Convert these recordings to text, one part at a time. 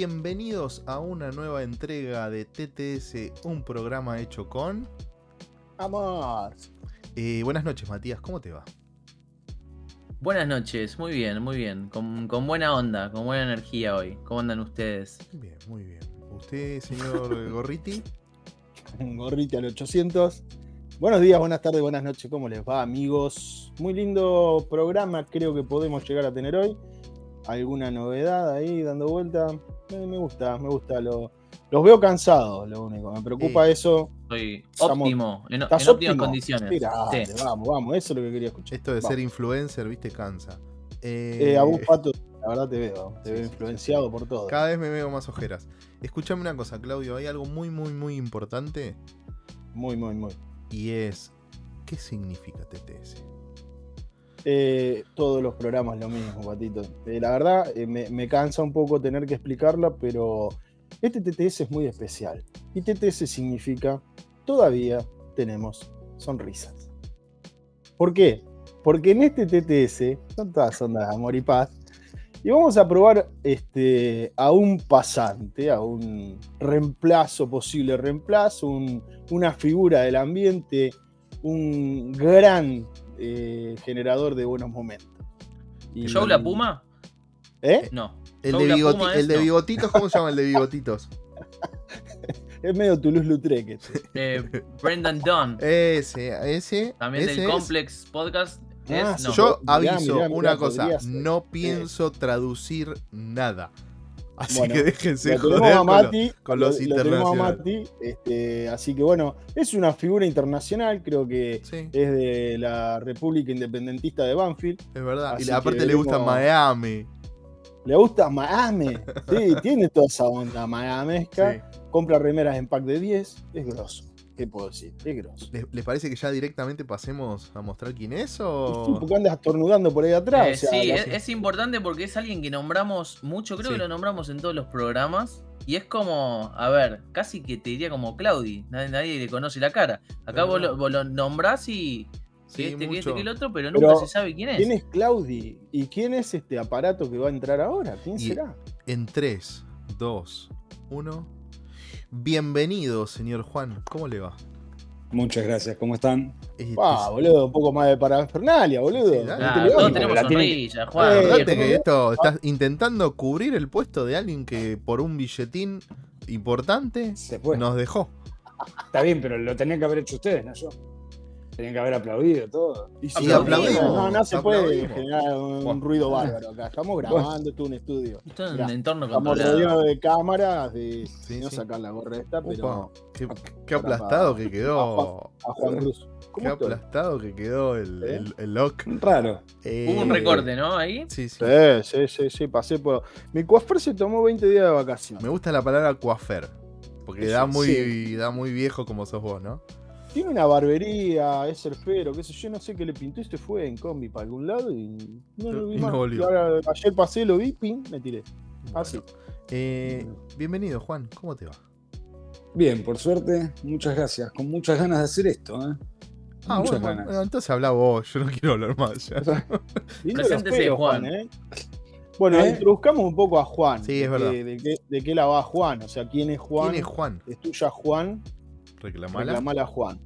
Bienvenidos a una nueva entrega de TTS, un programa hecho con... Amor. Eh, buenas noches, Matías, ¿cómo te va? Buenas noches, muy bien, muy bien. Con, con buena onda, con buena energía hoy. ¿Cómo andan ustedes? Bien, muy bien. ¿Usted, señor Gorriti? Gorriti al 800. Buenos días, buenas tardes, buenas noches, ¿cómo les va, amigos? Muy lindo programa, creo que podemos llegar a tener hoy. ¿Alguna novedad ahí dando vuelta? Me, me gusta, me gusta. Lo, los veo cansados, lo único. Me preocupa Sí. eso. Soy Estamos- óptimo, en, en ¿Estás óptimas óptimo? condiciones. Mira, Sí. dale, vamos, vamos, eso es lo que quería escuchar. Esto de Vamos. ser influencer, viste, cansa. Eh, Eh, a vos, Pato, la verdad te veo. Te Sí, veo sí, influenciado por todo. Cada vez me veo más ojeras. Escúchame una cosa, Claudio, hay algo muy, muy, muy importante Muy, muy, muy. y es... ¿Qué significa TTS? Eh, todos los programas lo mismo, Patito. Eh, la verdad, eh, me, cansa un poco tener que explicarla, pero este TTS es muy especial. Y TTS significa todavía tenemos sonrisas. ¿Por qué? Porque en este TTS son todas ondas de amor y paz. Y vamos a probar este, a un pasante, a un reemplazo, posible reemplazo, un- una figura del ambiente, un gran eh, generador de buenos momentos. Y- ¿Show La Puma? ¿Eh? No. El de, La bigoti- Puma el es, de no. bigotitos, ¿cómo se llama el de bigotitos? Es medio Toulouse-Lautrec. este. Eh, Brendan Dunn, Ese, ese. también ese del es. Complex Podcast. Ah, es, no. Yo aviso mirá, mirá, una cosa, no pienso traducir nada. Así Bueno, que déjense joder a con Mati, con los lo- lo tenemos a internacionales. Mati, este, así que bueno, es una figura internacional, creo que Sí, es de la República Independentista de Banfield. es verdad. Y aparte le gusta Miami. Le gusta Miami, sí, tiene toda esa onda miamesca. Sí. Compra remeras en pack de 10, es grosso. ¿Qué puedo decir? Es grosso. ¿Les, les parece que ya directamente pasemos a mostrar quién es Sí, o...? porque andas estornudando por ahí atrás. Eh, o sea, sí, es, es importante porque es alguien que nombramos mucho, creo Sí. que lo nombramos en todos los programas. Y es como, a ver, casi que te diría como Claudi, nadie, nadie le conoce la cara. Acá vos lo, vos lo nombrás y Sí, este, que este, que el otro, pero Pero, nunca se sabe quién es. ¿Quién es Claudi? ¿Y quién es este aparato que va a entrar ahora? ¿Quién Y- será? En 3, 2, 1... Bienvenido, señor Juan. ¿Cómo le va? Muchas gracias, ¿cómo están? Este, Ah, boludo, un poco más de parafernalia, boludo. Sí. Ah, todos tenemos la sonrisa, Juan. Eh, que esto estás intentando cubrir el puesto de alguien que por un billetín importante nos dejó. Está bien, pero lo tenían que haber hecho ustedes, no yo. Tenían que haber aplaudido todo. Y Sí, aplaudimos, No, no se puede aplaudimos. generar un ruido bárbaro acá. Estamos grabando, esto es un estudio. Esto es un entorno Estamos rodeados de cámaras, de Sí, no sí. sacar la gorra esta, pero qué, qué Para- aplastado que quedó. a Juan Cruz. Qué aplastado que quedó el, ¿Eh? el, el lock. Raro. Eh, Hubo un recorte, ¿no? Ahí. Sí, sí. Sí, sí, sí, sí, pasé por. Mi coafer se tomó 20 días de vacaciones. Me gusta la palabra coafer. Porque Eso, da muy, sí. da muy viejo como sos vos, ¿no? Tiene una barbería, es surfero, qué sé yo, no sé qué le pintó y se fue en combi para algún lado y no lo vi Y no volvió. Ahora, ayer pasé, lo vi, pin, me tiré. Así. Bueno. Eh, bienvenido, Juan. ¿Cómo te va? Bien, por suerte, muchas gracias. Con muchas ganas de hacer esto, ¿eh? Ah, muchas bueno, ganas. bueno, entonces habla vos. Yo no quiero hablar más. ya. Preséntese, Juan. Juan, ¿eh? Bueno, ¿Eh? introduzcamos un poco a Juan. Sí, es de verdad. qué- De, qué, de qué la va Juan? O sea, ¿quién es Juan? ¿Quién es Juan? Es tuya, Juan. Reclamala. Reclamala a Juan.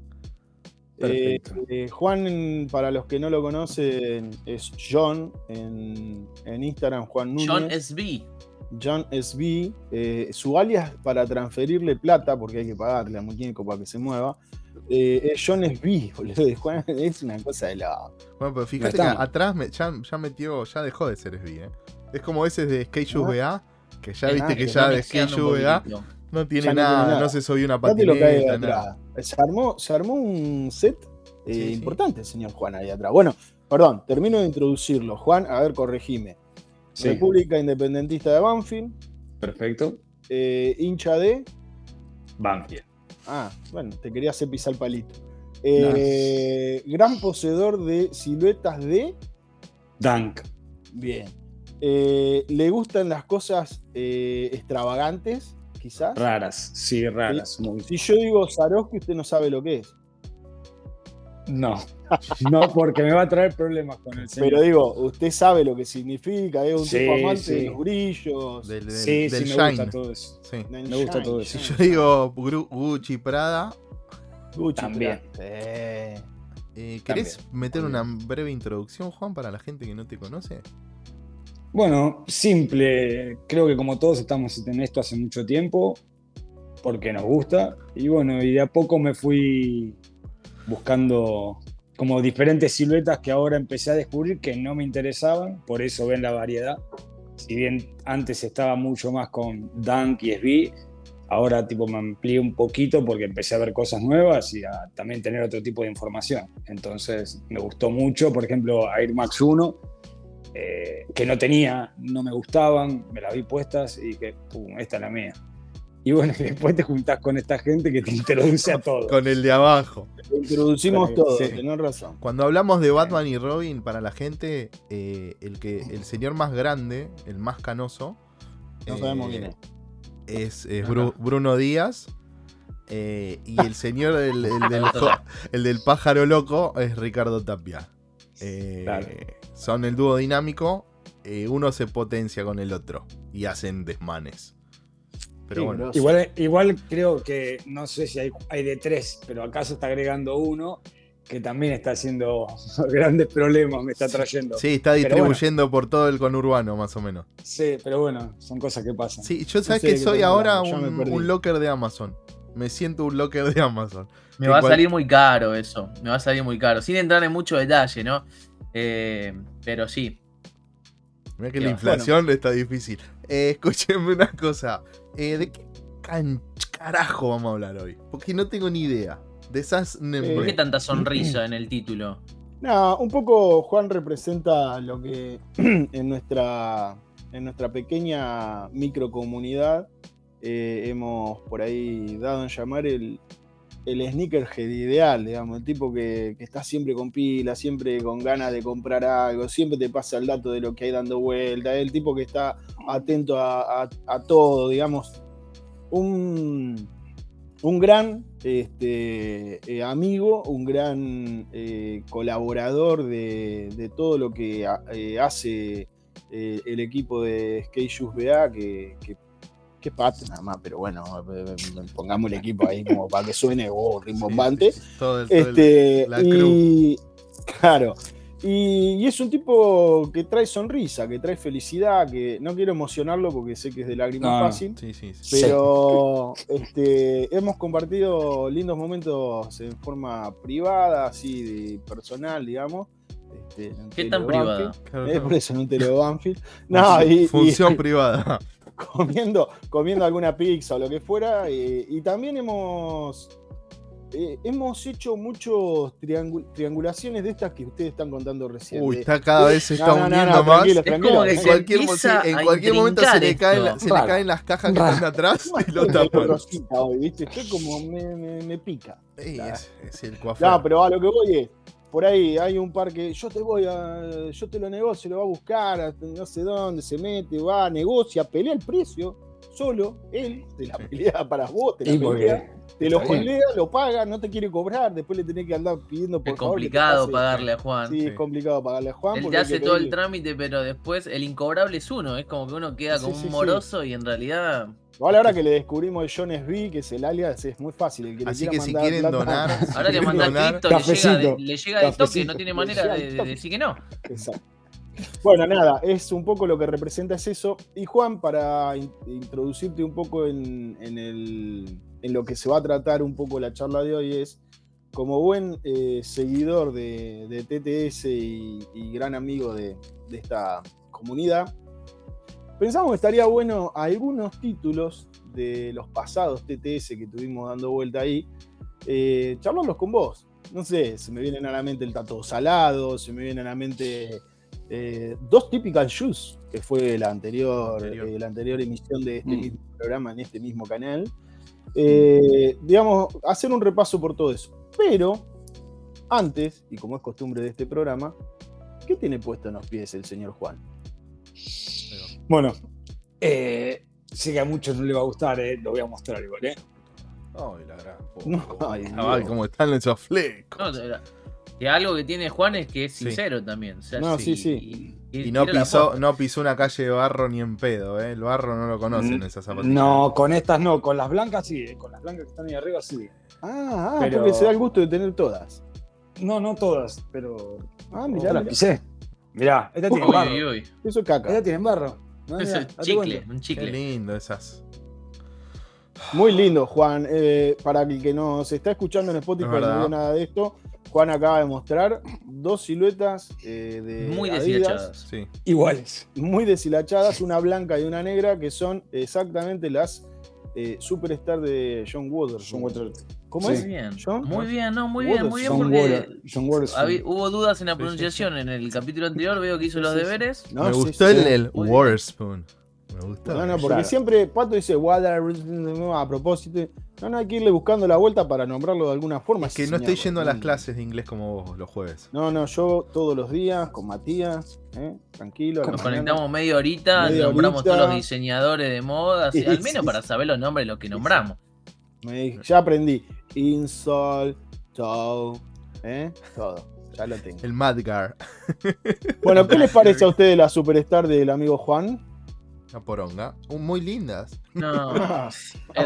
Eh, eh, Juan, para los que no lo conocen, es John en, en Instagram, Juan Núñez. John SB. John SB. eh, su alias para transferirle plata, porque hay que pagarle a muñeco para que se mueva, eh, es John SB, boludo. de Juan es una cosa de la. Bueno, pero fíjate que atrás me- ya, ya metió, ya dejó de ser SB, ¿eh? Es como ese de Skate VA, que ya Ah, viste que que ya de Skate VA. No tiene no nada, tiene nada. no se subió una Fíjate lo que hay patineta, atrás. nada. Se armó, se armó un set eh, Sí, sí. importante, señor Juan, ahí atrás. Bueno, perdón, termino de introducirlo. Juan, a ver, corregime. Sí, República Independentista de Banfield, perfecto. eh, hincha de. Banfield. Ah, bueno, te quería hacer pisar el palito. Eh, Gran poseedor de siluetas de. Dunk. Bien. Eh, ¿Le gustan las cosas eh, extravagantes, quizás? Raras, sí, raras. Muy... Si yo digo Swarovski, usted no sabe lo que es. No, no, porque me va a traer problemas con el señor. Pero digo, usted sabe lo que significa, es un Sí, tipo amante sí. de los brillos. Del, del, sí, del sí, me Shine. gusta todo eso. Sí. me gusta todo Si shine, yo digo Gru- Gucci Prada, Gucci, También. Eh, eh, ¿querés meter una breve introducción, Juan, para la gente que no te conoce? Bueno, simple. Creo que como todos estamos en esto hace mucho tiempo, porque nos gusta. Y bueno, y de a poco me fui buscando como diferentes siluetas que ahora empecé a descubrir que no me interesaban, por eso ven la variedad. Si bien antes estaba mucho más con Dunk y SB, ahora tipo me amplié un poquito porque empecé a ver cosas nuevas y a también tener otro tipo de información. Entonces me gustó mucho, por ejemplo, Air Max 1, eh, que no tenía, no me gustaban, me las vi puestas y dije, pum, esta es la mía. Y bueno, y después te juntás con esta gente que te introduce a todo. Con el de abajo. lo introducimos todo, Sí. tenés razón. Cuando hablamos de Batman y Robin, para la gente, eh, el, que, el señor más grande, el más canoso, No eh, sabemos quién es. es, es Ajá. Bru- Bruno Díaz. eh, y el señor, el, el del, el del pájaro loco, es Ricardo Tapia. Eh, Claro. Son el dúo dinámico. eh, uno se potencia con el otro y hacen desmanes. Pero Sí, bueno. Igual, igual creo que, no sé si hay, hay de tres, pero acá se está agregando uno que también está haciendo grandes problemas, me está trayendo. sí, está distribuyendo por todo el conurbano, más o menos. Sí, pero bueno, son cosas que pasan. Sí, yo sabes sé que soy ahora un, locker de Amazon. Me siento un locker de Amazon. Me va a salir muy caro eso. Me va a salir muy caro. Sin entrar en mucho detalle, ¿no? Eh, pero sí. Mira que la inflación está difícil. Eh, escúchenme una cosa. Eh, ¿De qué carajo vamos a hablar hoy? Porque no tengo ni idea. De esas. Eh, ¿Por qué tanta sonrisa en el título? No, un poco Juan representa lo que en nuestra, en nuestra pequeña microcomunidad eh, hemos por ahí dado en llamar el, el sneakerhead ideal, digamos, el tipo que, está siempre con pila, siempre con ganas de comprar algo, siempre te pasa el dato de lo que hay dando vuelta, el tipo que está atento a, todo, digamos, un, un gran este, eh, amigo, un gran eh, colaborador de, de todo lo que eh, hace el equipo de Skate Shoes BA, que, que pat nada más, pero bueno, eh, eh, pongamos el equipo ahí como para que suene oh, rimbombante. Sí, sí, sí. Todo el- todo el- Este, la y, claro. Y, y es un tipo que trae sonrisa, que trae felicidad, que no quiero emocionarlo porque sé que es de lágrima No, fácil. Sí, sí, sí. Pero este, hemos compartido lindos momentos en forma privada, así de personal, digamos. Este, ¿Qué tan privada? Claro, claro. por eso en un tele de Banfield. No, y, y Función privada. comiendo, comiendo alguna pizza o lo que fuera. eh, y también hemos, eh, hemos hecho muchos triangu- triangulaciones de estas que ustedes están contando recién. Uy, está cada vez se está No, no, no, uniendo no, más. tranquilo, Es como que En se cualquier, en cualquier momento se le, caen, la- se le caen las cajas que están atrás y lo Estoy tapan. rosita hoy, ¿viste? Estoy como me, me- me pica. Sí, es, es el coafer. No, pero a lo que voy es, por ahí hay un par que yo te voy a, yo te lo negocio, lo va a buscar, a no sé dónde, se mete, va, negocia, pelea el precio, solo, él, te la pelea para vos, te la pelea, te lo pelea, lo paga, no te quiere cobrar, después le tenés que andar pidiendo por Es favor complicado pagarle a Juan. Sí, Sí. es complicado pagarle a Juan. Él te hace todo el trámite, pero después el incobrable es uno. Es como que uno queda como sí, un moroso y en realidad. Igual ahora que le descubrimos el John SB, que es el alias, es muy fácil. El que Así que si quieren plata- donar, si Ahora le cripto, le llega, de, le llega de toque, no tiene manera de, decir que no. Exacto. Bueno, nada, es un poco lo que representa es eso. Y Juan, para in- introducirte un poco en, en el- en lo que se va a tratar un poco la charla de hoy, es como buen eh, seguidor de, de TTS y, y gran amigo de, de esta comunidad, pensamos que estaría bueno algunos títulos de los pasados TTS que tuvimos dando vuelta ahí, eh, charlarlos con vos. No sé, se me vienen a la mente el Tato Salado, se me vienen a la mente eh, dos Typical Shoes, que fue la anterior, Anterior. eh, la anterior emisión de este Mm. mismo programa en este mismo canal. Eh, digamos, hacer un repaso por todo eso. Pero, antes, y como es costumbre de este programa, ¿qué tiene puesto en los pies el señor Juan? Bueno, eh, sé que a muchos no le va a gustar, eh, lo voy a mostrar igual, ¿eh? Ay, la gran. No, ay, Ay, cómo están esos flecos. No, Que algo que tiene Juan es que es Sí. sincero también. o sea, No, sí, sí. Y no pisó, no pisó una calle de barro ni en pedo, ¿eh? El barro no lo conocen esas zapatillas. No, con estas no, con las blancas sí, eh, con las blancas que están ahí arriba sí. Ah, ah Pero- porque se da el gusto de tener todas. No, no todas, pero. Ah, Mirá, mirá. pisé. Mirá, esta tiene Uy, barro. uy, uy. Eso es caca. Esta tiene barro. No, date chicle, cuenta. un Qué chicle. lindo esas. Muy lindo, Juan. Eh, para el que nos está escuchando en Spotify no vio nada de esto, Juan acaba de mostrar dos siluetas eh, de Muy Adidas, deshilachadas. Sí. Iguales. muy deshilachadas, una blanca y una negra, que son exactamente las eh, superstar de John Waters. John Waters. ¿Cómo Muy es? bien, John? muy bien, no, muy bien, muy bien, John porque habí- hubo dudas en la Sí, sí, pronunciación en el capítulo anterior, veo que hizo los sí, sí. deberes. No, Me sí, gustó sí. el, el Muy bien. Waterspoon. Me gustó. No, no, porque Claro. siempre Pato dice Water a propósito. No, no, hay que irle buscando la vuelta para nombrarlo de alguna forma. Es que no estoy yendo a las Mm. clases de inglés como vos los jueves. No, no, yo todos los días con Matías, ¿eh? tranquilo. Nos mañana. conectamos media horita, Media nombramos horita. todos los diseñadores de moda, así, al menos para saber los nombres de los que nombramos. Me dije, ya aprendí. Insol, toe, ¿eh? todo. Ya lo tengo. El Madgar. Bueno, ¿qué les parece a ustedes la superstar del amigo Juan? La poronga. Uh, muy lindas. No, No,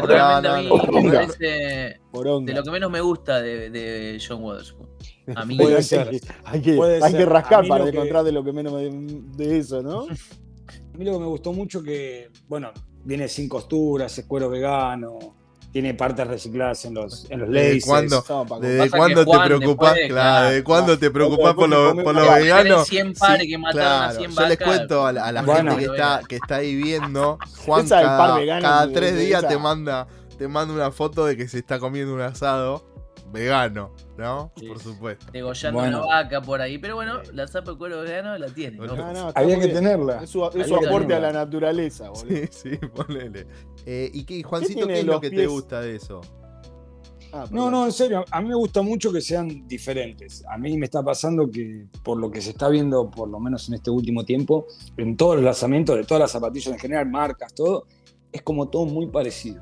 realmente no, a mí no, no. me parece Poronga. de lo que menos me gusta de, de John Witherspoon. A mí, Puede hay, ser. que, hay, que, Puede hay ser. que A rascar mí para lo que- encontrar de lo que menos me- de eso, ¿no? A mí lo que me gustó mucho que, bueno, viene sin costuras, es cuero vegano, tiene partes recicladas en los, en los ¿Desde cuándo? No. ¿Desde cuándo te preocupás? después, Claro, ¿desde cuándo te preocupás por te lo, lo vaca. vegano? Tenés 100 pares que mataron a claro. 100 Yo les cuento a la, a la Bueno. gente que está, que está ahí viendo, Juan cada, cada de- tres de días te manda, te manda una foto de que se está comiendo un asado vegano, ¿no? Sí. Por supuesto. Degollando Bueno. una vaca por ahí, pero bueno, la zapa de cuero vegano la tiene. ¿no? No, no, Había que tenerla. Es su, es aporte a la naturaleza, boludo. Sí, sí, ponele. Eh, ¿Y qué, Juancito, qué es lo que te gusta de eso? Ah, No, no, en serio, a mí me gusta mucho que sean diferentes. A mí me está pasando que, por lo que se está viendo, por lo menos en este último tiempo, en todos los lanzamientos de todas las zapatillas en general, marcas, todo, es como todo muy parecido.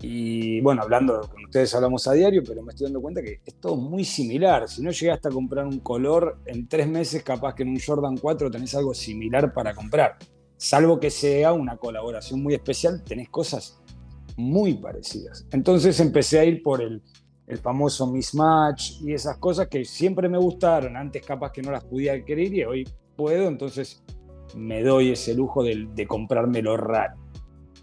Y bueno, hablando con ustedes hablamos a diario, pero me estoy dando cuenta que es todo muy similar. Si no llegaste a comprar un color, en tres meses capaz que en un Jordan 4 tenés algo similar para comprar. Salvo que sea una colaboración muy especial, tenés cosas muy parecidas. Entonces empecé a ir por el, el famoso mismatch y esas cosas que siempre me gustaron. Antes capaz que no las podía adquirir y hoy puedo, entonces me doy ese lujo de, de comprarme lo raro.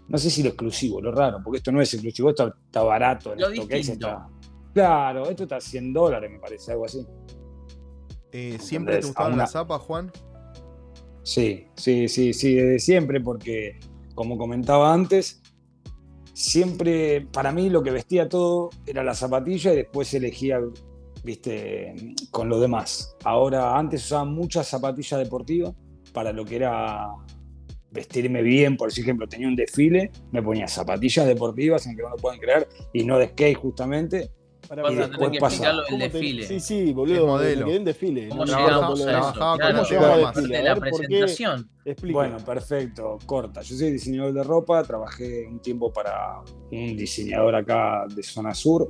No sé si lo exclusivo, lo raro, porque esto no es exclusivo, esto está barato. En Lo está- Claro, esto está a 100 dólares, me parece, algo así. Eh, ¿Siempre te gustaban una- las zapas, Juan? Sí, sí, sí, sí, desde siempre, porque como comentaba antes, siempre para mí lo que vestía todo era la zapatilla y después elegía, viste, con lo demás. Ahora, antes usaba muchas zapatillas deportivas para lo que era vestirme bien, por ejemplo, tenía un desfile, me ponía zapatillas deportivas, aunque no lo puedan creer, y no de skate justamente. Pará, Vas Y a después que pasa. del ¿Cómo te- desfile. Sí, sí, boludo. modelo. Me quedé en desfile. ¿Cómo No, llegamos no, a- trabajaba con Claro, llegamos a desfile? de A la ver, presentación. Explica. Bueno, perfecto, corta. Yo soy diseñador de ropa, trabajé un tiempo para un diseñador acá de zona sur.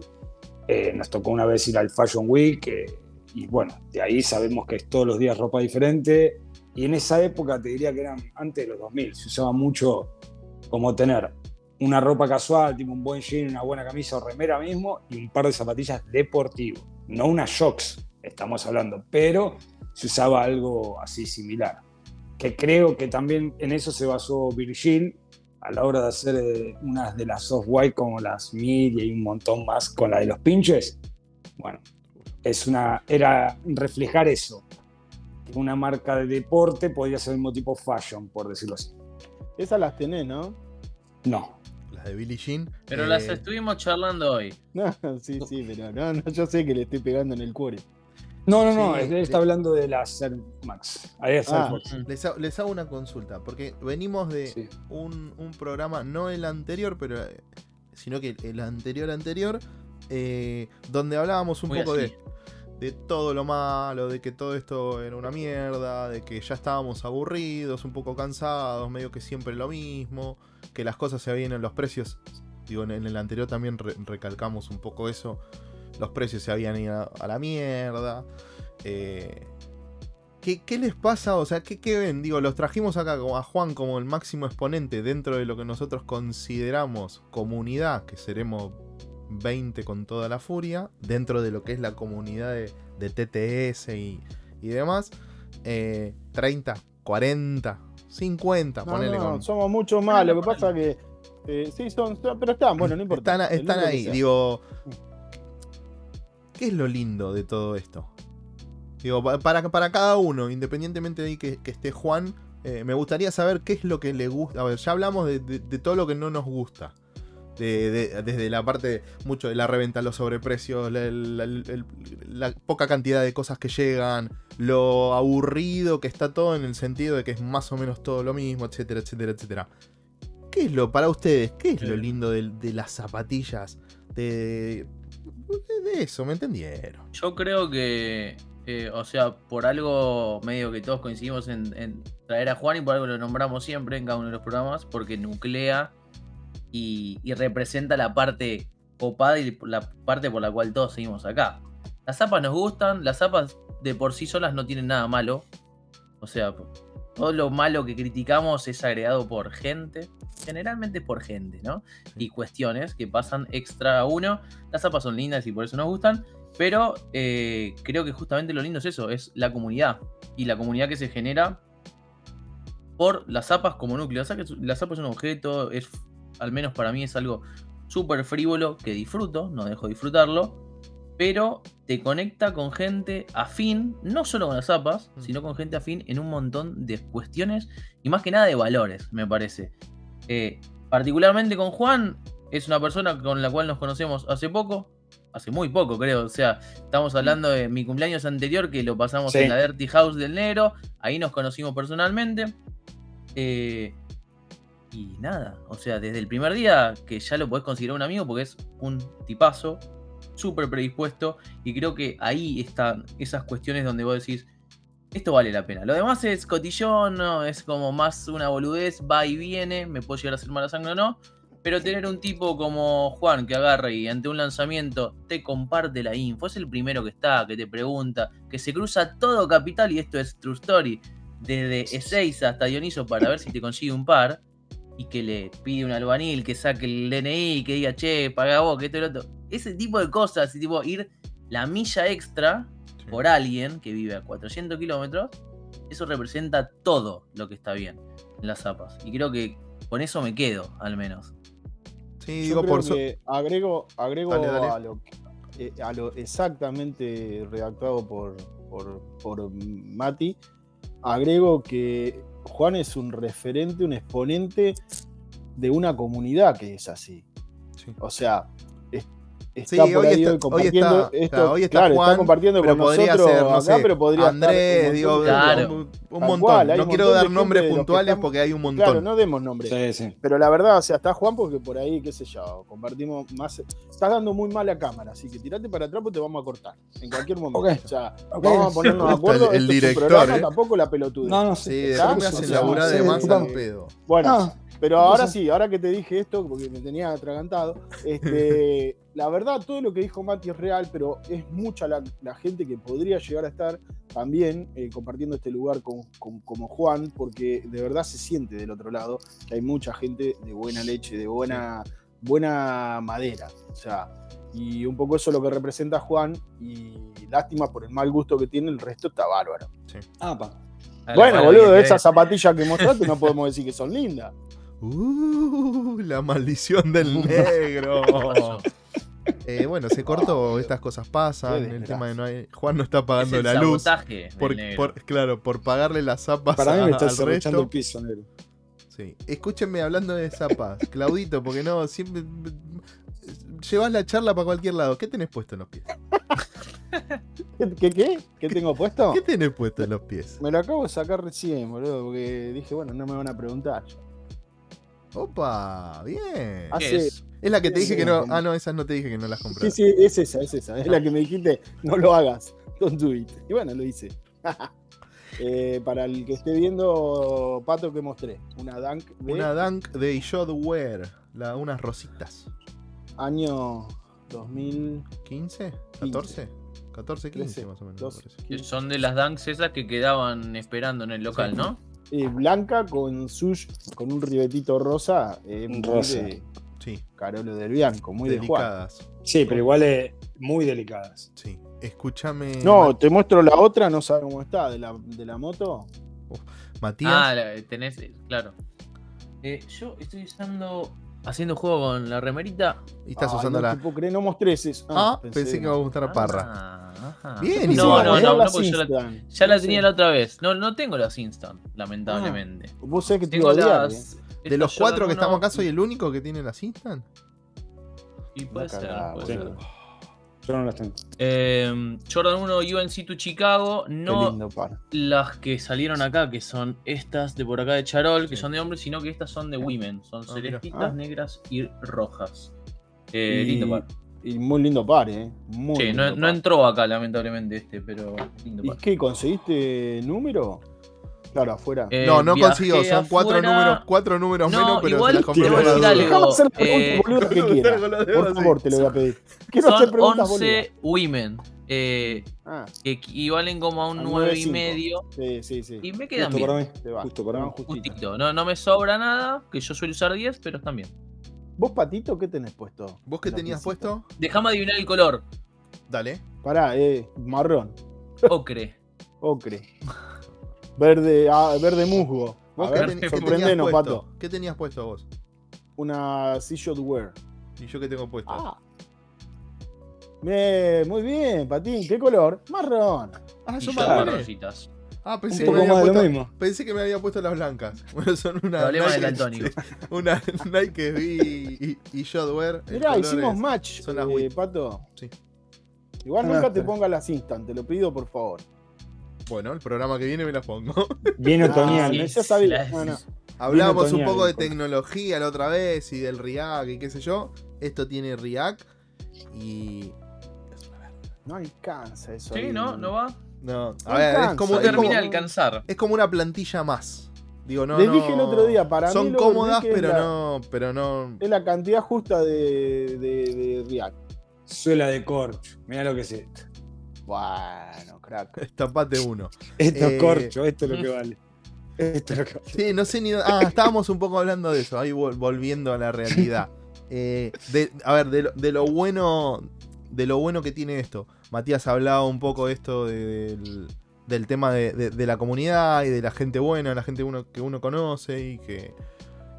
Eh, nos tocó una vez ir al Fashion Week eh, y bueno, de ahí sabemos que es todos los días ropa diferente. Y en esa época te diría que eran antes de los 2000, se usaba mucho como tener una ropa casual, tipo un buen jean, una buena camisa o remera mismo y un par de zapatillas deportivas, no unas shocks, estamos hablando, pero se usaba algo así similar que creo que también en eso se basó Virgil a la hora de hacer eh, unas de las soft white como las mid y un montón más con la de los pinches. Bueno, es una, era reflejar eso. Que una marca de deporte podía ser el mismo tipo fashion, por decirlo así. Esas las tenés, ¿no? No. Las de Billie Jean. Pero Eh, las estuvimos charlando hoy. No, sí, sí, pero no, no, yo sé que le estoy pegando en el cuore. No, no, no, Sí, él de- está hablando de las Air Max. Ahí es Ah. Force. Les, ha- les hago una consulta, porque venimos de Sí. un, un programa, no el anterior, pero eh, sino que el anterior anterior, eh, donde hablábamos un Muy poco así. de, de todo lo malo, de que todo esto era una mierda, de que ya estábamos aburridos, un poco cansados, medio que siempre lo mismo, que las cosas se vienen los precios. Digo, en, el anterior también re- recalcamos un poco eso. los precios se habían ido a la mierda. Eh, ¿qué, qué les pasa? O sea, ¿qué, qué ven? Digo, los trajimos acá a Juan como el máximo exponente dentro de lo que nosotros consideramos comunidad, que seremos 20 con toda la furia, dentro de lo que es la comunidad de, de TTS y, y demás. Eh, 30, 40, 50, No, ponele no, con- somos muchos más. Lo que pasa que. eh, sí, son, Pero están, bueno, no importa. Están, ahí, digo. ¿Qué es lo lindo de todo esto? Digo, pa- para, para cada uno, independientemente de ahí que, que esté Juan, eh, me gustaría saber qué es lo que le gusta. A ver, ya hablamos de, de- de todo lo que no nos gusta. De- de- desde la parte mucho de la reventa, los sobreprecios, la, la- el- la poca cantidad de cosas que llegan, lo aburrido que está todo en el sentido de que es más o menos todo lo mismo, etcétera, etcétera, etcétera. ¿Qué es lo, para ustedes, qué es lo lindo de, de las zapatillas? De, de eso, ¿me entendieron? Yo creo que, eh, o sea, por algo medio que todos coincidimos en, en traer a Juan y por algo lo nombramos siempre en cada uno de los programas, porque nuclea y, y representa la parte copada y la parte por la cual todos seguimos acá. Las zapas nos gustan, las zapas de por sí solas no tienen nada malo. O sea, todo lo malo que criticamos es agregado por gente, generalmente por gente, ¿no? Y cuestiones que pasan extra a uno. Las zapas son lindas y por eso nos gustan, pero eh, creo que justamente lo lindo es eso, es la comunidad. Y la comunidad que se genera por las zapas como núcleo. O sea que la zapa es un objeto, es, al menos para mí es algo súper frívolo que disfruto, no dejo de disfrutarlo, pero te conecta con gente afín, no solo con las zapas, Mm. sino con gente afín en un montón de cuestiones y más que nada de valores, me parece. Eh, particularmente con Juan, es una persona con la cual nos conocemos hace poco, hace muy poco creo, o sea, estamos hablando de mi cumpleaños anterior que lo pasamos Sí. en la Dirty House del Negro, ahí nos conocimos personalmente. Eh, y nada, o sea, desde el primer día que ya lo podés considerar un amigo porque es un tipazo, súper predispuesto, y creo que ahí están esas cuestiones donde vos decís, esto vale la pena. Lo demás es cotillón, ¿no? es como más una boludez, va y viene, me puedo llegar a hacer mala sangre o no, pero tener un tipo como Juan que agarra y ante un lanzamiento te comparte la info, es el primero que está, que te pregunta, que se cruza todo capital, y esto es True Story, desde Ezeiza hasta Dioniso para ver si te consigue un par, y que le pide un albanil que saque el DNI, que diga, che, paga vos, que esto y lo otro. Ese tipo de cosas, y tipo ir la milla extra por alguien que vive a 400 kilómetros, eso representa todo lo que está bien en las zapas. Y creo que con eso me quedo, al menos. Sí, Yo digo, creo por su- que agrego, agrego Dale, dale. A, lo, eh, a lo exactamente redactado por, por, por Mati, agrego que Juan es un referente, un exponente de una comunidad que es así. Sí. O sea, Sí, por hoy ahí está- hoy hoy compartiendo está- esto, claro, hoy está claro, Juan, está compartiendo pero con podría nosotros ser, no acá, sé, pero podría estar Andrés, un digo, montón de- Claro. un, montón. cual, no un quiero montón dar nombres puntuales porque hay un montón. Claro, no demos nombres. Sí, sí. Pero la verdad, o sea, está Juan porque por ahí, qué sé yo, compartimos más. Estás dando muy mala cámara, así que tirate para atrás porque te vamos a cortar. En cualquier momento. Ok. O sea, vamos a ponernos de acuerdo. El- el esto es un director, programa, ¿eh? tampoco la pelotuda. No, no Sí, de más al pedo. Bueno, No, pero ¿qué ahora sí, ahora que te dije esto, porque me tenía atragantado, este, la verdad, todo lo que dijo Mati es real, pero es mucha la, la gente que podría llegar a estar también eh, compartiendo este lugar con, con- como Juan, porque de verdad se siente del otro lado que hay mucha gente de buena leche, de buena, buena madera. O sea, y un poco eso es lo que representa Juan, y lástima por el mal gusto que tiene, el resto está bárbaro. Ah, pa. Bueno, boludo, esas zapatillas que mostraste no podemos decir que son lindas. Uh, la maldición del negro. Eh, bueno, se cortó, estas cosas pasan. El tema de no hay. Juan no está Es pagando el la luz. Por, por- claro, por pagarle las zapas Para mí me a- estás al echando el resto. piso, negro. Sí. Escúchenme hablando de zapas. Claudito, porque no, siempre. Llevas la charla para cualquier lado. ¿Qué tenés puesto en los pies? ¿Qué, qué, qué? ¿Qué tengo puesto? ¿Qué tenés puesto en los pies? Me lo acabo de sacar recién, boludo, porque dije, bueno, no me van a preguntar. Opa, bien. Ah, ¿Qué sí. es? Es la que te sí, dije que no. Ah, no, esas no te dije que no las compraste. Sí, sí, es esa, es esa. Es la que me dijiste, no lo hagas. Don't do it. Y bueno, lo hice. Eh, para el que esté viendo, Pato, que mostré. Una Dunk de Una Dunk de Wear. La, unas rositas. año 2000. ¿15? ¿14? 14, 15 más o menos. me 12. parece. Que son de las dunks esas que quedaban esperando en el local, Sí. ¿no? Eh, blanca con sush, con un ribetito rosa. eh, muy Rosa. de Sí, Carolo del Bianco, muy de Juan. delicadas. Sí, pero igual es muy delicadas. Sí. Escúchame. No, te muestro la otra, no sabes cómo está, de la, de la moto. Matías. Ah, la- tenés, claro. Eh, yo estoy usando, haciendo juego con la remerita. y estás Ay, usando no la. te puedo creer, no eso. Ah, pensé, que iba a gustar a Parra. Ah, ajá. Bien, y no, no, no, no, las porque yo la, ya la tenía la otra vez. No, no tengo las instant, lamentablemente. Vos sabés que te Tengo iba a odiar, las. eh. De los cuatro que estamos 1, acá, soy el único que tiene las instant. Y puede ser, puede ser. Yo no las tengo. Eh, Jordan 1 UNC to Chicago, no las que salieron acá, que son estas de por acá de Charol, que Sí. son de hombres, sino que estas son de women. Son Ah, celestitas, Ah. negras y rojas. Eh, Y- Lindo par. Y muy lindo par, eh. Muy Sí, lindo no, no entró acá, lamentablemente, este, pero lindo ¿Y par. qué? ¿Conseguiste número? Claro, afuera. Eh, no, no consiguió. Son cuatro afuera. números, cuatro números No, menos, pero igual se las te compré voy a decir las algo. Dejame hacer pregunta, eh, boludo, que quiera. Con los dedos Por favor, te lo voy a pedir. Quiero hacer Son preguntas 11 women, eh, boludas. Ah, que equivalen como a un 9 y 9,5. medio. sí, sí, sí. Y me quedan Justo bien. para mí. Te va. Justo te para mí. Justito. No, no me sobra nada, que yo suelo usar 10, pero están bien. ¿Vos, Patito, qué tenés puesto? ¿Vos qué tenías puesto? Déjame adivinar el color. Dale. Pará, eh, marrón, Ocre. ocre. Verde, ah, verde musgo. ¿Vos qué, ver, ten- qué sorprendenos, tenías puesto? Pato. ¿Qué tenías puesto vos? Una C-Shot Wear. ¿Y yo qué tengo puesto? Ah. Bien, muy bien, Patín. ¿Qué color? Marrón. Ah, agarré. rositas. Ah, Un pensé que, poco me había más de lo puesto, mismo. pensé que me había puesto las blancas. Bueno, son una Problema del Nike, una Nike V y, y Mirá, hicimos es- match, son las eh. Pato. Sí. Igual Ah, nunca te pongas las instant, te lo pido por favor. Bueno, el programa que viene me las pongo. Bien Ah, otoñal. ya sabía. la- No, no. Hablábamos un poco de tecnología la otra vez y del React y qué sé yo. Esto tiene React y. No alcanza eso. Sí, ahí. ¿no? ¿No va? No, No a ver, es como, No es, como, alcanzar. es como una plantilla más. Digo, no. Les no- dije el otro día, para mí Son cómodas, pero la- no. Pero no. Es la cantidad justa de, de, de React. Suela de corcho. Mirá lo que es esto. Bueno, crack. Estapate uno. Esto Eh, es corcho, esto es lo que vale. Esto es lo que vale. Sí, no sé ni. Ah, estábamos un poco hablando de eso, ahí vol- volviendo a la realidad. Eh, de- a ver, de lo, de lo bueno. De lo bueno que tiene esto. Matías hablaba un poco de esto de- del, del tema de, de- de la comunidad y de la gente buena, la gente uno, que uno conoce y que.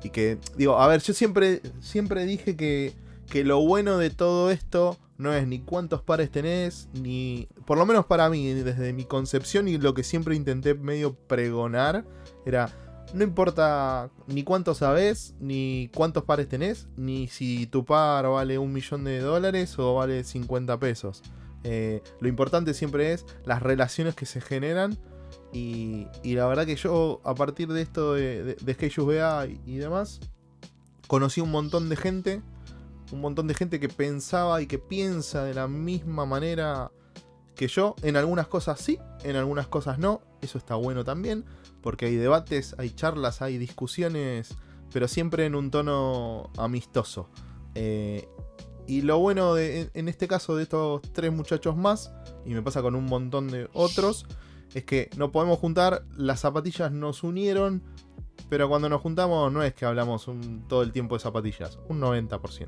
Y que. Digo, a ver, yo siempre, siempre dije que, que lo bueno de todo esto no es ni cuántos pares tenés, ni. Por lo menos para mí, desde mi concepción y lo que siempre intenté medio pregonar, era. No importa ni cuánto sabes, ni cuántos pares tenés, ni si tu par vale un millón de dólares o vale 50 pesos. Eh, lo importante siempre es las relaciones que se generan. Y, la verdad que yo, a partir de esto de, de, y, y demás, conocí un montón de gente. Un montón de gente que pensaba y que piensa de la misma manera que yo. En algunas cosas sí, en algunas cosas no. Eso está bueno también porque hay debates, hay charlas, hay discusiones, pero siempre en un tono amistoso. Eh, y lo bueno de, en- este caso de estos tres muchachos más, y me pasa con un montón de otros, es que no podemos juntar, las zapatillas nos unieron, pero cuando nos juntamos no es que hablamos todo el tiempo de zapatillas, un 90%.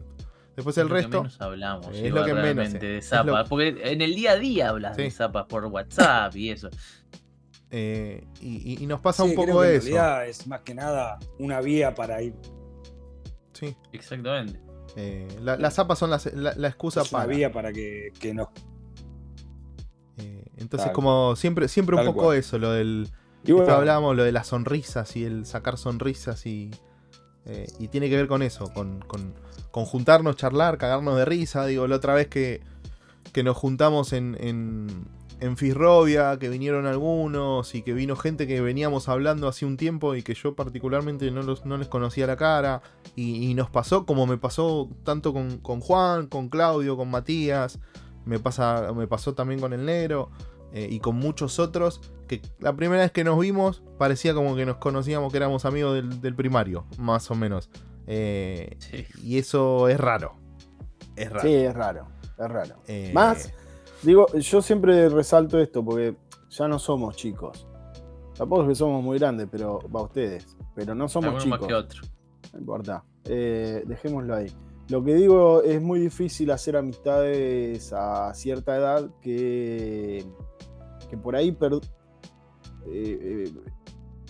Después el resto... menos hablamos, es igual, lo que menos, realmente, eh. de zapas. lo- Porque en el día a día hablas de Sí. zapas por WhatsApp y eso. eh, y, y- y nos pasa Sí, un creo poco que en eso. realidad es más que nada una vía para ir. Sí, Exactamente. eh, la- las zapas son las- la, la excusa Es una para... vía para que, que nos. Eh, entonces, Tal- como siempre, siempre un tal poco cual. eso, lo del. Y bueno, esto hablábamos, lo de las sonrisas y el sacar sonrisas y. eh, y tiene que ver con eso, con, con, con juntarnos, charlar, cagarnos de risa. Digo, la otra vez que, que nos juntamos en, en, en Fisrovia, que vinieron algunos y que vino gente que veníamos hablando hace un tiempo y que yo particularmente no, los, no les conocía la cara. Y, y nos pasó como me pasó tanto con, con Juan, con Claudio, con Matías. Me, pasa, me pasó también con el negro eh, y con muchos otros que la primera vez que nos vimos parecía como que nos conocíamos que éramos amigos del, del primario, más o menos. Eh, Sí. y eso es raro. Es raro. Sí, es raro, es raro. Eh, Más, digo, yo siempre resalto esto porque ya no somos chicos. Tampoco es que somos muy grandes, pero va ustedes. Pero no somos Alguno más chicos. que otro. No importa. Eh, dejémoslo ahí. Lo que digo es muy difícil hacer amistades a cierta edad que, que por ahí per- eh, eh,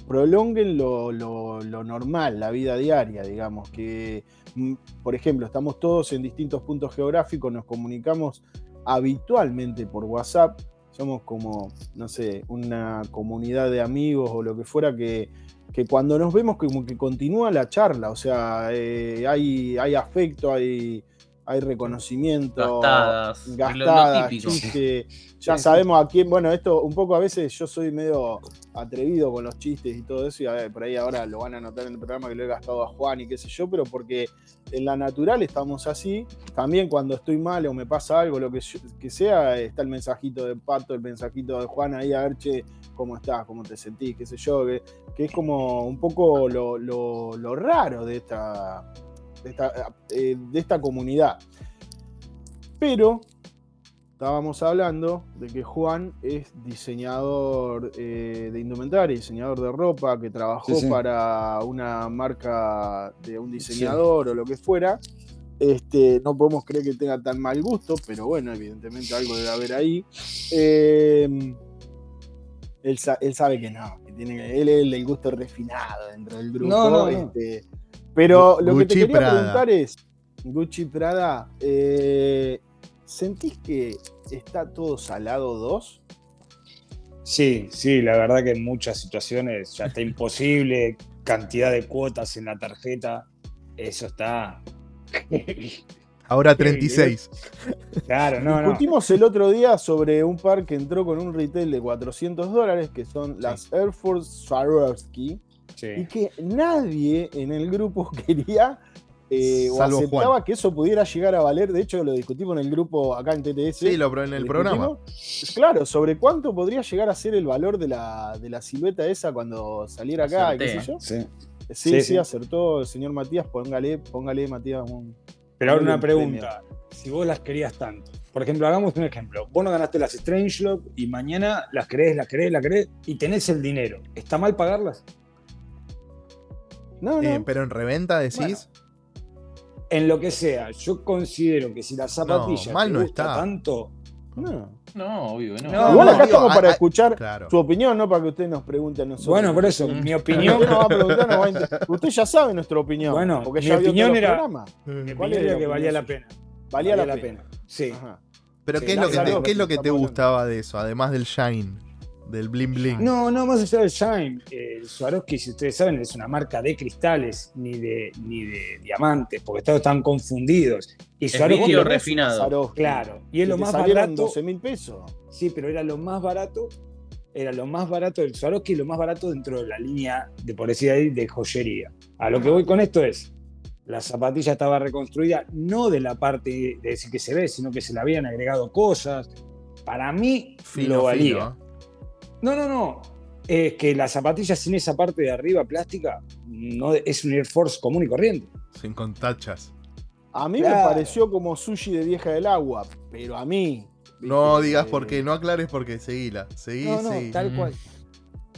prolonguen lo, lo- lo normal, la vida diaria, digamos. Que, mm, por ejemplo, estamos todos en distintos puntos geográficos, nos comunicamos habitualmente por WhatsApp. Somos como, no sé, una comunidad de amigos o lo que fuera que, que cuando nos vemos como que continúa la charla, o sea, eh, hay, hay afecto, hay, hay reconocimiento, Gastadas. lo- lo gastadas, chiste, ya Sí, sabemos a quién, bueno, esto un poco a veces yo soy medio atrevido con los chistes y todo eso, y a ver, por ahí ahora lo van a notar en el programa que lo he gastado a Juan y qué sé yo, pero porque en la natural estamos así, también cuando estoy mal o me pasa algo, lo que, yo- que sea, está el mensajito de Pato, el mensajito de Juan ahí a ver, che, cómo estás, cómo te sentís, qué sé yo, que, que es como un poco lo, lo- lo raro de esta, de esta, eh, de esta comunidad. Pero estábamos hablando de que Juan es diseñador eh, de indumentaria, diseñador de ropa, que trabajó Sí, sí. para una marca de un diseñador o lo que fuera. Este, no podemos creer que tenga tan mal gusto, pero bueno, evidentemente algo debe haber ahí. Eh, él, sa- él sabe que no, que tiene él es el gusto refinado dentro del grupo. No, no, no. este, pero lo que te quería Prada. preguntar es, Gucci Prada, eh, ¿sentís que está todo salado 2? Sí, sí, la verdad que en muchas situaciones ya está imposible, cantidad de cuotas en la tarjeta, eso está. Ahora 36. Claro, no, no. Discutimos el otro día sobre un par que entró con un retail de 400 dólares, que son las Air Force Swarovski, y que nadie en el grupo quería eh, o aceptaba Juan. que eso pudiera llegar a valer. De hecho, lo discutimos en el grupo acá en TTS. Sí, lo, en el programa. Claro, sobre cuánto podría llegar a ser el valor de la, de la silueta esa cuando saliera acá, y qué sé Acerté. yo. Sí. Sí, Sí, acertó el señor Matías. Póngale, póngale, Matías, un. Pero ahora una un pregunta. Si vos las querías tanto. Por ejemplo, hagamos un ejemplo. Vos no ganaste las Strangelove y mañana las querés, las querés, las querés y tenés el dinero. ¿Está mal pagarlas? No, no. Eh, pero en reventa decís. En lo que sea, yo considero que si la zapatilla mal te no gusta está. tanto, no. No, obvio no. No, Igual acá digo, estamos para ah, ah, escuchar Claro. su opinión, no para que usted nos pregunte a nosotros. bueno, por eso, Mm. mi Usted opinión, nos va a preguntar, nos va a inter- Usted ya sabe nuestra opinión. Bueno, porque mi ya vio opinión era- mi ¿Cuál era que valía la pena. Valía, la, pena. Sí. Ajá. Pero Sí, ¿qué es lo que te, salud, qué es lo que te estamos hablando. gustaba de eso? Además del shine, del bling bling. No, no, más allá del Shine. eh, El Swarovski, si ustedes saben, es una marca de cristales, ni de, ni de diamantes, porque todos están confundidos. Y Es Swarovski, lo- refinado. Swarovski claro, y es lo más barato. 12 mil pesos. Sí, pero era lo más barato. Era lo más barato del Swarovski y lo más barato dentro de la línea de, por decir ahí, de joyería. A lo que voy con esto es, la zapatilla estaba reconstruida no de la parte de decir que se ve, sino que se le habían agregado cosas. Para mí Fino, lo valía. fino. No, no, no. Es que la zapatilla sin esa parte de arriba plástica no es un Air Force común y corriente. Sin contachas. A mí me pareció como sushi de vieja del agua, pero a mí. No viste, digas eh, por qué, no aclares porque seguila. Seguí, No, no, seguí. tal Mm. cual.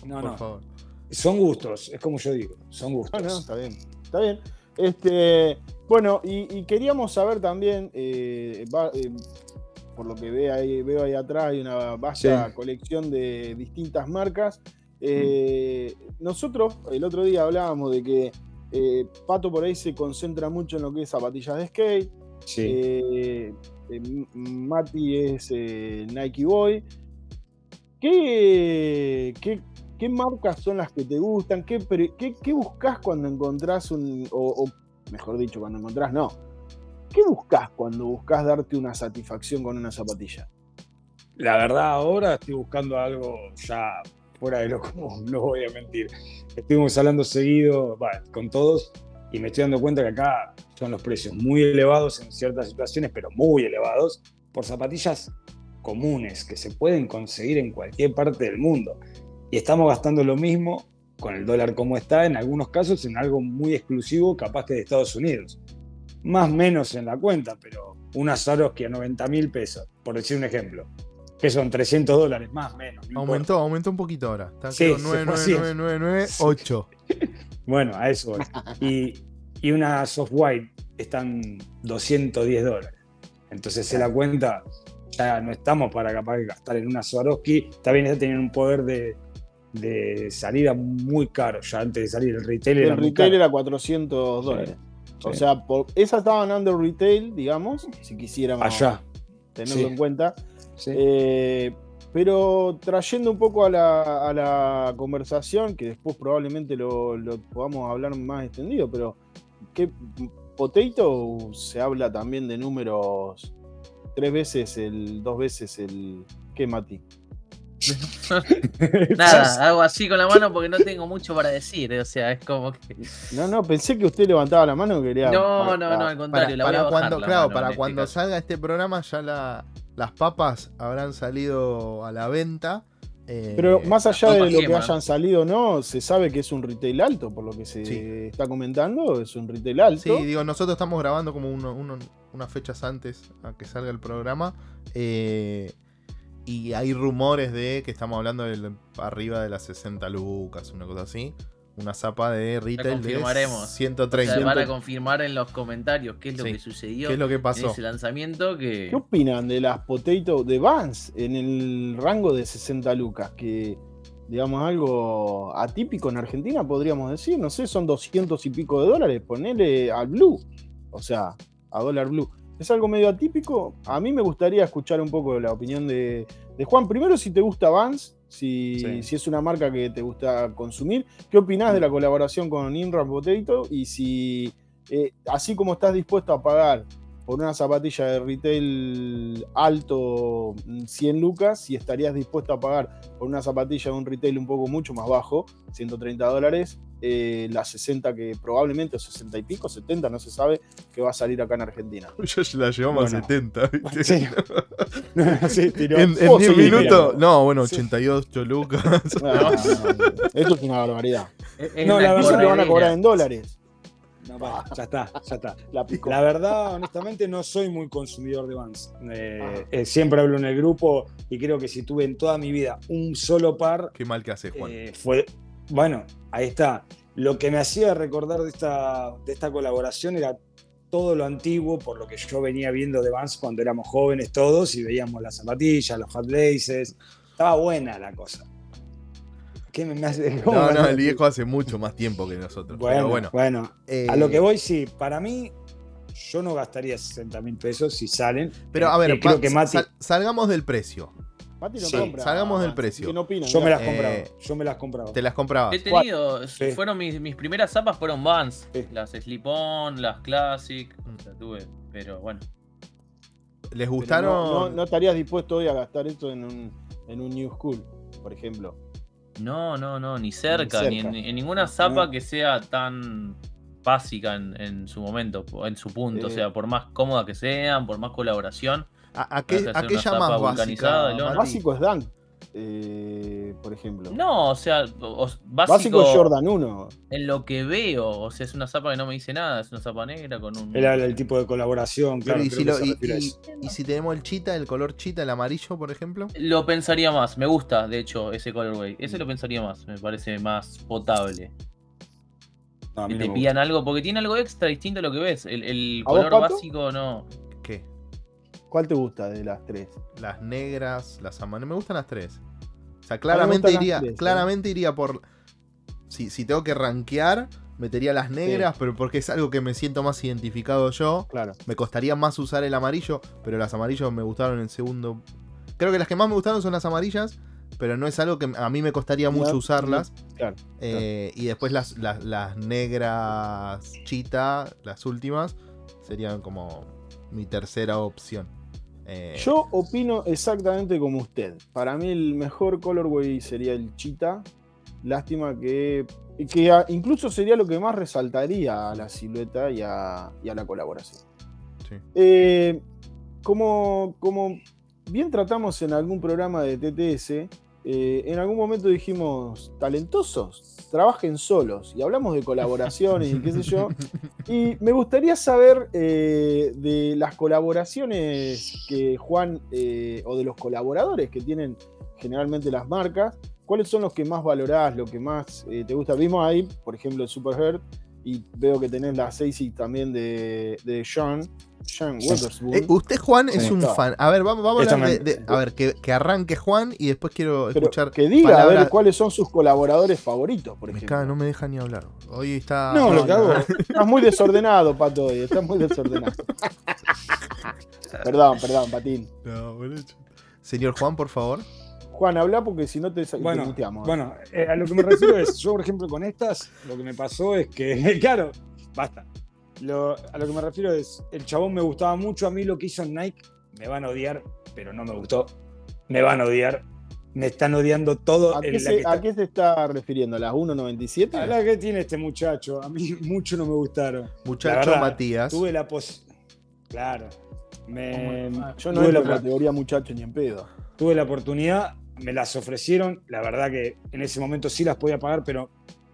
No, por no. favor. Son gustos, es como yo digo, son No, gustos. no, está bien. Está bien. Este, bueno, y, y queríamos saber también, eh, va- eh, por lo que ve ahí, veo ahí atrás, hay una vasta Sí. colección de distintas marcas. Eh, Nosotros el otro día hablábamos de que eh, Pato por ahí se concentra mucho en lo que es zapatillas de skate. Sí. Eh, eh, Mati es Nike Boy. ¿Qué, qué, qué marcas son las que te gustan? ¿Qué, pre- qué, qué buscas cuando encontrás un. O, o, mejor dicho, cuando encontrás, no. ¿Qué buscas cuando buscas darte una satisfacción con una zapatilla? La verdad, ahora estoy buscando algo ya fuera de lo común, no voy a mentir. Estuvimos hablando seguido bueno, con todos y me estoy dando cuenta que acá son los precios muy elevados en ciertas situaciones, pero muy elevados, por zapatillas comunes que se pueden conseguir en cualquier parte del mundo. Y estamos gastando lo mismo con el dólar como está, en algunos casos en algo muy exclusivo, capaz que de Estados Unidos. Más o menos en la cuenta, pero una Swarovski a 90 mil pesos, por decir un ejemplo, que son 300 dólares, más o menos. no Aumentó, aumentó un poquito ahora. Está Sí, creo, se 9, fue 9, así. 9, 9, 9, 8. Bueno, a eso voy. Y, y una soft white están 210 dólares. Entonces se la cuenta, ya no estamos para capaz de gastar en una Swarovski. Está bien, está teniendo un poder de, de salida muy caro. Ya antes de salir el retail era El muy retail caro. era 400 dólares. Sí. sea, por, esas estaban under retail, digamos, si quisiéramos Allá. tenerlo sí. en cuenta. sí. Eh, pero trayendo un poco a la, a la conversación, que después probablemente lo, lo podamos hablar más extendido, pero ¿qué Potato se habla también de números tres veces el, dos veces el. ¿Qué, Mati? Nada, hago así con la mano porque no tengo mucho para decir. O sea, es como que. No, no, pensé que usted levantaba la mano y quería. No, no, no, al contrario, la voy a bajar cuando, la claro, mano para este cuando salga este programa ya la- las papas habrán salido a la venta. eh, Pero más allá de lo que hayan salido o no, se sabe que es un retail alto, por lo que se Sí. está comentando, es un retail alto. Sí, digo, nosotros estamos grabando como uno- uno- unas fechas antes a que salga el programa. eh, y hay rumores de que estamos hablando de arriba de las 60 lucas, una cosa así. Una zapa de retail de confirmaremos. O 130. sea, van a confirmar en los comentarios qué es lo Sí. que sucedió ¿Qué es lo que en pasó? ese lanzamiento que ¿Qué opinan de las Potato de Vans en el rango de 60 lucas? Que, digamos, algo atípico en Argentina, podríamos decir. No sé, son 200 y pico de dólares. Ponele al Blue. O sea, a dólar Blue. ¿Es algo medio atípico? A mí me gustaría escuchar un poco la opinión de, de Juan. Primero, si te gusta Vans, si, Sí. si es una marca que te gusta consumir. ¿Qué opinás de la colaboración con Inram Potato? Y si, eh, así como estás dispuesto a pagar por una zapatilla de retail alto mm, 100 lucas y estarías dispuesto a pagar por una zapatilla de un retail un poco mucho más bajo, 130 dólares, eh, la 60 que probablemente, o 60 y pico, 70, no se sabe, que va a salir acá en Argentina. Ya la llevamos Bueno. a 70. ¿viste? Sí. Sí, tiró. En, en Vos 10 sí, minutos. No, bueno, Sí. 88 lucas. Ah, esto es una barbaridad. es, es No, la verdad le van a cobrar en dólares. No, bueno, ya está, ya está. La verdad, honestamente, no soy muy consumidor de Vans. Eh, Ah. eh, siempre hablo en el grupo y creo que si tuve en toda mi vida un solo par, Qué mal que hace Juan. eh, fue. Bueno, ahí está. Lo que me hacía recordar de esta, de esta colaboración era todo lo antiguo, por lo que yo venía viendo de Vans cuando éramos jóvenes todos y veíamos las zapatillas, los hot laces. Estaba buena la cosa. ¿Qué me, hace? ¿cómo no, no, el viejo hace mucho más tiempo que nosotros. Bueno, pero bueno. bueno, eh, a lo que voy, sí, para mí, yo no gastaría 60 mil pesos si salen. Pero Eh, a ver, eh, creo que Mati, sal- salgamos del precio. Mati no Sí, compra. salgamos del precio. ¿Qué no yo me las Eh, compraba. Yo me las compraba. Te las comprabas. He tenido, Sí. fueron mis, mis primeras zapas fueron Vans, Sí. las Slip-On, las Classic, sea, tuve, pero bueno. ¿Les gustaron? No, no- no estarías dispuesto hoy a gastar esto en un, en un New School, por ejemplo. No, no, no, ni cerca, ni, cerca. en, en ninguna zapa No. que sea tan básica en, en su momento, en su punto, o Eh. sea, por más cómoda que sean, por más colaboración. ¿A, a qué, Vas a a hacer qué una llamas zapa básica? Básico es Dunk, eh, por ejemplo. No, o sea, o- básico, Jordan 1. en lo que veo, o sea, es una zapa que no me dice nada, es una zapa negra con un... Era el tipo de colaboración, Pero claro. y, si lo- y- y- y tenemos el chita, el color chita, el amarillo, por ejemplo. Lo pensaría más, me gusta, de hecho, ese colorway. Ese Mm. lo pensaría más, me parece más potable. No, a mí Que no te pidan algo, porque tiene algo extra distinto a lo que ves. El, el ¿A vos, color básico no. ¿Cuál te gusta de las tres? Las negras, las amarillas. Me gustan las tres. O sea, me claramente iría, tres, ¿eh? claramente iría por. Si, si tengo que rankear, metería las negras, pero porque es algo que me siento más identificado yo. Claro. Me costaría más usar el amarillo, pero las amarillas me gustaron en segundo. Creo que las que más me gustaron son las amarillas, pero no es algo que a mí me costaría mucho usarlas. Claro. Eh, y después las, las, las negras chita, las últimas, serían como mi tercera opción. Eh, Yo opino exactamente como usted. Para mí el mejor colorway sería el Cheetah. Lástima que, que a- incluso sería lo que más resaltaría a la silueta y a, y a la colaboración. Sí. Eh, como, como bien tratamos en algún programa de TTS, eh, en algún momento dijimos talentosos. Trabajen solos. Y hablamos de colaboraciones y qué sé yo. Y me gustaría saber eh, de las colaboraciones que Juan, eh, o de los colaboradores que tienen generalmente las marcas, ¿cuáles son los que más valorás, lo que más eh, te gusta? Vimos ahí, por ejemplo, el Superherd, y veo que tenés la 6 y también de, de Sean, Sean. Eh, usted, Juan, es Sí. un Está. fan. A ver, vamos, vamos a hablar de, me- de- A ver, que, que arranque Juan y después quiero Pero escuchar. que diga, a ver, cuáles son sus colaboradores favoritos, por Me ejemplo. caga, no me deja ni hablar. Hoy está. No, lo que hago. Estás muy desordenado, Pato, hoy. Estás muy desordenado. perdón, perdón, Patín. No. Señor Juan, por favor. Juan, habla porque si no te, te Bueno, muteamos. bueno eh, a lo que me refiero es, yo por ejemplo con estas, lo que me pasó es que, claro, basta. Lo- a lo que me refiero es, el chabón me gustaba mucho, a mí lo que hizo en Nike, me van a odiar, pero no me gustó. Me van a odiar, me están odiando todo. ¿A en qué, la se, que a está- qué se está refiriendo? ¿A las 1.97? a la que tiene este muchacho, a mí mucho no me gustaron. Muchacho verdad, Matías. Tuve la pos... Claro. Me, Yo no tuve, la, categoría muchacho ni en pedo. tuve la oportunidad, me las ofrecieron, la verdad que en ese momento sí las podía pagar, pero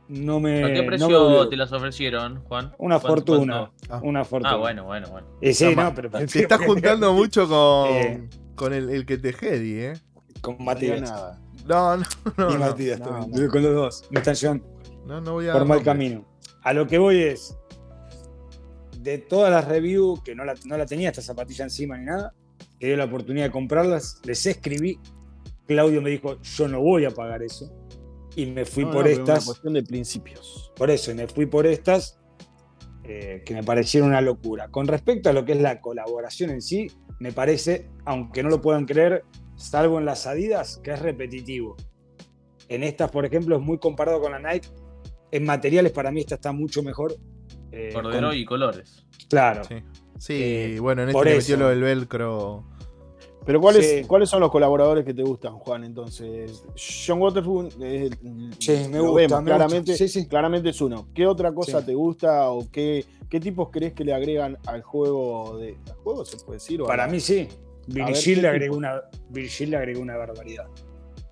no me... ¿A qué no me precio te las ofrecieron, Juan? Una ¿Cuánto- fortuna. Ah. Una fortuna. Ah, bueno, bueno, bueno. Y sí, no, pero Te estás juntando mucho con, Eh. con el, el que te jedi, ¿eh? con Matías. nada. No, no, no. y. Matías no, también. no. Con los dos. Me están llevando No, no voy a. por mal camino. A lo que voy es. De todas las reviews, que no la, no la tenía esta zapatilla encima ni nada, que dio la oportunidad de comprarlas, les escribí. Claudio me dijo, yo no voy a pagar eso. Y me fui No, por no, estas. Es una cuestión de principios. Por eso, y me fui por estas eh, que me parecieron una locura. Con respecto a lo que es la colaboración en sí, me parece, aunque no lo puedan creer, salvo en las Adidas, que es repetitivo. En estas, por ejemplo, es muy comparado con la Nike. En materiales, para mí, esta está mucho mejor. eh, Cordero con- y colores. Claro. Sí, Sí, Eh, bueno, en este metió lo del velcro. Pero ¿cuáles, Sí. ¿cuáles son los colaboradores que te gustan, Juan? Entonces, John Waterford es el- Sí, me gusta, vemos, me claramente, gusta. Sí, sí. claramente es uno. ¿Qué otra cosa Sí. te gusta o qué, qué tipos crees que le agregan al juego de al juego se puede decir? a Para la- mí sí. Virgil ¿qué le agregó una, Virgil le agregó una barbaridad.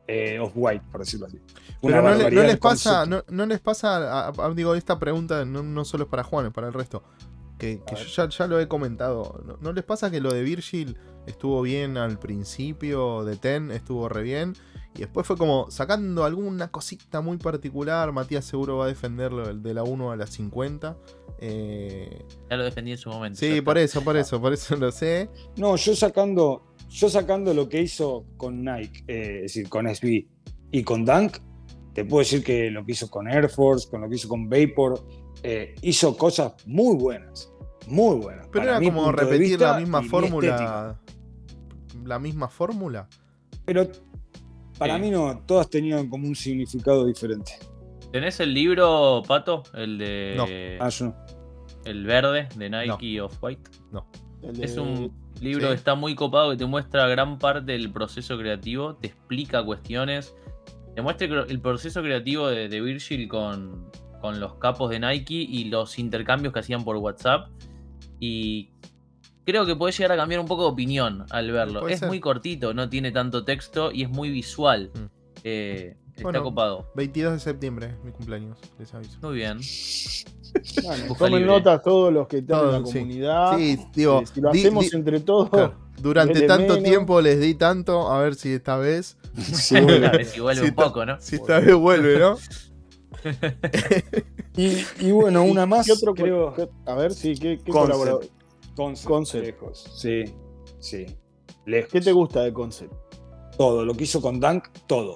Eh, Off-White, por decirlo así. Pero no, le- no barbaridad les pasa, no, no les pasa, digo, esta pregunta no, no solo es para Juan, es para el resto. Que, yo ya, ya lo he comentado. ¿No, no les pasa que lo de Virgil estuvo bien al principio, de Ten estuvo re bien? Y después fue como sacando alguna cosita muy particular. Matías seguro va a defenderlo del- de la 1 a la 50. Eh, Ya lo defendí en su momento. sí, por eso, por eso, por eso lo sé. No, yo sacando, yo sacando lo que hizo con Nike, eh, es decir, con SB y con Dunk, te puedo decir que lo que hizo con Air Force, con lo que hizo con Vapor, eh, hizo cosas muy buenas, muy buenas. Pero para era como repetir la misma fórmula. La misma fórmula. Pero para mí no, todas tenían como un significado diferente. ¿Tenés el libro, Pato? El de. Ah, yo no. El verde de Nike Off-White. el de- Es un libro Sí. que está muy copado, que te muestra gran parte del proceso creativo, te explica cuestiones, te muestra el el proceso creativo de, de Virgil con, con los capos de Nike y los intercambios que hacían por WhatsApp. Y creo que puede llegar a cambiar un poco de opinión al verlo. Es ser. muy cortito, no tiene tanto texto y es muy visual. Mm. Eh, está copado. 22 de septiembre, mi cumpleaños, les aviso. Muy bien. Bueno, tomen libre. nota todos los que están en la sí. comunidad. Sí, digo, si lo di- hacemos di- entre todos, Claro, Durante tanto menos. tiempo les di tanto, a ver si esta vez. Sí, ver si vuelve un poco, ¿no? Si esta vez vuelve, ¿no? y, y bueno, una más, ¿qué otro creo, qué- a ver, sí, ¿qué, qué Concept. Concept, Concept. lejos. Sí, sí. Lejos. ¿Qué te gusta de Concept? todo, lo que hizo con Dunk, todo.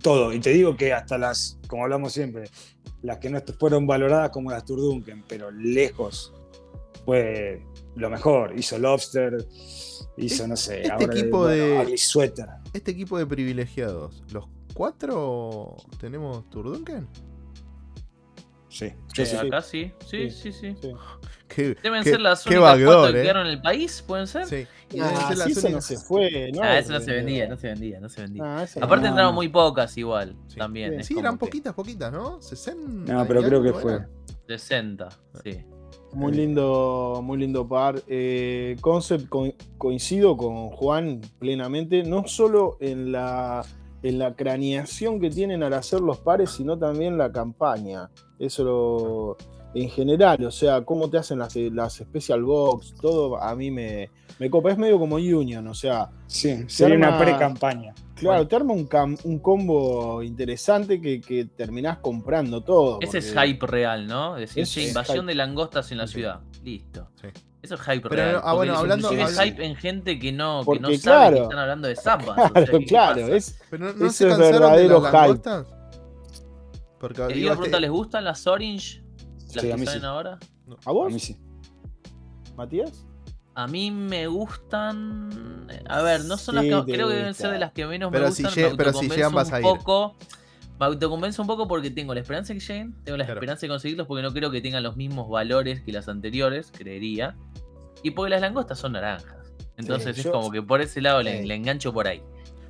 Todo. Y te digo que hasta las, como hablamos siempre, las que no fueron valoradas como las Turdunken, pero lejos fue lo mejor. Hizo Lobster, hizo, no sé, este ahora equipo bueno, de- Ugly Sweater. Este equipo de privilegiados, ¿los cuatro tenemos Turdunken? Sí, Sí, sí. acá sí. Sí, Sí. sí, sí. Sí. Qué- Deben qué- ser las qué únicas backdoor, cuatro que eh. quedaron en el país, ¿pueden ser? Sí. Y Ah, deben ser las sí, eso no se fue, ¿no? Ah, eso no se vendía, no se vendía, no se vendía. ah, Aparte no. entraron muy pocas igual, Sí. también. Sí, eran que poquitas, poquitas, ¿no? 60. No, pero creo que fue. eran. 60, sí. Muy lindo, muy lindo par. Eh, Concept co- coincido con Juan plenamente, no solo en la en la craneación que tienen al hacer los pares, sino también la campaña. Eso lo, en general, o sea, cómo te hacen las, las special box, todo a mí me, me copa. Es medio como Union, o sea, Sí, sería una pre-campaña. claro, te arma un, cam- un combo interesante que, que terminás comprando todo. Ese es hype real, ¿no? Decir, Ese che, es invasión hype. de langostas en la Sí. ciudad. Listo. Sí. Eso es hype Pero, real. ah, bueno, hablando- inclusive hablando- hype en gente que no, que Porque, no sabe que claro. están hablando de zapas. o sea, Claro, ¿qué- qué claro, es, Pero no, se es cansaron de verdadero las hype. Porque Eh, digo, a este- preguntar, ¿les gustan las Orange? Las Sí, a que mí salen sí. ahora. ¿A A vos, mí sí. Matías? A mí me gustan. eh, A ver, no son Sí, las que creo que deben gusta. ser de las que menos Pero me si gustan. me pero si llegan vas a un ir. poco. Me autoconvenzo un poco porque tengo la esperanza de que lleguen, tengo la Claro. esperanza de conseguirlos porque no creo que tengan los mismos valores que las anteriores, creería. Y porque las langostas son naranjas. Entonces Sí, es yo- como que por ese lado le, Sí. le engancho por ahí.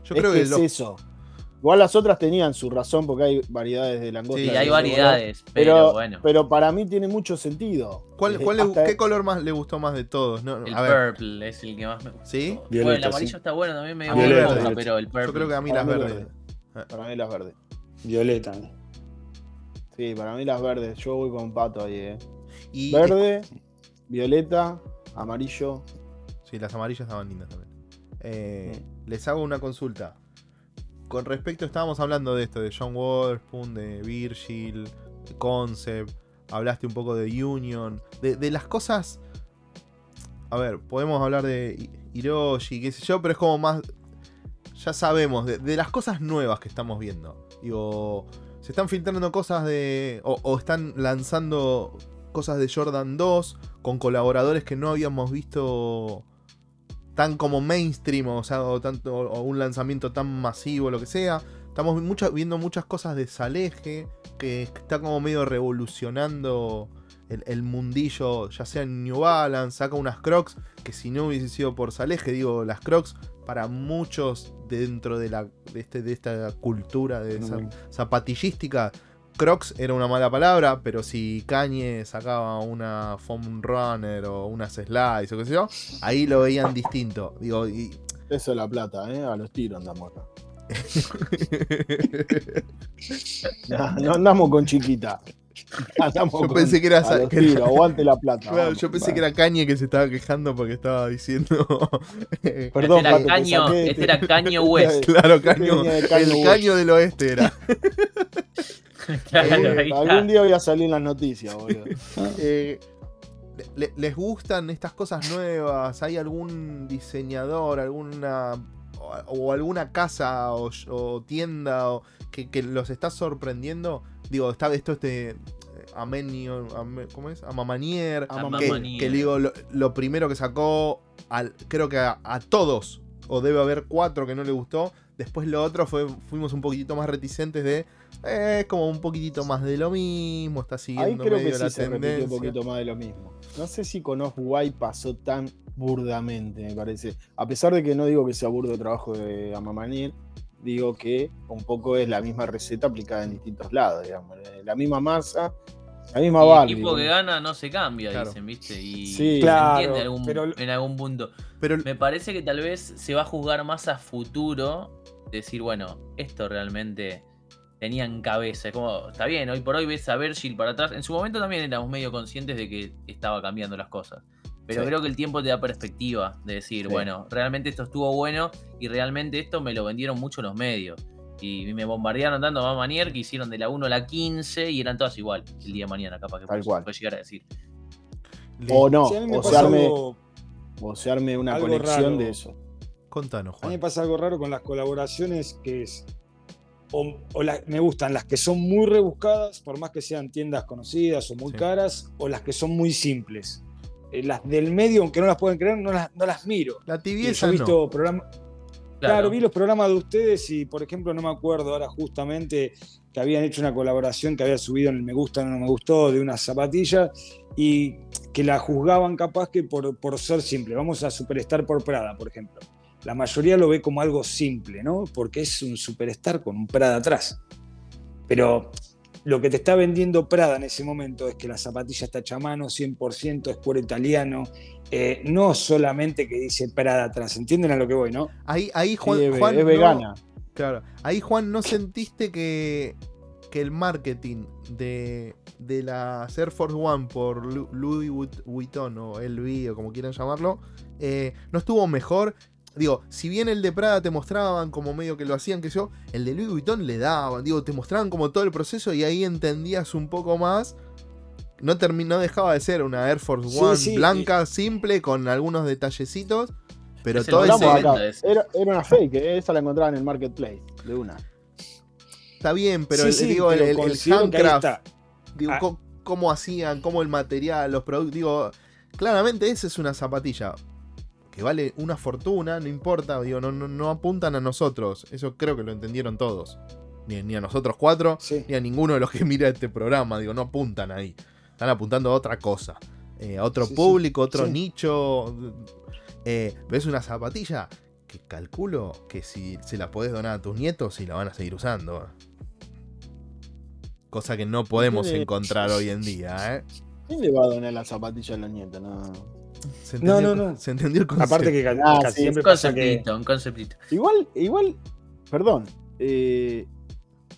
Yo es creo que que, es lo- eso. Igual las otras tenían su razón porque hay variedades de langostas. Sí, hay variedades, color, pero, pero, bueno. pero para mí tiene mucho sentido. ¿cuál, Eh, cuál le- ¿qué color más le gustó más de todos? No, El a ver, purple es el que más me gusta. ¿Sí? Bueno, el amarillo sí. está bueno también monja, violeta. pero el purple. yo creo que a mí las verdes. verde. Para mí las verdes. Violeta. Sí, para mí las verdes. Yo voy con pato ahí, eh. Y, Verde, violeta, amarillo. Sí, las amarillas estaban lindas también. Eh, Mm. Les hago una consulta. Con respecto, estábamos hablando de esto, de John Witherspoon, de Virgil, de Concept, hablaste un poco de Union, de, de las cosas... A ver, podemos hablar de Hi- Hiroshi, qué sé yo, pero es como más... Ya sabemos, de, de las cosas nuevas que estamos viendo. Digo, se están filtrando cosas de... O, están lanzando cosas de Jordan 2 con colaboradores que no habíamos visto tan como mainstream, o sea, o, tanto, o un lanzamiento tan masivo, lo que sea. Estamos viendo muchas cosas de Saleje, que está como medio revolucionando el, el mundillo, ya sea en New Balance, saca unas Crocs, que si no hubiese sido por Saleje, digo, las Crocs para muchos dentro de, la, de, este, de esta cultura de esa- zapatillística, Crocs era una mala palabra, pero si Kanye sacaba una foam runner o unas slides o qué sé yo, ahí lo veían distinto. Digo, y- Eso es la plata, ¿eh? A los tiros andamos acá. No, no andamos con chiquita. Andamos Yo pensé que era que era- aguante la plata. Claro, vamos. yo pensé que era Kanye que se estaba quejando porque estaba diciendo. Perdón, este era Pato, Caño, este te- era Caño West. claro, Caño, de Kanye el West. caño del oeste era. Claro, Algún, algún día voy a salir en las noticias, boludo. Eh, le- ¿Les gustan estas cosas nuevas? ¿Hay algún diseñador, alguna o, o alguna casa o, o tienda o- que, que los está sorprendiendo? Digo, está esto este Amenio, Ame- ¿cómo es? Amamanier, Ama que, que digo, lo, lo primero que sacó, al, creo que a, a todos, o debe haber cuatro que no le gustó. Después lo otro fue, fuimos un poquitito más reticentes de, eh, es como un poquitito más de lo mismo, está Ahí siguiendo creo medio que la sí se tendencia. un poquito más de lo mismo. No sé si con Off-White pasó tan burdamente, me parece. A pesar de que no digo que sea burdo el trabajo de Amamanier, digo que un poco es la misma receta aplicada en distintos lados, digamos. Eh, La misma masa, la misma Y el equipo que gana no se cambia, Claro. dicen, ¿viste? Y Sí. se Claro, entiende algún- pero- en algún punto. Pero Me parece que tal vez se va a juzgar más a futuro. Decir, bueno, esto realmente tenía en cabeza. Es como, está bien, hoy por hoy ves a Virgil para atrás. En su momento también éramos medio conscientes de que estaba cambiando las cosas. Pero Sí. creo que el tiempo te da perspectiva de decir, Sí. bueno, realmente esto estuvo bueno y realmente esto me lo vendieron mucho los medios. Y me bombardearon dando a Manier que hicieron de la 1 a la 15 y eran todas igual el día de mañana, capaz que Tal puede- llegar a decir. O no, Sí, o se, arme, algo- o se arme una raro. de eso. contanos, A mí me Juan. pasa algo raro con las colaboraciones que es. O, o la- me gustan las que son muy rebuscadas, por más que sean tiendas conocidas o muy Sí. caras, o las que son muy simples. Eh, las del medio, aunque no las pueden creer, no las, no las miro. La Y yo tibieza he no. visto programas. Claro. Claro, vi los programas de ustedes y, por ejemplo, no me acuerdo ahora justamente que habían hecho una colaboración que había subido en el Me Gusta, no me gustó, de unas zapatillas y que la juzgaban capaz que por, por ser simple. Vamos a Superstar por Prada, por ejemplo. La mayoría lo ve como algo simple, ¿no? Porque es un Superstar con un Prada atrás. Pero lo que te está vendiendo Prada en ese momento es que la zapatilla está hecha a mano, 100% es cuero italiano, eh, no solamente que dice Prada atrás. ¿Entienden a lo que voy, no? Ahí, ahí Sí, Juan, es, Juan es no- vegana. Claro. Ahí, Juan, ¿no sentiste que, que el marketing de, de las Air Force One por Louis Vuit- Vuitton o LV o como quieran llamarlo, eh, no estuvo mejor? Digo, si bien el de Prada te mostraban como medio que lo hacían, que yo, el de Louis Vuitton le daban, digo, te mostraban como todo el proceso y ahí entendías un poco más. No, terminó, no dejaba de ser una Air Force One sí, blanca, simple, con algunos detallecitos, pero Es todo ese. Era, era una fake, ¿eh? esa la encontraba en el marketplace, de una. Está bien, pero Sí, el- sí, digo, el, pero el- el handcraft, digo, Ah. cómo hacían, cómo el material, los productos, digo, claramente esa es una zapatilla que vale una fortuna, no importa, digo, no, no, no apuntan a nosotros, eso creo que lo entendieron todos, ni, ni a nosotros cuatro, Sí. ni a ninguno de los que mira este programa, digo, no apuntan ahí, están apuntando a otra cosa, eh, a otro Sí, público, otro nicho, eh, ves una zapatilla que calculo que si se la podés donar a tus nietos y la van a seguir usando. Cosa que no podemos encontrar hoy en día, ¿eh? ¿Quién le va a donar la zapatilla a los nietos? No. ¿Se No, entendió, no, no. ¿Se entendió el concepto? Aparte que Ah, casi sí, siempre Un pasa que. conceptito, un conceptito. Igual, igual, perdón. eh,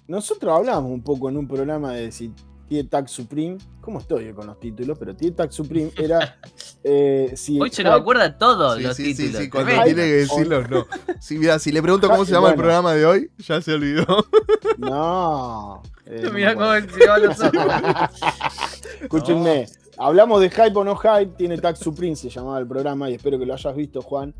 nosotros hablábamos un poco en un programa de si Tie Tag Supreme. ¿Cómo estoy yo con los títulos? Pero Tie Tag Supreme era. eh, si Hoy se nos acuerda todos Sí, los sí, títulos. sí, cuando tiene que decirlo, no. Sí, mira, si le pregunto cómo se llama el programa de hoy, ya se olvidó. No. eh, no me Mirá cómo se los ojos. Escúchenme. Hablamos de hype o no hype, tiene Tag Supreme, se llamaba el programa, y espero que lo hayas visto, Juan.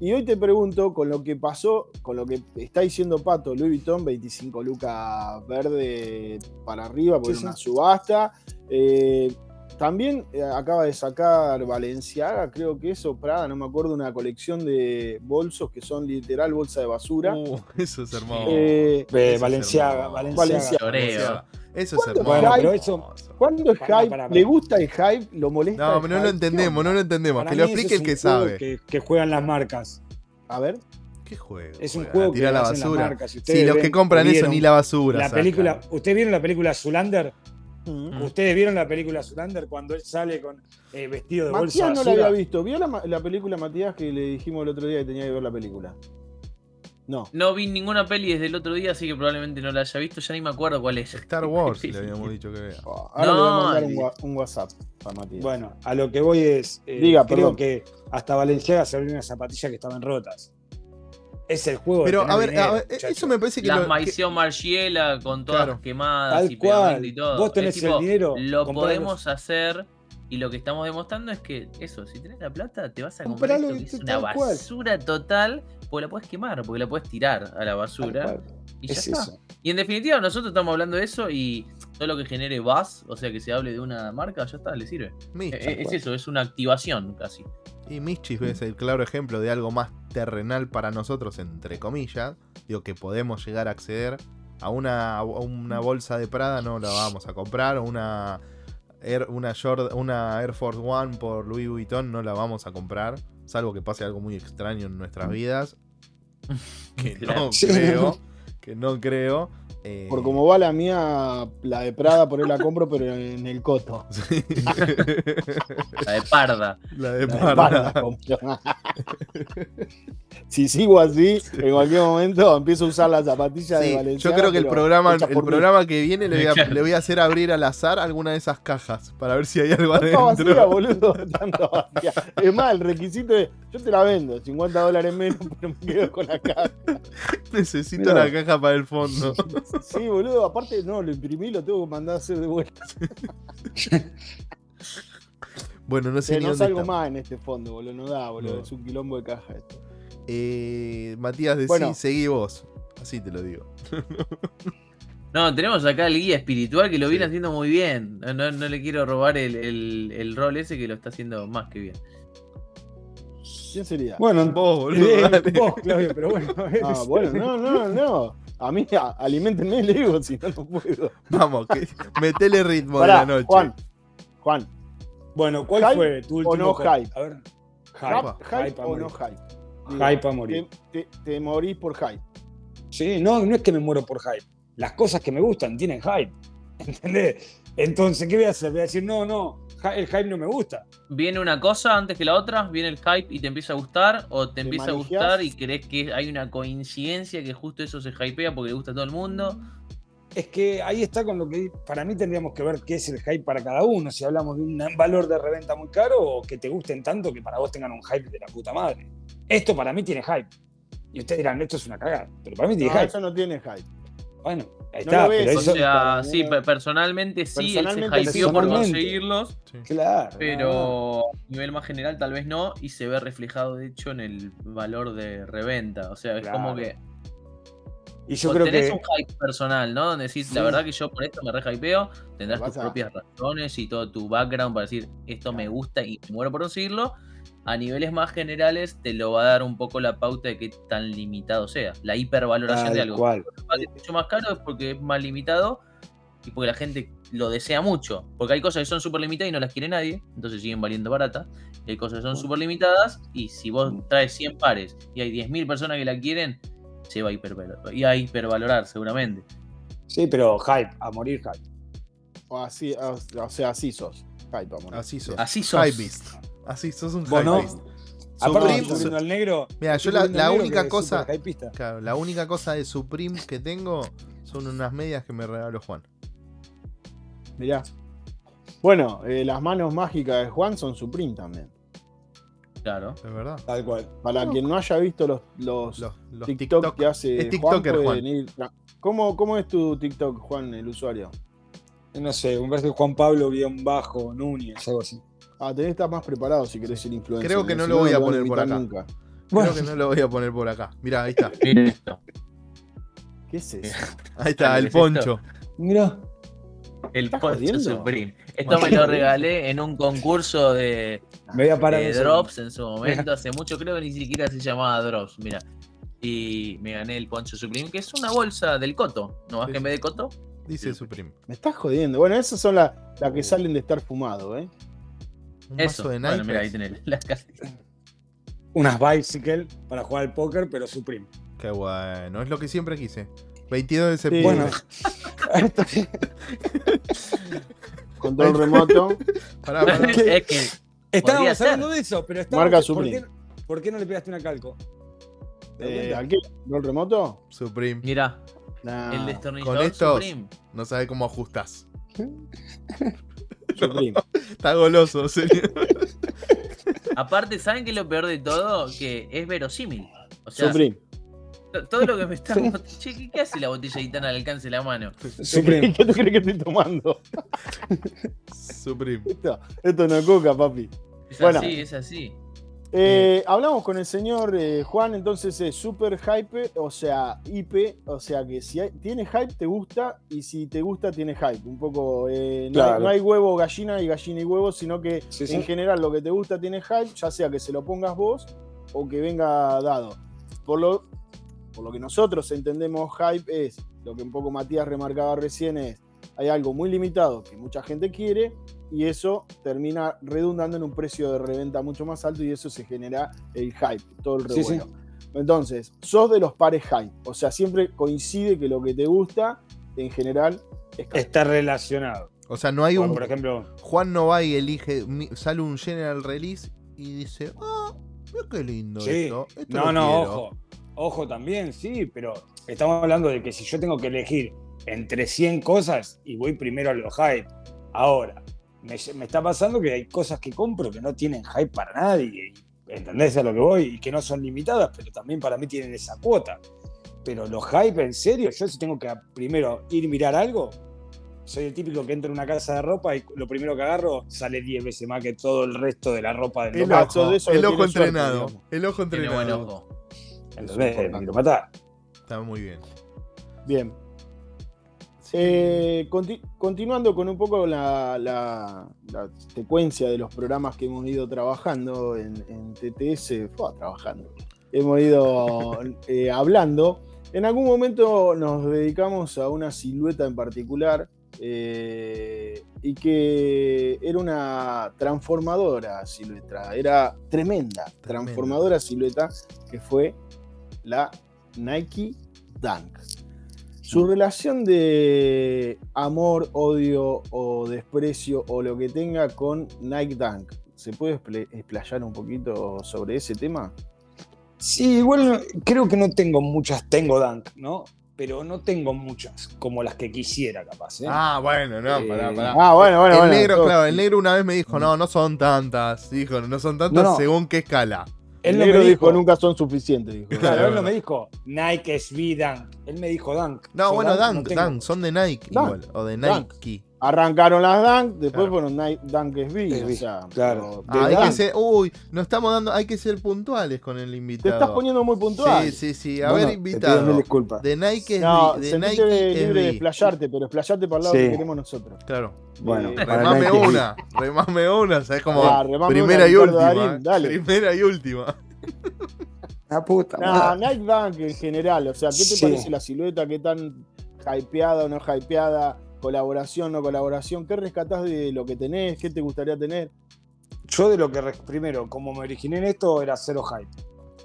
Y hoy te pregunto, con lo que pasó, con lo que está diciendo Pato, Louis Vuitton, 25 lucas verde para arriba, por Sí, sí. una subasta. Eh, también eh, acaba de sacar Valenciaga, creo que eso, Prada, no me acuerdo, una colección de bolsos que son literal bolsa de basura. Uh, eso es hermoso. Eh, Eso es Valenciaga, hermoso. Valenciaga. Valenciaga. Choreo. Eso es ¿Cuándo hermoso. Bueno, pero hype? eso- ¿Cuándo es hype? ¿Le gusta el hype? ¿Lo molesta? No, el pero no hype? lo ¿Qué entendemos, no lo entendemos. Para Que lo explique es el que sabe. Que, que juegan las marcas. A ver. ¿Qué juego? Es un juega? juego que la las marcas. Si los que compran eso ni la basura. La sacan. película, ¿Ustedes vieron la película Zulander? Mm. ¿Ustedes vieron la película Zulander cuando él sale con eh, vestido de bolsa Matías no la había visto. ¿Vio la, la película Matías que le dijimos el otro día que tenía que ver la película? No. No vi ninguna peli desde el otro día, así que probablemente no la haya visto. Ya ni me acuerdo cuál es. Star Wars le habíamos dicho que vea. Oh, Ahora le voy a No, mandar un, WhatsApp a Matías. Bueno, a lo que voy es. eh, Diga, creo perdón. que hasta Valenciaga se abrió unas zapatillas que estaban rotas. Es el juego de Pero, a ver, dinero, a ver, muchachos. eso me parece que. La lo- que- Margiela con todas Claro. quemadas Tal y cual. y todo. Vos tenés Es tipo, el dinero, Lo podemos hacer y lo que estamos demostrando es que eso, si tenés la plata, te vas a comprar Compralo esto y que es te- una cual. basura total, porque la puedes quemar, porque la puedes tirar a la basura y ya Es está. eso. Y en definitiva, nosotros estamos hablando de eso y todo lo que genere buzz, o sea que se hable de una marca, ya está, le sirve. Mischi. Eh, Es eso, es una activación casi. Y Mischief es el claro ejemplo de algo más terrenal para nosotros, entre comillas. Digo que podemos llegar a acceder a una, a una bolsa de Prada, no la vamos a comprar. Una Air, una, una Air Force One por Louis Vuitton no la vamos a comprar. Salvo que pase algo muy extraño en nuestras vidas. Que no creo. Que no creo. Eh, Por como va la mía, la de Prada, por ahí la compro, pero en el coto. sí. La de parda. la de La de Parda. Compro. si sigo así, en cualquier momento empiezo a usar la zapatilla Sí, de Valencia. yo creo que el programa, el programa que viene le voy, a, Claro. le voy a hacer abrir al azar alguna de esas cajas para ver si hay algo Tanta vacía, adentro. boludo. Vacía. Es más, el requisito es: yo te la vendo, 50 dólares menos, pero me quedo con la caja. Necesito Mirá. la caja para el fondo. Sí, boludo. Aparte, no, lo imprimí, lo tengo que mandar a hacer de vuelta. Bueno, no sé Eh, ni no dónde salgo está. más en este fondo, boludo. No da, boludo. No. Es un quilombo de caja esto. Eh, Matías, decí, Bueno. seguí vos. Así te lo digo. No, tenemos acá el guía espiritual que lo viene haciendo muy bien. No, no- no le quiero robar el, el- el rol ese que lo está haciendo más que bien. ¿Quién sería? Bueno, Vos, boludo. eh, vos, Claudio, pero bueno. Ah, bueno, no, no, no. A mí, a- alimentenme, le digo, si no, no puedo. Vamos, que, metele ritmo Pará, de la noche. Juan, Juan, Bueno, ¿cuál ¿Hype fue tu último o no hype? hype? A ver. ¿hype, Hype, o no hype? Digo, Hype a morir. Te, te- te morís por hype. Sí, no, no es que me muero por hype. Las cosas que me gustan tienen hype. ¿Entendés? Entonces, ¿qué voy a hacer? Voy a decir, no, no, el hype no me gusta. ¿Viene una cosa antes que la otra? ¿Viene el hype y te empieza a gustar? ¿O te ¿Te empieza a gustar y crees que hay una coincidencia que justo eso se hypea porque le gusta a todo el mundo? Es que ahí está con lo que para mí tendríamos que ver qué es el hype para cada uno. Si hablamos de un valor de reventa muy caro o que te gusten tanto que para vos tengan un hype de la puta madre. Esto para mí tiene hype. Y ustedes dirán, esto es una cagada. Pero para mí tiene No, hype. eso no tiene hype. Bueno, ahí No está. pero O eso, sea, para sí, personalmente sí, él se Personalmente hypeó por Personalmente. conseguirlos, Sí. claro. pero a nivel más general tal vez no, y se ve reflejado de hecho en el valor de reventa. O sea, es como que Y yo o creo tenés que. un hype personal, ¿no? Donde decís, la verdad que yo por esto me re hypeo, tendrás tus propias razones y todo tu background para decir, esto me gusta y me muero por conseguirlo. A niveles más generales te lo va a dar un poco la pauta de qué tan limitado sea. La hipervaloración de algo. cual. vale mucho más caro es porque es más limitado y porque la gente lo desea mucho. Porque hay cosas que son súper limitadas y no las quiere nadie, entonces siguen valiendo baratas. Y hay cosas que son súper limitadas y si vos traes 100 pares y hay 10.000 personas que la quieren, se va a hipervalorar. Y a hipervalorar seguramente. Sí, pero hype, a morir hype. O, así, o, o sea, así sos. Hype, amor. Así sos. Así sos. Hypebeast. Así sos un Vos no. hypebeast. Aparte, Supreme- al negro. Mira, yo la, única cosa. Claro, la única cosa de Supreme que tengo son unas medias que me regaló Juan. Mirá. Bueno, eh, las manos mágicas de Juan son Supreme también. Claro. Es verdad. Tal cual. Para No. quien no haya visto los, los, Los, los TikTok, TikTok. que hace Es TikToker, Juan, Juan. pueden ir- ¿Cómo, ¿Cómo es tu TikTok, Juan, el usuario? No sé, un verso de Juan Pablo guion bajo, Núñez, algo así. Ah, tenés que estar más preparado si querés ser influencer. Creo que no si lo voy a poner por acá. Nunca. Creo que no lo voy a poner por acá. Mira, ahí está. Miren esto. ¿Qué es eso? Ahí está, ¿Qué el poncho. Mira. El ¿Estás Poncho? Supreme. Esto me lo regalé en un concurso de, Me voy a parar. de un Drops en su momento, hace mucho, creo que ni siquiera se llamaba Drops, mira. Y me gané el Poncho Supreme, que es una bolsa del Coto, ¿no? más que en vez de Coto. Dice Supreme. Me estás jodiendo. Bueno, esas son las las que salen de estar fumado, ¿eh? Un Eso. vaso de Bueno, mira, ahí naipes. tenés las cartas. Unas bicycle para jugar al póker, pero Supreme. Qué bueno. Es lo que siempre quise. 22 de septiembre. Bueno, Control remoto. Pará, pará. es que estábamos hablando de eso, pero estábamos. Marca ¿por Supreme. qué, por qué no le pegaste una calco? ¿Te das Eh, cuenta? ¿A qué? ¿Control remoto? Supreme. Mira, Nah, el destornillador con estos- Supreme. No sabe cómo ajustás. Supreme. Está goloso, serio. Aparte, ¿saben qué es lo peor de todo? Que es verosímil. O sea, Supreme. to- todo lo que me está. Che, ¿qué, hace la botella tan al alcance de la mano? Supreme. ¿Qué tú crees que estoy tomando? Supreme. Esto, esto no es coca, papi. Es Bueno. así, es así. Eh, hablamos con el señor eh, Juan, entonces es super hype, o sea, IP, o sea que si hay- tiene hype te gusta y si te gusta tiene hype. Un poco, eh, no, hay, Claro. no hay huevo, gallina y gallina y huevo, sino que Sí, en sí. general lo que te gusta tiene hype, ya sea que se lo pongas vos o que venga dado. Por lo, por lo que nosotros entendemos hype es, lo que un poco Matías remarcaba recién es, hay algo muy limitado que mucha gente quiere y eso termina redundando en un precio de reventa mucho más alto y eso se genera el hype, todo el Sí, revuelo. Entonces, sos de los pares hype, o sea, siempre coincide que lo que te gusta en general. Está relacionado. O sea, no hay un. por ejemplo, Juan no va y elige. Sale un general release y dice. Ah, mira qué lindo sí. esto. esto No, lo no, quiero". ojo. Ojo también, sí, pero estamos hablando de que si yo tengo que elegir entre 100 cosas y voy primero a los hype. Ahora, me, me está pasando que hay cosas que compro que no tienen hype para nadie. ¿Entendés a lo que voy? Y que no son limitadas, pero también para mí tienen esa cuota. Pero los hype, en serio, yo si tengo que primero ir a mirar algo, soy el típico que entra en una casa de ropa y lo primero que agarro sale 10 veces más que todo el resto de la ropa del El El local. ojo, eso el ojo suerte, entrenado. el ojo entrenado. ojo. ¿Entendés? Eso es Me quiero matar. Está muy bien. Bien. Eh, conti- continuando con un poco la, la- la secuencia de los programas que hemos ido trabajando en, en TTS, trabajando, hemos ido eh, hablando. En algún momento nos dedicamos a una silueta en particular eh, y que era una transformadora silueta, era tremenda, transformadora silueta que fue la Nike Dunk. Su relación de amor, odio o desprecio o lo que tenga con Nike Dunk. ¿Se puede expl- explayar un poquito sobre ese tema? Sí, igual creo que no tengo muchas, tengo Dunk, ¿no? Pero no tengo muchas, como las que quisiera, capaz. ¿eh? Ah, bueno, no, Eh, pará, pará. Ah, bueno, bueno, el bueno. negro, todo- claro, el negro una vez me dijo, no, no son tantas. Dijo, no son tantas No, no. según qué escala. Él no me dijo, dijo, nunca son suficientes. Dijo. Claro, Claro, él no me dijo Nike SB Dunk. Él me dijo Dunk. No, Yo bueno, no Dunk. Dunk, son de Nike Dunk, igual, o de Dunk. Nike. Arrancaron las Dunk, después Claro. fueron Nike Dunk SB. SB, O sea, claro. pero Ah, hay que ser, uy, nos estamos dando, hay que ser puntuales con el Te invitado. estás poniendo muy puntual. Sí, sí, sí. A Bueno, ver, te invitado. disculpas. De Nike No, de Nike es libre de explayarte, pero explayarte para el lado Sí. que queremos nosotros. Claro. Bueno, Eh, para Remame Nike una, remame una, ¿sabes cómo? Ah, remame Primera una, y última. Darín, dale. Primera y última. La puta No, madre. Nike Dunk en general, o sea, ¿qué te Sí. parece la silueta? ¿Qué tan hypeada o no hypeada? ¿Colaboración, no colaboración? ¿Qué rescatás de lo que tenés? ¿Qué te gustaría tener? Yo de lo que, primero, como me originé en esto, era cero hype.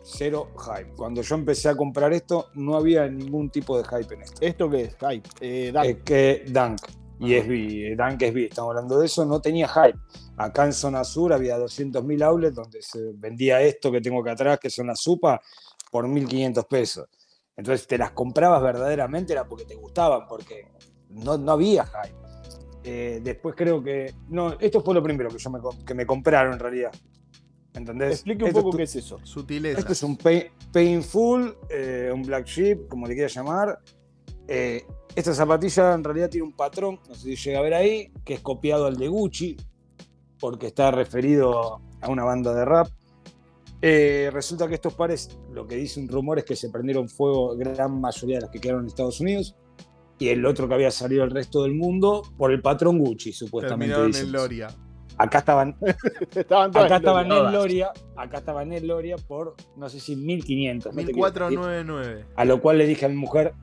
Cero hype. Cuando yo empecé a comprar esto, no había ningún tipo de hype en esto. ¿Esto qué es? Hype. Eh, Dunk. Es que Dunk y Ajá. SB, eh, Dunk SB, estamos hablando de eso, no tenía hype. Acá en zona sur había 200.000 outlets donde se vendía esto que tengo acá atrás, que son las supas, por 1.500 pesos. Entonces te las comprabas verdaderamente era porque te gustaban, porque no, no había hype. Eh, después creo que... No, esto fue lo primero que, yo me, que me compraron en realidad. ¿Entendés? Explique un Esto poco tu- qué es eso. Sutileza. esto es un pay- Painful, eh, un Black Sheep, como le quieras llamar. Eh, esta zapatilla en realidad tiene un patrón, no sé si llega a ver ahí, que es copiado al de Gucci, porque está referido a una banda de rap. Eh, resulta que estos pares, lo que dice un rumor es que se prendieron fuego gran mayoría de las que quedaron en Estados Unidos, y el otro que había salido al resto del mundo por el patrón Gucci, supuestamente. Terminaron dicen. en Loria. Acá estaban Estaban todas Acá en estaba Loria. Acá estaba Nel Loria por, no sé si 1500. no te quiero mentir. 1499. A lo cual le dije a mi mujer,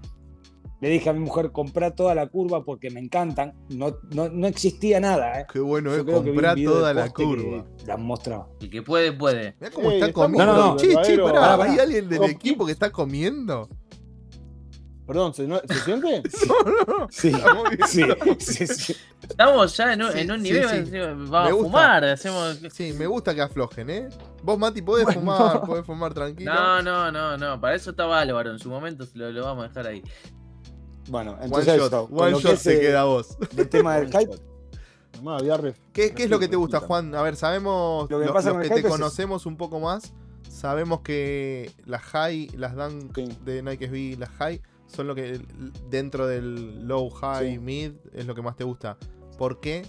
le dije a mi mujer, comprá toda la curva porque me encantan. No, no, no existía nada, ¿eh? Qué bueno es un comprar toda la curva. Las mostraba. El que puede, puede. Mirá cómo Ey, está comiendo. No, no, no. Che, che, verdadero- pará. ¿hay alguien del equipo que está comiendo? Perdón, ¿se, no- ¿se siente? No, no. Sí, sí, sí, sí. Estamos ya en un, Sí, en un sí, nivel, sí. vamos a gusta. fumar, hacemos... Sí, me gusta que aflojen, ¿eh? Vos, Mati, podés Bueno. fumar, podés fumar tranquilo. No, no, no, no, para eso estaba Álvaro, en su momento lo, lo vamos a dejar ahí. Bueno, One entonces shot, esto, con one que shot se queda a vos. del tema del hype, Nomás había ref- ¿Qué, qué es lo que te gusta. Juan? A ver, sabemos, Lo que lo- pasa los el que te es eso. conocemos un poco más, sabemos que las high, las Sí. de Nike SB, las high, son lo que dentro del low, high, Sí. mid, es lo que más te gusta. ¿Por qué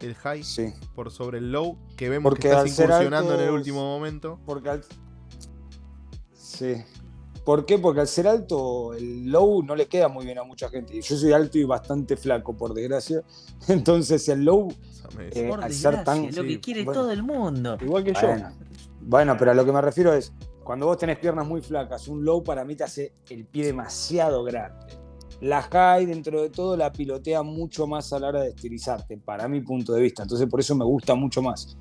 el high sí. por sobre el low que vemos Porque que estás incursionando en el último momento? Porque al... Sí. ¿Por qué? Porque al ser alto, el low no le queda muy bien a mucha gente. Y Yo soy alto y bastante flaco, por desgracia. Entonces el low, Eh, al ser tan- lo que quiere bueno. todo el mundo. Igual que yo. bueno, bueno, pero a lo que me refiero es, cuando vos tenés piernas muy flacas, un low para mí te hace el pie demasiado grande. La high, dentro de todo, la pilotea mucho más a la hora de estilizarte, para mi punto de vista. Entonces, por eso me gusta mucho más.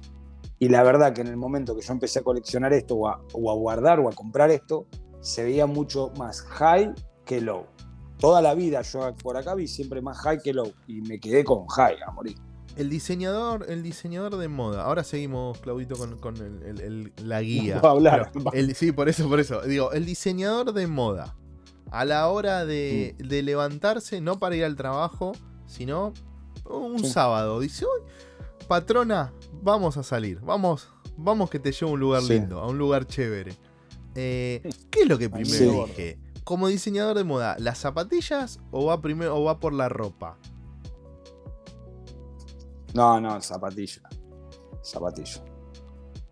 Y la verdad que en el momento que yo empecé a coleccionar esto, o a, guardar, o a comprar esto, se veía mucho más high que low. Toda la vida yo por acá vi siempre más high que low. Y me quedé con high a. El diseñador, el diseñador de moda. Ahora seguimos, Claudito, con, con el- el- el- la guía. Va a hablar. Pero sí, por eso, por eso. Digo, el diseñador de moda. A la hora de, de levantarse, no para ir al trabajo, sino un Sí. sábado. Dice, uy, patrona, vamos a salir. Vamos, vamos que te llevo a un lugar Sí. lindo, a un lugar chévere. Eh, ¿Qué es lo que primero dije? Como diseñador de moda, ¿las zapatillas o va primero o va por la ropa? No, no, zapatilla. Zapatilla.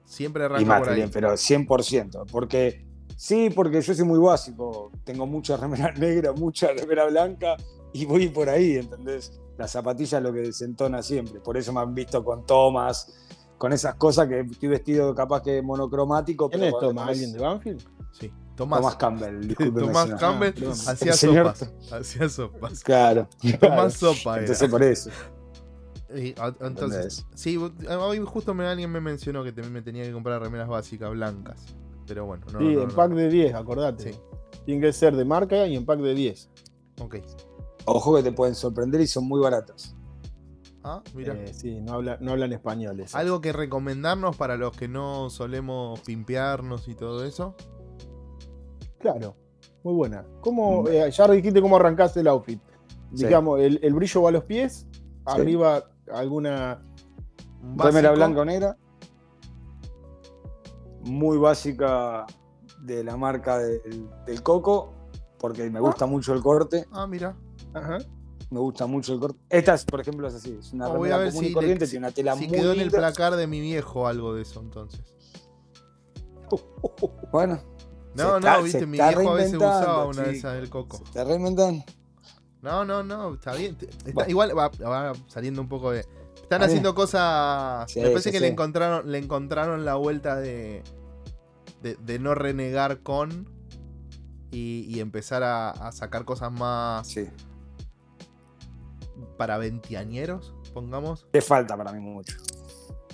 Siempre Y arranca por ahí. pero 100%. Porque sí, porque yo soy muy básico. Tengo mucha remera negra, mucha remera blanca y voy por ahí, ¿entendés? La zapatilla es lo que desentona siempre. Por eso me han visto con tomas, con esas cosas que estoy vestido capaz que monocromático. ¿Quién pero es Tomás? ¿Alguien de Banfield? Sí. Tomás, Tomás Campbell. Tomás señor. Campbell perdón. hacía sopas. Hacía sopas. Claro. Tomás sopa era. Entonces por eso. Y, a- entonces, sí, hoy justo me, alguien me mencionó que también me tenía que comprar remeras básicas blancas. Pero bueno, no. sí, no, en no. pack de 10, acordate. Sí. Tienen que ser de marca y en pack de 10. Ok. Ojo que te pueden sorprender y son muy baratos. Ah, mira. Eh, sí, no, habla- no hablan español. esos. ¿Algo que recomendarnos para los que no solemos pimpearnos y todo eso? Claro, muy buena. ¿Cómo, eh, ya dijiste cómo arrancaste el outfit. Sí. Digamos, el, el brillo va a los pies, arriba alguna. Un Remera blanca o negra. Muy básica de la marca del, del Coco, porque me gusta mucho el corte. Ah, mira. Ajá. Me gusta mucho el corte. Esta, es, por ejemplo, es así. Es una Ah, voy remera común si, y corriente, le- tiene una tela si muy quedó en el placar de mi viejo algo de eso entonces. Bueno. No, se no, está- viste, mi viejo a veces usaba una de esas del coco. Se está reinventando. No, no, no, está bien. te- está- Bueno. Igual va, va saliendo un poco de. Están haciendo cosas. Sí, me parece sí, que sí. le encontraron, le encontraron la vuelta de, de. de no renegar con. Y, y empezar a, a sacar cosas más Sí. para veinteañeros, pongamos. Le falta para mí mucho.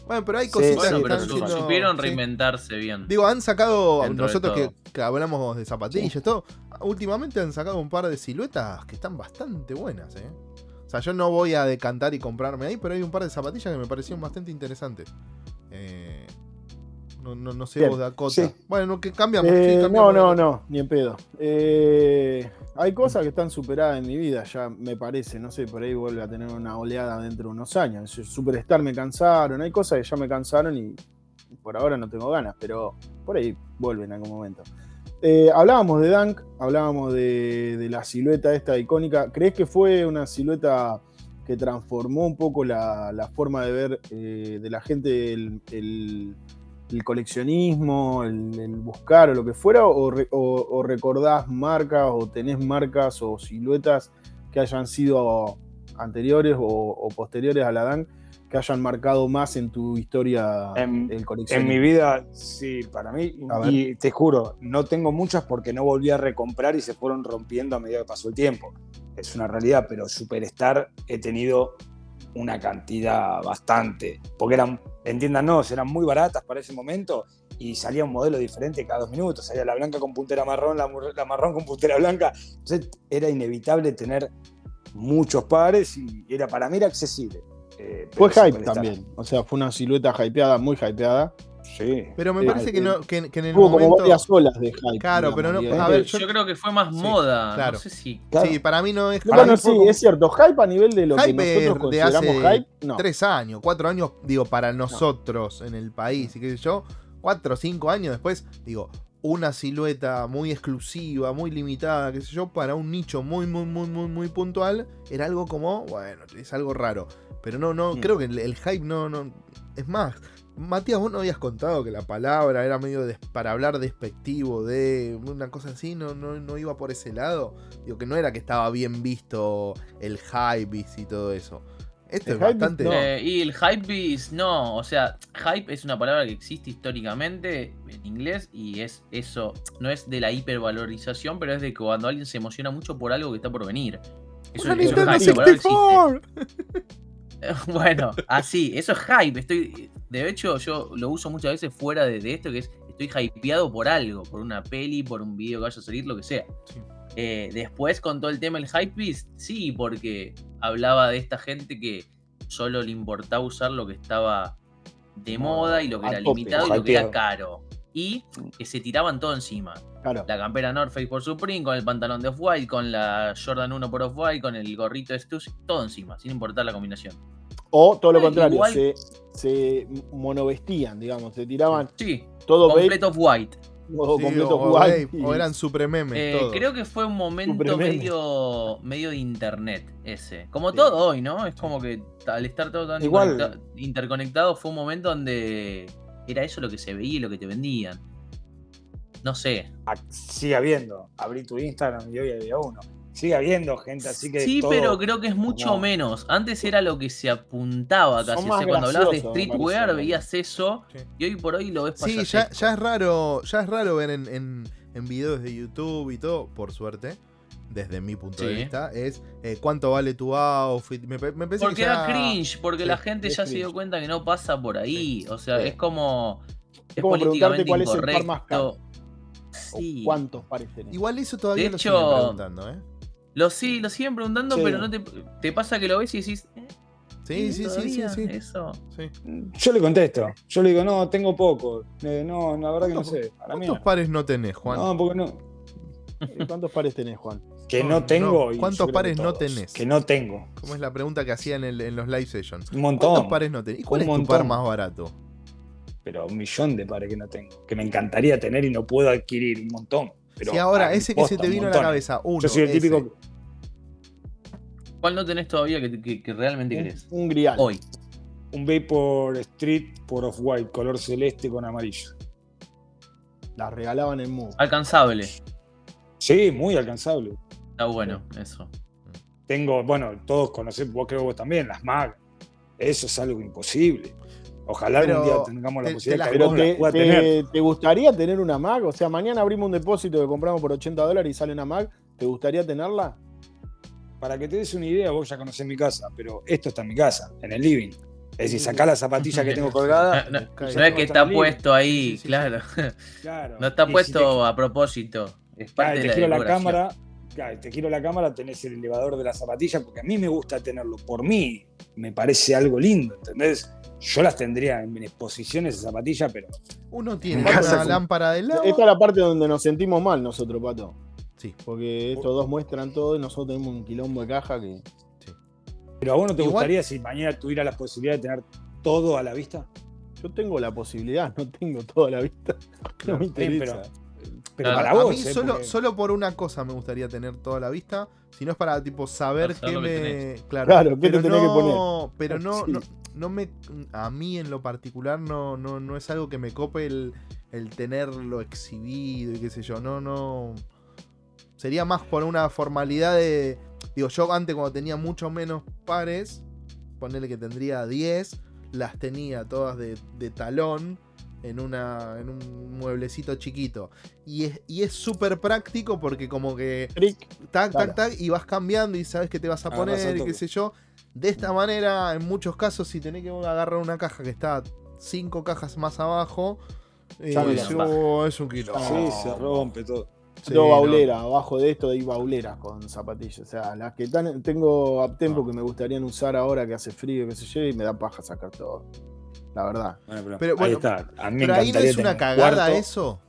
Bueno, pero hay Sí, cositas Bueno, que pero están su- siendo- supieron sí. reinventarse bien. Digo, han sacado, nosotros que, hablamos de zapatillas, todo, últimamente han sacado un par de siluetas que están bastante buenas, ¿eh? O sea, yo no voy a decantar y comprarme ahí, pero hay un par de zapatillas que me parecieron bastante interesantes. Eh, no, no, no sé Bien, vos, Dakota. sí. Bueno, que cambiamos. Eh, sí, no, no, no, ni en pedo. Eh, hay cosas que están superadas en mi vida, ya me parece. No sé, por ahí vuelve a tener una oleada dentro de unos años. Superstar me cansaron, hay cosas que ya me cansaron y por ahora no tengo ganas, pero por ahí vuelve en algún momento. Eh, hablábamos de Dunk, hablábamos de, la silueta esta icónica. ¿Crees que fue una silueta que transformó un poco la, forma de ver eh, de la gente el- el coleccionismo, el, el buscar o lo que fuera? O, re- o- o recordás marcas o tenés marcas o siluetas que hayan sido anteriores o, o posteriores a la Dunk que hayan marcado más en tu historia En- el En coleccionismo? mi vida, sí, para mí. Y te juro, no tengo muchas porque no volví a recomprar y se fueron rompiendo a medida que pasó el tiempo. Es una realidad, pero Superstar he tenido una cantidad bastante. Porque eran, entiéndanos, eran muy baratas para ese momento y salía un modelo diferente cada dos minutos. Salía la blanca con puntera marrón, la, marrón con puntera blanca. Entonces era inevitable tener muchos pares y era para mí era accesible. Eh, Fue hype también, o sea, fue una silueta hypeada, muy hypeada. Sí. Pero me parece que, no, que, que en el Hubo como momento. varias olas de hype. Claro, pero no- a ver, yo, yo- creo que fue más Sí, moda. claro. No sé si. Claro. Sí, para mí no es. No, para bueno, sí, como es cierto. Hype a nivel de lo que Hype es nosotros de consideramos hace hype, no. tres años, cuatro años, digo, para nosotros en el país, y qué sé yo, cuatro o cinco años después, digo, una silueta muy exclusiva, muy limitada, qué sé yo, para un nicho muy, muy, muy, muy, muy puntual, era algo como, bueno, es algo raro. Pero no, no, Mm. creo que el, el hype no, no. Es más, Matías, vos no habías contado que la palabra era medio para hablar despectivo de una cosa así, no, no, no iba por ese lado. Digo, que no era que estaba bien visto el hype y todo eso. Esto El es hypebeast bastante. no. Eh, y el hypebeast, no, o sea, hype es una palabra que existe históricamente en inglés y es eso, no es de la hipervalorización, pero es de que cuando alguien se emociona mucho por algo que está por venir. Eso, ¡Una eso es hype, la palabra existe. 64! Bueno, así, eso es hype. Estoy, de hecho, yo lo uso muchas veces fuera de, de esto, que es estoy hypeado por algo, por una peli, por un video que vaya a salir, lo que sea. Sí. Eh, después, con todo el tema del hypebeast, sí, porque hablaba de esta gente que solo le importaba usar lo que estaba de moda y lo que era tope, limitado y lo que era caro. Y que se tiraban todo encima. Claro. La campera North Face por Supreme, con el pantalón de Off-White, con la Jordan 1 por Off-White, con el gorrito de Stussy, todo encima, sin importar la combinación. O todo lo contrario, igual- se, se monovestían, digamos, se tiraban Sí, todo vape completo Off-White. o Sí, completo o, white vape, y- o eran suprememes. Eh, creo que fue un momento medio, medio de internet ese. Como Sí. todo hoy, ¿no? Es como que al estar todo tan Igual- interconecta- interconectado fue un momento donde era eso lo que se veía y lo que te vendían. No sé. Ah, Sigue habiendo. Abrí tu Instagram y hoy había uno. Sigue habiendo gente, así que. sí, todo- pero creo que es mucho menos. Antes era lo que se apuntaba casi. O sea, cuando hablabas de streetwear veías eso Sí. y hoy por hoy lo ves Sí, ya, es raro, ya es raro ver en, en- en videos de YouTube y todo, por suerte, desde mi punto de vista, es eh, cuánto vale tu outfit. Me, me Porque que ya- cringe, porque Sí, la gente ya se dio cuenta que no pasa por ahí. O sea, Sí. es como. Es como políticamente cuál es el par más incorrecto. Sí. ¿Cuántos pares tenés? Igual eso todavía De lo hecho- siguen preguntando, ¿eh? Lo sí, lo siguen preguntando, Sí. pero no te, te pasa que lo ves y decís. eh, Sí, sí, sí, sí, sí. Eso. sí. Yo le contesto. Yo le digo, no, tengo poco. Eh, no, la verdad que no sé. A la ¿Cuántos pares no tenés, Juan? No, porque no. Eh, ¿Cuántos pares tenés, Juan? Que No, no tengo. no. y ¿Cuántos pares no tenés? Que no tengo. ¿Cómo es la pregunta que hacía en, el- en los live sessions? Un montón. ¿Cuántos pares no tenés? ¿Y cuál Un es tu par más barato? Pero un millón de pares que no tengo. Que me encantaría tener y no puedo adquirir. Un montón. Pero, si ahora, ah, ese que se te vino a la cabeza, uno. Yo soy el ese. típico. ¿Cuál no tenés todavía que, que- que realmente Un, querés? un grial. Hoy. Un Vapor Street por Off-White, color celeste con amarillo. Las regalaban en Move. Alcanzable. Sí, muy alcanzable. Está bueno, eso. Tengo, bueno, todos conocemos, vos creo que vos también, las MAG. Eso es algo imposible. Ojalá Pero algún día tengamos la te- te posibilidad las de que te, pueda te- tener. ¿te gustaría tener una Mac? O sea, mañana abrimos un depósito que compramos por 80 dólares y sale una Mac. ¿Te gustaría tenerla? Para que te des una idea, vos ya conocés mi casa, pero esto está en mi casa, en el living. Es decir, sacá la zapatilla que tengo colgada. No, no, Cae. no es que está puesto ahí, Sí, sí, sí. claro. Claro. No está Y si puesto a propósito. Es te, parte claro, de te la cámara, claro, te giro la cámara, tenés el elevador de la zapatilla, porque a mí me gusta tenerlo. Por mí, me parece algo lindo, ¿entendés? Yo las tendría en exposición esa zapatilla, pero Uno tiene una lámpara de lado. Esta es la parte donde nos sentimos mal nosotros, Pato. Sí. Porque estos dos muestran todo y nosotros tenemos un quilombo de caja que. Pero a vos no te Igual- gustaría si mañana tuviera la posibilidad de tener todo a la vista. Yo tengo la posibilidad, no tengo toda la vista. No me Está bien, interesa. Pero Claro. para a vos, mí ¿eh? solo, Porque- solo por una cosa me gustaría tener toda la vista, si no es para tipo saber qué me. tenés. Claro, Claro, ¿qué pero te tenés que no, poner? Pero no, Sí. no, no me. A mí en lo particular no, no, no es algo que me cope el, el tenerlo exhibido y qué sé yo. No, no. Sería más por una formalidad de. Digo, yo antes cuando tenía mucho menos pares, ponerle que tendría 10, las tenía todas de, de talón en, una, en un mueblecito chiquito. Y es y es súper práctico porque como que Trick. tac, tac, tac, y vas cambiando y sabes que te vas a poner y qué sé yo. De esta manera, en muchos casos, si tenés que agarrar una caja que está cinco cajas más abajo, eh, yo- es un kilo. Sí, se rompe todo. Sí, no. baulera, abajo de esto hay bauleras con zapatillas. O sea, las que tengo uptempo que me gustarían usar ahora que hace frío, qué sé yo, y me da paja sacar todo. La verdad. Bueno, pero, Pero ahí bueno, está. A mí Pero ahí no es una cagada cuarto. eso.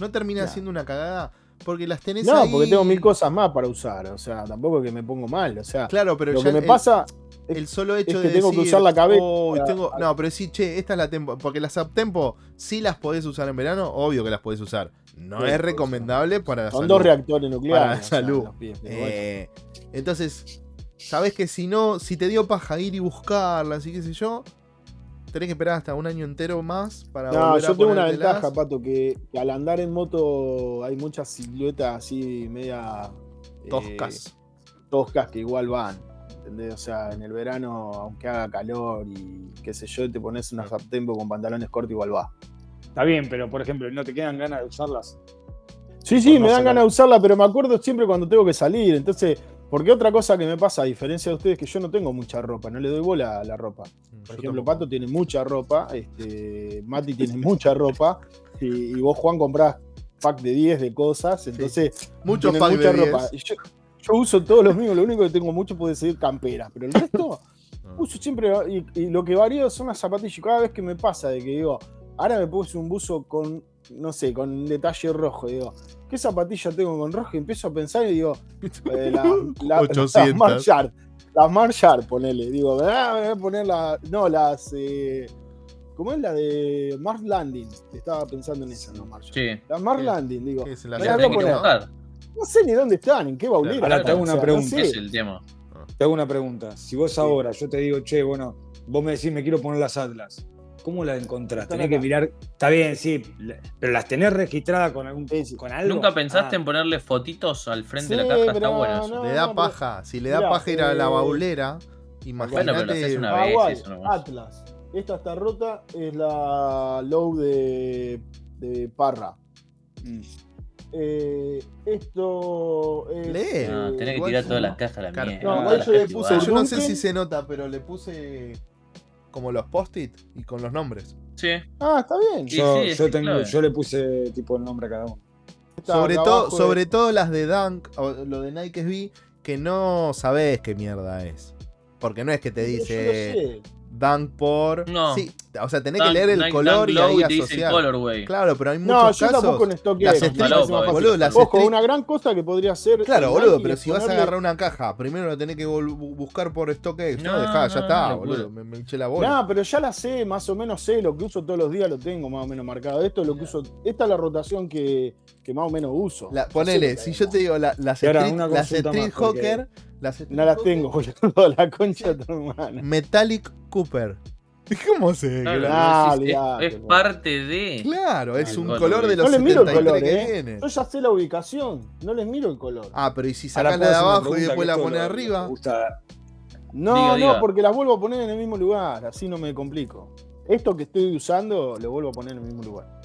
No termina Nah. siendo una cagada porque las tenés No, ahí- porque tengo mil cosas más para usar. O sea, tampoco es que me pongo mal. O sea, Claro, pero lo ya que me el- pasa el solo hecho es que de tengo que usar la cabeza "Oh, para- tengo-". No, pero sí, che, esta es la tempo. Porque las uptempo sí las podés usar en verano, obvio que las podés usar. No es recomendable para la son salud. dos reactores nucleares. Para la o sea, salud. pies, bueno. Eh, entonces, sabés que si no, si te dio paja ir y buscarlas y qué sé yo, tenés que esperar hasta un año entero más para No, volver a yo tengo una ventaja, Pato, que, que al andar en moto hay muchas siluetas así media eh, Toscas. toscas que igual van. ¿entendés? O sea, en el verano, aunque haga calor y qué sé yo, te pones unas uptempo con pantalones cortos, igual va. Está bien, pero por ejemplo, ¿no te quedan ganas de usarlas? Sí, sí, me dan ganas de usarla, pero me acuerdo siempre cuando tengo que salir. Entonces, porque otra cosa que me pasa, a diferencia de ustedes, es que yo no tengo mucha ropa, no le doy bola a la ropa. Mm, Por yo ejemplo. Pato tiene mucha ropa, este, Mati tiene mucha ropa, y, y vos, Juan, comprás pack de 10 de cosas, entonces Muchos tenés packs mucha de ropa. 10. Y yo, yo uso todos los míos, lo único que tengo mucho puede ser camperas, pero el resto Ah. uso siempre, y, y lo que varío son las zapatillas. Cada vez que me pasa de que digo, ahora me puse un buzo con, no sé, con detalle rojo, digo, ¿qué zapatilla tengo con rojo? Y empiezo a pensar y digo, eh, la, la- 800. las Marshall, las Marshall, ponele. Digo, ah, me voy a poner la, no, las, eh, ¿cómo es la de Mars Landing? Estaba pensando en esa, no Marshall. Sí. Las Mars. Landing, digo. ¿Qué es la Las poner. No sé ni dónde están, en qué baulera. Ahora te hago una o sea, pregunta. no Ese sé. es el tema. Te hago una pregunta. Si vos ahora, yo te digo, che, bueno, vos me decís, me quiero poner las Atlas. ¿Cómo las encontrás? Están Tenés que mirar. Está bien, sí, la- pero las tenés registradas con algún Sí, sí. con algo. ¿Nunca pensaste Ah, en ponerle fotitos al frente Sí, de la caja? Está bueno eso. no, Le da paja. Si le da Mirá, paja ir a la eh, baulera, Bueno, pero lo imagínate. haces una Ah, vez, guay, eso nomás. Atlas. Esta está rota, es la low de, de Parra. mm. Eh, esto es. Lee. No, eh, tenés que igual tirar todas las cajas a la mierda. No, yo le puse. Yo no sé si se nota, pero le puse como los post-it y con los nombres. Sí. Ah, está bien. Sí, Yo, sí, yo tengo, le puse tipo el nombre a cada uno. Sobre todo, sobre de- todo las de Dunk, o lo de Nike SB, que no sabes qué mierda es. Porque no es que te Pero dice. Dunk por. No. Sí, o sea, tenés que leer el color y ahí asociar. colorway. Claro, pero hay No, muchos yo casos. tampoco en stock las más fácil. boludo, las Ojo, una gran cosa que podría ser. Claro, boludo, pero si vas a agarrar una caja, primero lo tenés que buscar por StockX. No, No, dejá, ya no, está, no, boludo. Me, me eché la bola. No, pero ya la sé, más o menos sé, lo que uso todos los días lo tengo más o menos marcado. Esto es lo que uso, esta es la rotación que, que más o menos uso. La- ponele, si yo te digo la- las Street, Hawker, las No las tengo, boludo, la concha de tu hermana. Metallic Cooper. ¿Cómo se? Claro, olvidate, es, parte de. Claro, es un color, color de los No les miro el 73 color, que ¿eh? viene. Yo ya sé la ubicación, no les miro el color. Ah, pero ¿y si sacás la ¿puedo de abajo y después la pones arriba? gusta- No, Diga, no, diga. porque las vuelvo a poner en el mismo lugar, así no me complico. Esto que estoy usando lo vuelvo a poner en el mismo lugar.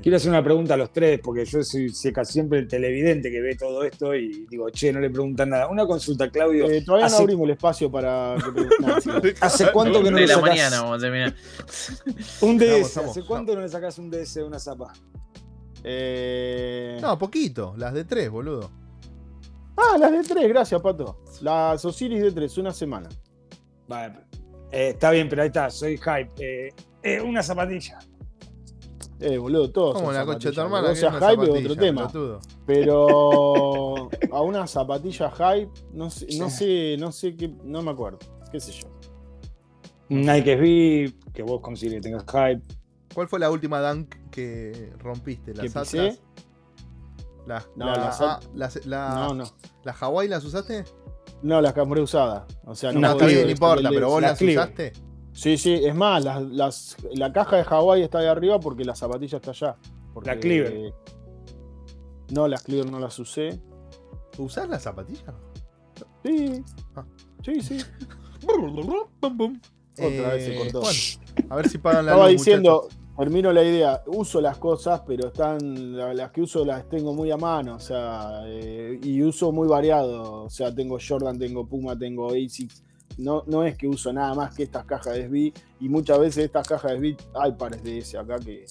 Quiero hacer una pregunta a los tres, porque yo soy casi siempre el televidente que ve todo esto y digo, che, no le preguntan nada. Una consulta, Claudio. Eh, todavía no abrimos el espacio para que. ¿Hace cuánto que no de le la sacás mañana vamos a terminar. un DS? Vamos, vamos. ¿Hace cuánto no le sacás un DS de una zapa? Eh, No, poquito, las de tres, boludo. Ah, las de tres, gracias, Pato. Las Osiris de tres, una semana. Vale, eh, está bien, pero ahí está, soy hype. Eh, eh, una zapatilla. Eh, boludo, todos. Como la concha de tu hermana. O sea, hype es otro tema. pelotudo. Pero a una zapatilla hype, no sé, no sé, no sé qué, no me acuerdo. Qué sé yo. Nike SB, que vos consideres que tengas hype. ¿Cuál fue la última dunk que rompiste? ¿Las ¿Que Atlas? pisé? Las, No, la, las ah, At- las- la, No, no. ¿la Hawaii las usaste? No, las compré usadas. O sea, no Una No, puedo está bien, ir no importa, pero vos la las Clio. usaste. Sí, sí, es más, las, las- la caja de Hawái está de arriba porque la zapatilla está allá. Porque- La Cleaver. No, las Cleaver no las usé. ¿Usás las zapatillas? Sí. Ah. Sí, sí. Otra vez se cortó. Juan, a ver si pagan la Estaba luz, diciendo, termino la idea, uso las cosas, pero están la- las que uso las tengo muy a mano, o sea, eh, y uso muy variado, o sea, tengo Jordan, tengo Puma, tengo ASICS. No, no es que uso nada más que estas cajas de SB y muchas veces estas cajas de SB hay pares de S acá que,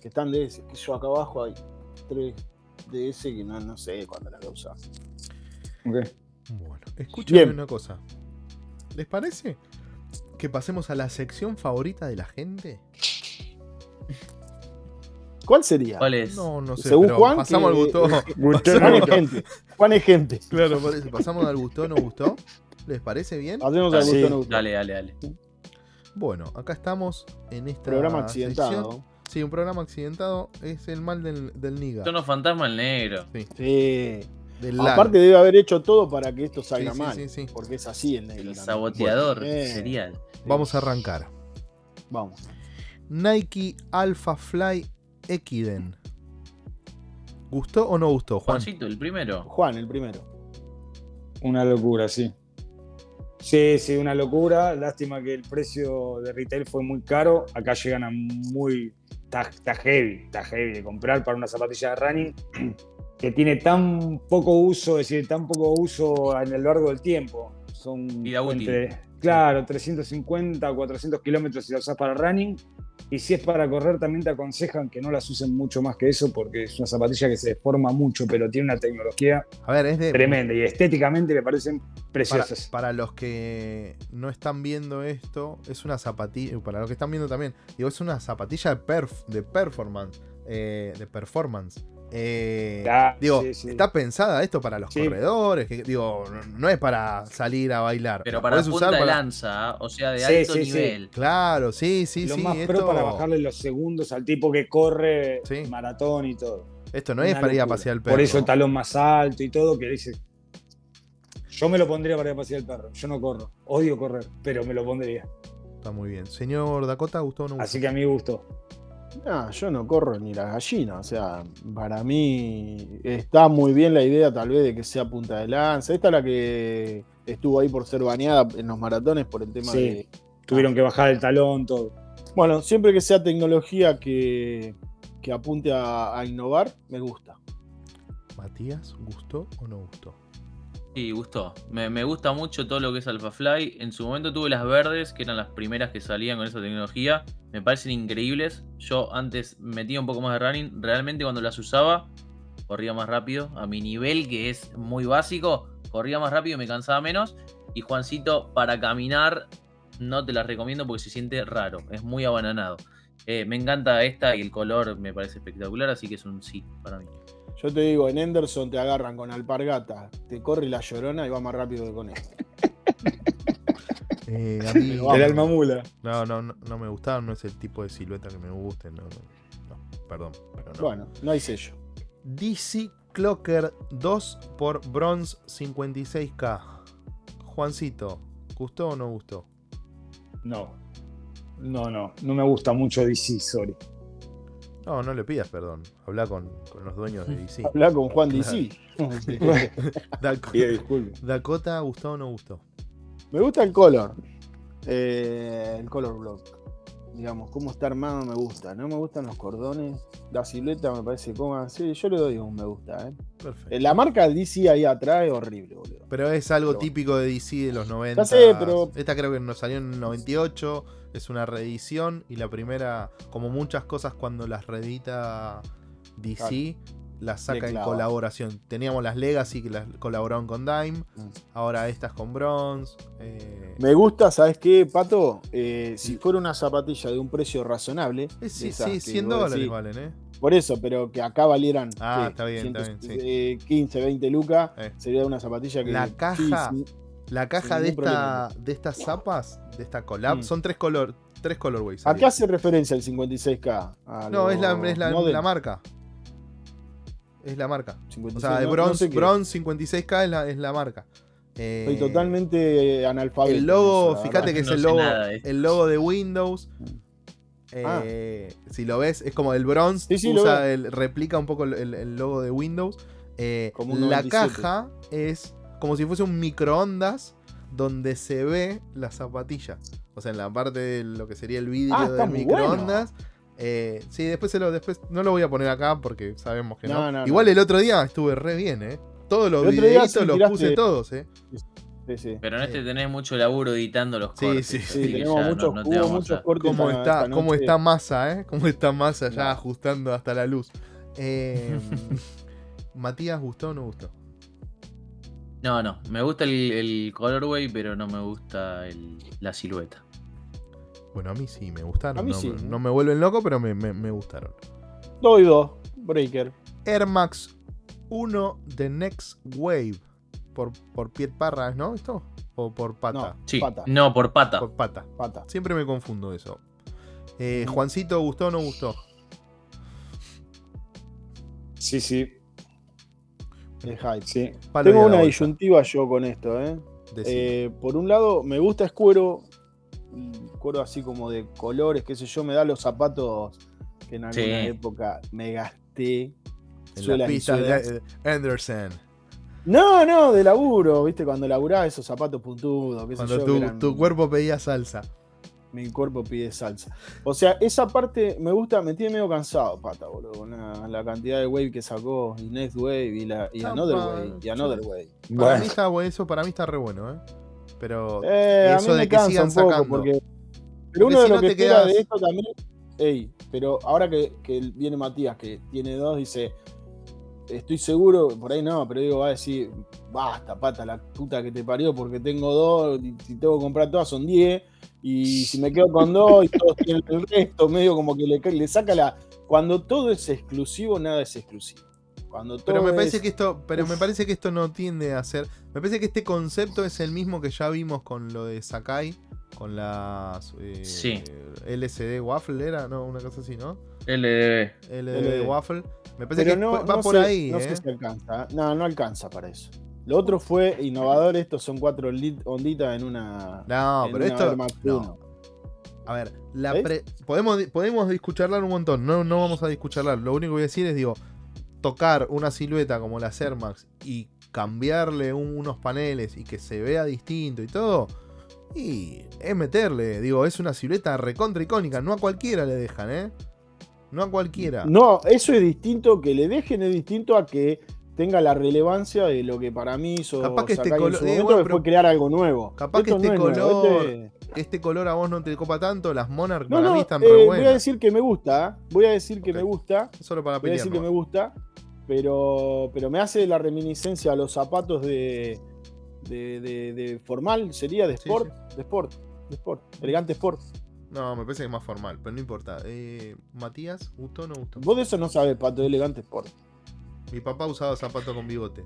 que están de S, que yo acá abajo hay tres de S que no, no sé cuándo las voy a usar. Bueno, escúchame Bien. una cosa. ¿Les parece que pasemos a la sección favorita de la gente? ¿Cuál sería? ¿Cuál es? No, no sé. Según Juan, pasamos que- al gustó. Juan es gente. Juan es gente. claro, por eso, pasamos al gustó, no gustó. ¿Les parece bien? Hacemos Ah, sí. Dale, dale, dale. Bueno, acá estamos en esta Programa sección. accidentado. Sí, un programa accidentado es el mal del, del niga. Son los fantasmas el negro. Sí. Del Lalo. Aparte debe haber hecho todo para que esto salga Sí, sí, mal. sí, sí. Porque es así el negro. El también. saboteador Bueno, serial. Vamos a arrancar. Vamos. Nike Alpha Fly Equiden. ¿Gustó o no gustó, Juan? Juancito, el primero. Juan, el primero. Una locura, sí. Sí, sí, una locura. Lástima que el precio de retail fue muy caro. Acá llegan a muy. Está, heavy, está heavy de comprar para una zapatilla de running que tiene tan poco uso, es decir, tan poco uso en el largo del tiempo. Son Vida útil. entre, claro, 350 o 400 kilómetros si la usas para running. Y si es para correr, también te aconsejan que no las usen mucho más que eso, porque es una zapatilla que se deforma mucho, pero tiene una tecnología A ver, es de. tremenda y estéticamente me parecen Para, preciosas. para los que no están viendo esto, es una zapatilla. Para los que están viendo también, digo, es una zapatilla de, perf- de performance. eh, de performance. Eh, Ah, digo, sí, sí. está pensada esto para los Sí. corredores. Que, digo, no, es para salir a bailar. Pero para punta usar de para- lanza, o sea, de Sí, alto sí, sí. nivel. Claro, sí, sí, lo sí. más esto, pro para bajarle los segundos al tipo que corre Sí. maratón y todo. esto no es para ir a pasear el perro. Por eso el talón más alto y todo, que dice. Yo me lo pondría para ir a pasear el perro. Yo no corro. Odio correr, pero me lo pondría. Está muy bien. Señor Dakota, ¿gustó o no gustó? Así que a mí me gustó. No, yo no corro ni la gallina. O sea, para mí está muy bien la idea, tal vez, de que sea punta de lanza. Esta es la que estuvo ahí por ser baneada en los maratones por el tema Sí. de. Tuvieron que bajar el talón, todo. Bueno, siempre que sea tecnología que, que apunte a, a innovar, me gusta. Matías, ¿gustó o no gustó? Gustó. Me, me gusta mucho todo lo que es AlphaFly. En su momento tuve las verdes, que eran las primeras que salían con esa tecnología. Me parecen increíbles. Yo antes metía un poco más de running. Realmente cuando las usaba, corría más rápido. A mi nivel, que es muy básico, corría más rápido y me cansaba menos. Y Juancito, para caminar, no te las recomiendo porque se siente raro. Es muy abananado. Eh, me encanta esta y el color me parece espectacular, así que es un sí para mí. Yo te digo, en Henderson te agarran con alpargata, te corre la llorona y va más rápido que con esto. Eh, a mí-. El alma mula. no, no, no, no me gustaron, no es el tipo de silueta que me guste. No, no, no, perdón. Pero no. Bueno, no hay sello. DC Clocker 2 por Bronze 56K. Juancito, ¿gustó o no gustó? No. No, no. No me gusta mucho DC, sorry. No, no le pidas perdón. Habla con, con los dueños de DC. Habla con Juan DC. Disculpas. Dakota, ¿gustó o no gustó? Me gusta el color. Eh, el color block. Digamos, cómo está armado me gusta. No me gustan los cordones. La silueta me parece cómoda. Sí, yo le doy un me gusta. ¿eh? Perfecto. Eh, La marca DC ahí atrás es horrible, boludo. Pero es algo Pero- típico de DC de los 90. sé, pero- Esta creo que nos salió en el 98. Es una reedición. Y la primera, como muchas cosas cuando las reedita DC, las saca en clava. colaboración. Teníamos las Legacy que las colaboraron con Dime. Mm. Ahora estas con Bronze. eh, Me gusta, ¿sabes qué, Pato? Eh, si fuera una zapatilla de un precio razonable. eh, sí, sí, que 100 vos dólares decís, valen, ¿eh? Por eso, pero que acá valieran. Ah, está bien, está bien, sí. eh, 15, 20 lucas. Sería una zapatilla que. La caja- sí, La caja de, esta, de estas zapas, de esta collab, Mm. son tres color, tres colorways. ¿A qué hace referencia el 56K? A No, lo es la, es la, la marca. Es la marca. 56, O sea, de no- no bronze, sé qué. bronze 56K es la, es la marca. Eh, Estoy totalmente analfabeto. El logo, fíjate que es el logo, nada el logo de Windows. Mm. Eh, Si lo ves, es como el bronze, Sí, sí, usa el, replica un poco el, logo de Windows. Eh, la 97. caja es como si fuese un microondas donde se ve la zapatilla. O sea, en la parte de lo que sería el vidrio Ah, del microondas. Eh, sí, después, se lo, después no lo voy a poner acá porque sabemos que no. No, no, Igual no. el otro día estuve re bien, ¿eh? Todos los videitos sí los tiraste- puse todos, ¿eh? Sí, sí. Pero en este tenés mucho laburo editando los Sí, cortes. sí, Sí, tenemos muchos, no hubo muchos a- cortes. ¿Cómo está, esta cómo está masa, eh? ¿Cómo está masa ya No. ajustando hasta la luz? Eh, Matías, ¿gustó o no gustó? No, no. Me gusta el, el colorway, pero no me gusta el- la silueta. Bueno, a mí sí, me gustaron. A mí no, sí, me- ¿no? me vuelven loco, pero me, me- me gustaron. Doy dos. Breaker. Air Max 1 The Next Wave. Por, por Piet Parra, ¿no? ¿Esto? ¿O por pata? No, Sí. Pata. No, por pata. Por pata. pata. Siempre me confundo eso. Eh, Ujú. Juancito, ¿gustó o no gustó? Sí, sí, De hype. sí. Tengo una disyuntiva yo con esto, ¿eh? Eh, por un lado, me gusta es cuero, cuero así como de colores, qué sé yo, me da los zapatos que en alguna Sí. época me gasté. en la pista de eh, Anderson. No, no, de laburo, viste, cuando laburaba esos zapatos puntudos, qué sé Cuando yo, tu, que eran- tu cuerpo pedía salsa. Mi cuerpo pide salsa. O sea, esa parte me gusta, me tiene medio cansado, pata, boludo. con La, la cantidad de wave que sacó, y Next Wave, y, la, y Ah, Another pa- Wave, y Another Wave. Para Bueno, mí está bueno, eso para mí está re bueno, ¿eh? Pero Eh, a eso de me que sigan un poco, sacando. porque. Pero Porque uno si de no lo que te espera quedas- de esto también. Ey, pero ahora que, que viene Matías, que tiene dos, dice. Estoy seguro, por ahí no, pero digo, va a decir, basta, pata, la puta que te parió, porque tengo dos, y si tengo que comprar todas son 10, y si me quedo con dos y todos tienen el resto, medio como que le, le saca la. Cuando todo es exclusivo, nada es exclusivo. Cuando todo Pero me es- parece que esto, pero me parece que esto no tiende a ser. Me parece que este concepto es el mismo que ya vimos con lo de Sakai, con las eh, Sí. LCD Waffle era, no, una cosa así, ¿no? LDB. LCD LD. Waffle. Me parece Pero que no, va no por sé, ahí, no ¿eh? sé si alcanza. No, no alcanza para eso. Lo otro fue innovador, estos son cuatro onditas en una. No, en pero una esto. Air Max no. 1. A ver, la ¿Ves? pre- podemos, podemos un montón, no, no vamos a discucharlar. Lo único que voy a decir es, digo, tocar una silueta como la Air Max y cambiarle un- unos paneles y que se vea distinto y todo. Y es meterle, digo, es una silueta recontra icónica, no a cualquiera le dejan, ¿eh? No a cualquiera. No, eso es distinto, que le dejen es distinto a que tenga la relevancia de lo que para mí hizo Capaz que este Sakai en color- su eh, momento, bueno, que fue crear algo nuevo. capaz que este no es nuevo, color- este- Este color a vos no te copa tanto, las Monarch No, para no, mí están eh, re voy a buenas. decir que me gusta, ¿eh? voy a decir que me gusta, Solo para voy a pelear. decir que me gusta, pero, pero me hace la reminiscencia a los zapatos de, de, de- de formal, sería de Sí, sport, de sport, de sport, elegante sport. No, me parece que es más formal, pero no importa. Eh, Matías, ¿gustó o no gustó? Vos de eso no sabes, pato, de elegante sport. Mi papá usaba zapatos con bigote.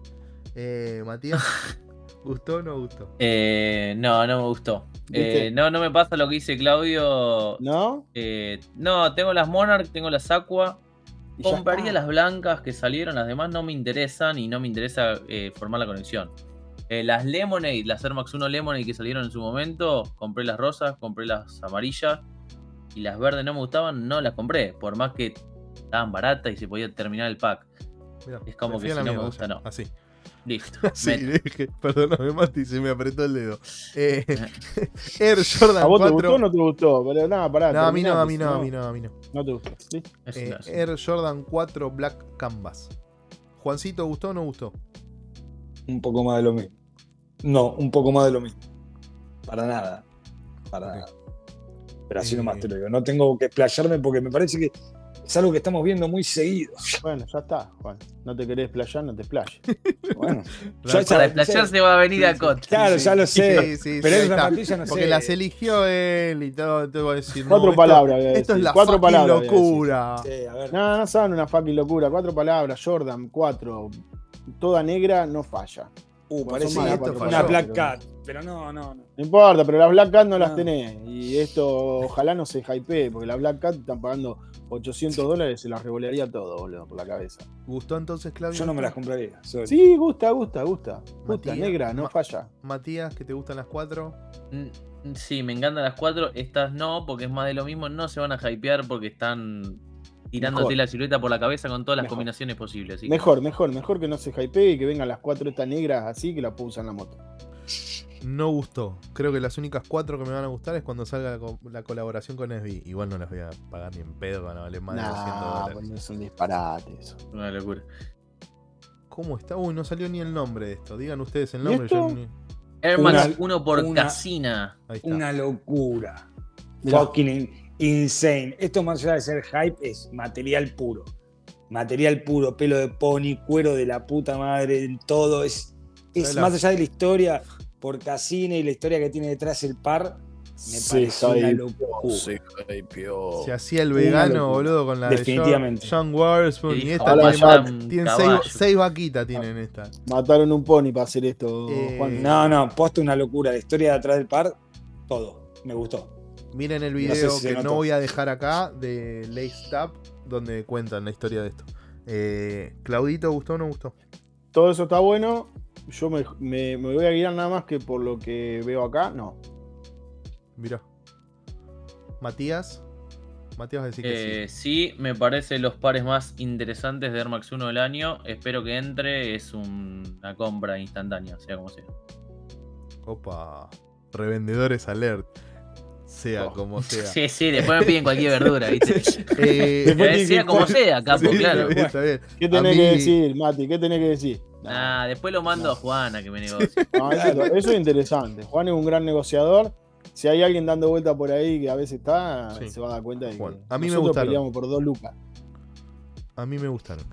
Eh, Matías, ¿gustó o no gustó? Eh, no, no me gustó. Eh, no, no me pasa lo que dice Claudio. ¿No? Eh, no, tengo las Monarch, tengo las Aqua. Compraría las blancas que salieron, las demás no me interesan y no me interesa eh, formar la conexión. Eh, las Lemonade, las Air Max 1 Lemonade que salieron en su momento, compré las rosas, compré las amarillas y las verdes no me gustaban, no las compré, por más que estaban baratas y se podía terminar el pack. Mirá, Es como que a si no me gusta, ya. no. Así. Listo. Le dije, perdóname, Mati, se me apretó el dedo. Eh, Air Jordan ¿A vos 4. te gustó o no te gustó? Pero nada, pará. No, a mí no, a mí no, a mí no, a mí no. No te gustó. ¿sí? Eh, sí. Air Jordan 4 Black Canvas. Juancito, ¿gustó o no gustó? Un poco más de lo mismo. No, un poco más de lo mismo. Para nada. Para nada. Pero así Eh. nomás te lo digo. No tengo que explayarme porque me parece que es algo que estamos viendo muy seguido. Bueno, ya está, Juan. No te querés playar, no te playes. Bueno, Ya. Para desplayarse va a venir a Cot. Claro, Sí, ya lo sí, sé. sí, pero sí, es ahí una está. patilla, no Porque sé. las eligió él y todo. Te voy a decir. Cuatro palabras Esto es la cuatro fucking palabras locura. Sí, a ver. No, no saben una fucking locura. Cuatro palabras, Jordan, cuatro. Toda negra, no falla. Uh, parece una Black pero- Cat. Pero no, no, no. No importa, pero las Black Cat no las tenés. Y esto, ojalá no se hypee, porque las Black Cat están pagando 800 dólares, se las revolearía todo, boludo, por la cabeza. ¿Gustó entonces, Claudio? Yo no me las compraría. sorry. Sí, gusta, gusta, gusta. Gusta, negra, no Ma- falla. Matías, que te gustan las cuatro. Mm, Sí, me encantan las cuatro. Estas no, porque es más de lo mismo. No se van a hypear porque están tirándote Mejor. la silueta por la cabeza con todas las Mejor. combinaciones posibles. así que- Mejor, mejor, mejor que no se hypee y que vengan las cuatro estas negras así que las puedo usar en la moto. No gustó. Creo que las únicas cuatro que me van a gustar es cuando salga la, co- la colaboración con SB. Igual no las voy a pagar ni en pedo, van a valer más de 200 Nah, dólares. bueno, es un disparate eso. Una locura. ¿Cómo está? Uy, no salió ni el nombre de esto. Digan ustedes el ¿Y nombre. yo ni- Una- Max 1 por una- Casina. Ahí está. Una locura. Fucking in- insane. Esto más allá de ser hype es material puro. Material puro, pelo de pony, cuero de la puta madre, todo. Es, es ¿Sabes la- más allá de la historia por Casine y la historia que tiene detrás el par. Me Se parece una locura. se. Se hacía el vegano, boludo, con la Definitivamente. de John, John Warsburg. Y esta ojalá tiene, caballo. seis, seis vaquitas tienen esta. Mataron un pony para hacer esto, Eh, Juan. No, no, posta una locura. La historia de atrás del par, todo. Me gustó. Miren el No video sé si se que no voy a dejar acá de Lace Tap, donde cuentan la historia de esto. Eh, Claudito, ¿gustó o no gustó? Todo eso está bueno. Yo me, me- me voy a guiar nada más que por lo que veo acá. No. Mirá. Matías. Matías va a decir que Eh, sí, me parece los pares más interesantes de Air Max 1 del año. Espero que entre. Es un- una compra instantánea, sea como sea. sí. Opa. Revendedores alert. Sea Oh. como sea. Sí, sí, después me piden cualquier verdura, ¿viste? Eh, Eh, sea como sea, capo, sí, claro. está bien, está bien. ¿Qué tenés mí- que decir, Mati? ¿Qué tenés que decir? Ah, después lo mando a Juana que me negocie. No, eso, eso es interesante. Juan es un gran negociador. Si hay alguien dando vuelta por ahí que a veces está, Sí. se va a dar cuenta de que Juan, a mí me gustaron. peleamos por dos lucas. A mí me gustaron.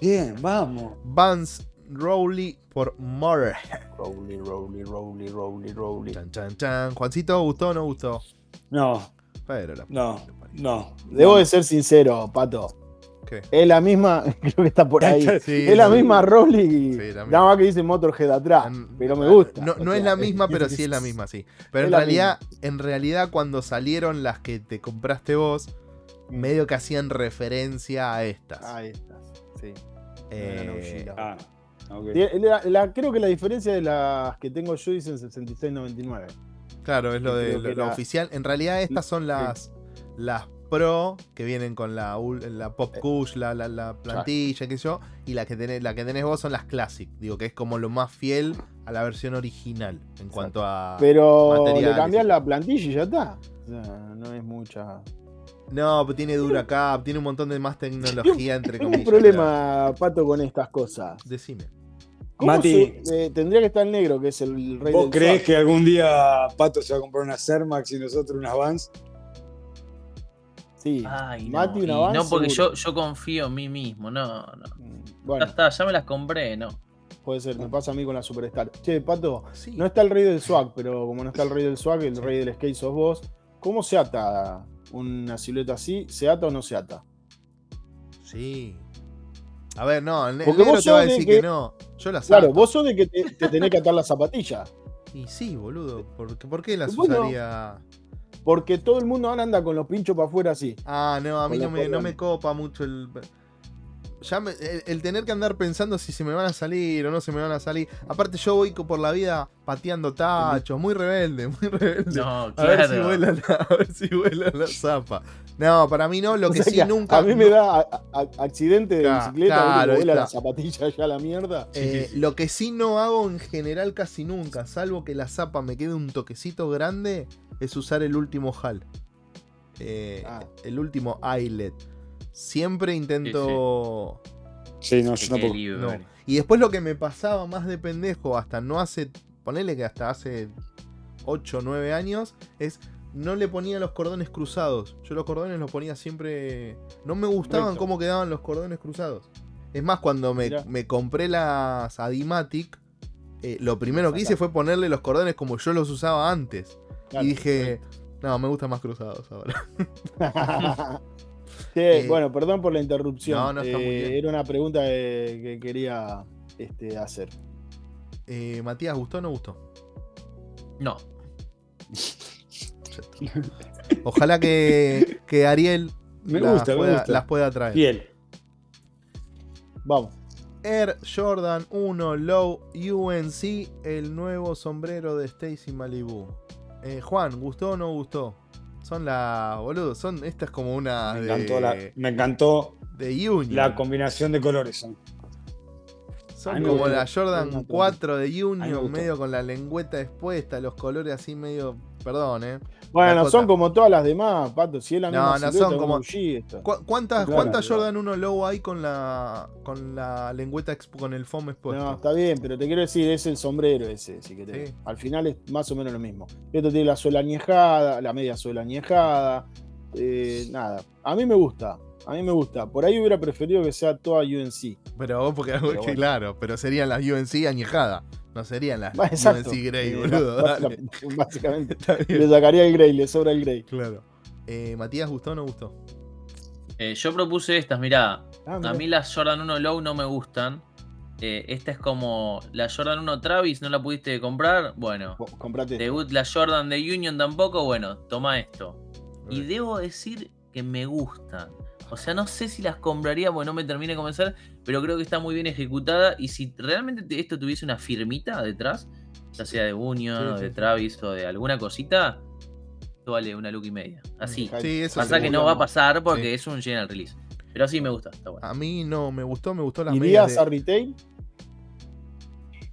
Bien, vamos. Vance Rowley por Murray. Rowley, Rowley, Rowley, Rowley, Rowley. Chan, chan, chan. Juancito, ¿gustó o no gustó? No, Pero la no, no. Debo no. de ser sincero, Pato. ¿Qué? Es la misma, creo que está por ahí. Sí, es la misma Rowley. Sí, la. Nada más que dice Motorhead atrás. En- Pero me gusta. No, no es la misma, pero sí es la misma, sí. Pero en realidad, en realidad, cuando salieron las que te compraste vos, medio que hacían referencia a estas. Ahí estás. Sí. Eh, no. Ah, ok. Tiene- la- la- creo que la diferencia de las que tengo yo dice en 66.99. claro, es lo de lo la- oficial. En realidad, estas son las, las pro que vienen con la, Pop Eh, Kush, la, la, la plantilla, qué sé yo. Y la que, tenés, la que tenés vos son las Classic. Digo que es como lo más fiel a la versión original en cuanto a. Pero le cambias la plantilla y ya está. O sea, no es mucha. No, pero tiene Duracap, tiene un montón de más tecnología entre Tengo comillas. un problema, Pato, con estas cosas. Decime. ¿Cómo Mati. se- eh, tendría que estar el negro, que es el rey ¿Vos del crees swap. que algún día Pato se va a comprar una Cermax y nosotros unas Vans? Sí. Ay, no. Mati, una no, porque seguro. yo, yo confío en mí mismo. No, no. Mm, Ya está, ya me las compré, no. puede ser, me pasa a mí con la Superstar. Che, Pato, Sí. no está el rey del swag, pero como no está el rey del swag, el rey del skate sos vos. ¿Cómo se ata una silueta así? ¿Se ata o no se ata? Sí. A ver, no, el, el Porque negro vos te va a de decir que... que- no. Yo las Claro, ato. vos sos de que te, te tenés que atar la zapatilla. Y sí, boludo. ¿Por, qué- por qué las Bueno. usaría? Porque todo el mundo ahora anda con los pinchos para afuera así. Ah, no, a mí no me, no me copa mucho el. Ya me- el, el tener que andar pensando si se me van a salir o no se me van a salir. Aparte, yo voy por la vida pateando tachos, muy rebelde, muy rebelde. No, a, ver si claro. vuela la, a ver si vuela la zapa. No, para mí no, lo O que sea sí que nunca. A mí me da a- a- accidente de bicicleta, claro, vuela la zapatilla ya a la mierda. Eh, lo que sí no hago en general casi nunca, salvo que la zapa me quede un toquecito grande, es usar el último HAL. Eh, Ah. El último eyelet. Siempre intento. Sí, no, yo tampoco. No. Y después lo que me pasaba más de pendejo, hasta no hace. Ponele que hasta hace 8 o 9 años, es. No le ponía los cordones cruzados. Yo los cordones los ponía siempre. No me gustaban Recto. cómo quedaban los cordones cruzados. Es más, cuando me, me compré las Adimatic, eh, lo primero que hice fue ponerle los cordones como yo los usaba antes. Claro, y dije, no, me gustan más cruzados ahora. Che, Eh, bueno, perdón por la interrupción. no, no, está muy Eh, bien. Era una pregunta que, que quería este, hacer. Eh, Matías, ¿gustó o no gustó? No. Ojalá que, que Ariel Me las, gusta, me pueda, gusta. las pueda traer. Fiel. Vamos. Air Jordan 1 Low UNC, el nuevo sombrero de Stacy Malibu. Eh, Juan, ¿gustó o no gustó? Son las, boludo, son, esta es como una Me de, encantó, la, me encantó de Union. la combinación de colores. son. Son como la Jordan me 4 de Union, medio con la lengüeta expuesta, los colores así medio, perdón, eh. Bueno, son como todas las demás, Pato. Si es la No, misma no son como- OG esto. ¿Cu- ¿Cuántas, Claro, cuántas claro. Jordan 1 Low hay con la con la lengüeta con el foam expuesto? No, está bien, pero te quiero decir, es el sombrero ese, si querés. Sí. Al final es más o menos lo mismo. Esto tiene la suela añejada, la media suela añejada. eh, nada. A mí me gusta. A mí me gusta. Por ahí hubiera preferido que sea toda UNC. Pero vos, porque Pero bueno. claro, pero serían las UNC añejadas, no serían las Exacto. UNC Grey, boludo. Básicamente. Le sacaría el Grey, le sobra el Grey. claro. Eh, Matías, ¿gustó o no gustó? Eh, yo propuse estas, mirá. Ah, A mirá. mí las Jordan 1 Low no me gustan. Eh, esta es como la Jordan 1 Travis, no la pudiste comprar. Bueno, Co- Comprate. te gut- la Jordan de Union tampoco. Bueno, toma esto. Y debo decir que me gustan. O sea, no sé si las compraría porque no me termine de convencer, pero creo que está muy bien ejecutada. Y si realmente te- esto tuviese una firmita detrás, ya sea de Union, Sí, o sí, de sí. Travis o de alguna cosita, esto vale una look y media. Así. Sí, eso Pasa que no va a pasar porque Sí. es un general release. Pero así me gusta, está bueno. A mí no me gustó, me gustó las medias ¿Irías de- a retail?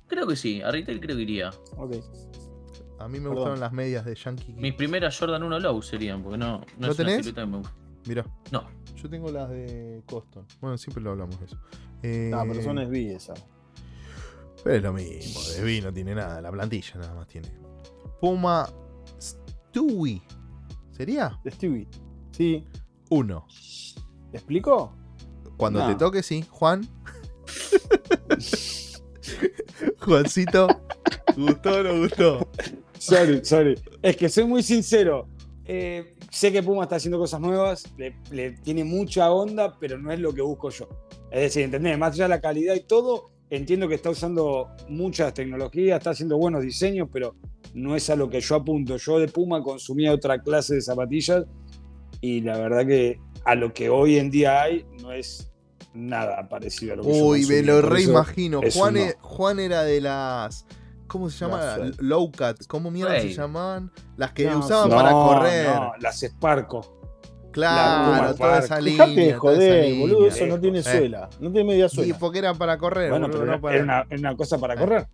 Creo que sí, a retail creo que iría. Ok. A mí me Perdón. gustaron las medias de Yankee Mis primeras Jordan 1 Low serían, porque no, no, ¿No es una tenés? silueta que me gusta. Mirá, No, yo tengo las de Coston. Bueno, siempre lo hablamos de eso. Eh, No, pero son SB esa. pero es lo mismo, de V no tiene nada, la plantilla nada más tiene. Puma Stewie. ¿Sería? De Stewie. Sí. Uno. ¿Te explico? Cuando No. te toque, sí. Juan. Juancito. ¿Gustó o no gustó? Sorry, sorry. Es que soy muy sincero. Eh, sé que Puma está haciendo cosas nuevas, le, le tiene mucha onda, pero no es lo que busco yo. Es decir, ¿entendés? Más allá de la calidad y todo, entiendo que está usando muchas tecnologías, está haciendo buenos diseños, pero no es a lo que yo apunto. Yo de Puma consumía otra clase de zapatillas y la verdad que a lo que hoy en día hay no es nada parecido a lo que yo Uy, me consumía. lo reimagino. Juan, e- Juan era de las. ¿Cómo se llama? Las, eh, Low cut. ¿Cómo mierda se llamaban? Las que No, usaban No, para correr. no, las Sparco. Claro, La toda esa Dejate línea. de joder, línea. boludo. Eso no tiene Eh. suela. No tiene media suela. porque era para correr. Bueno, boludo, pero no era, para- era una, era una cosa para Eh. correr.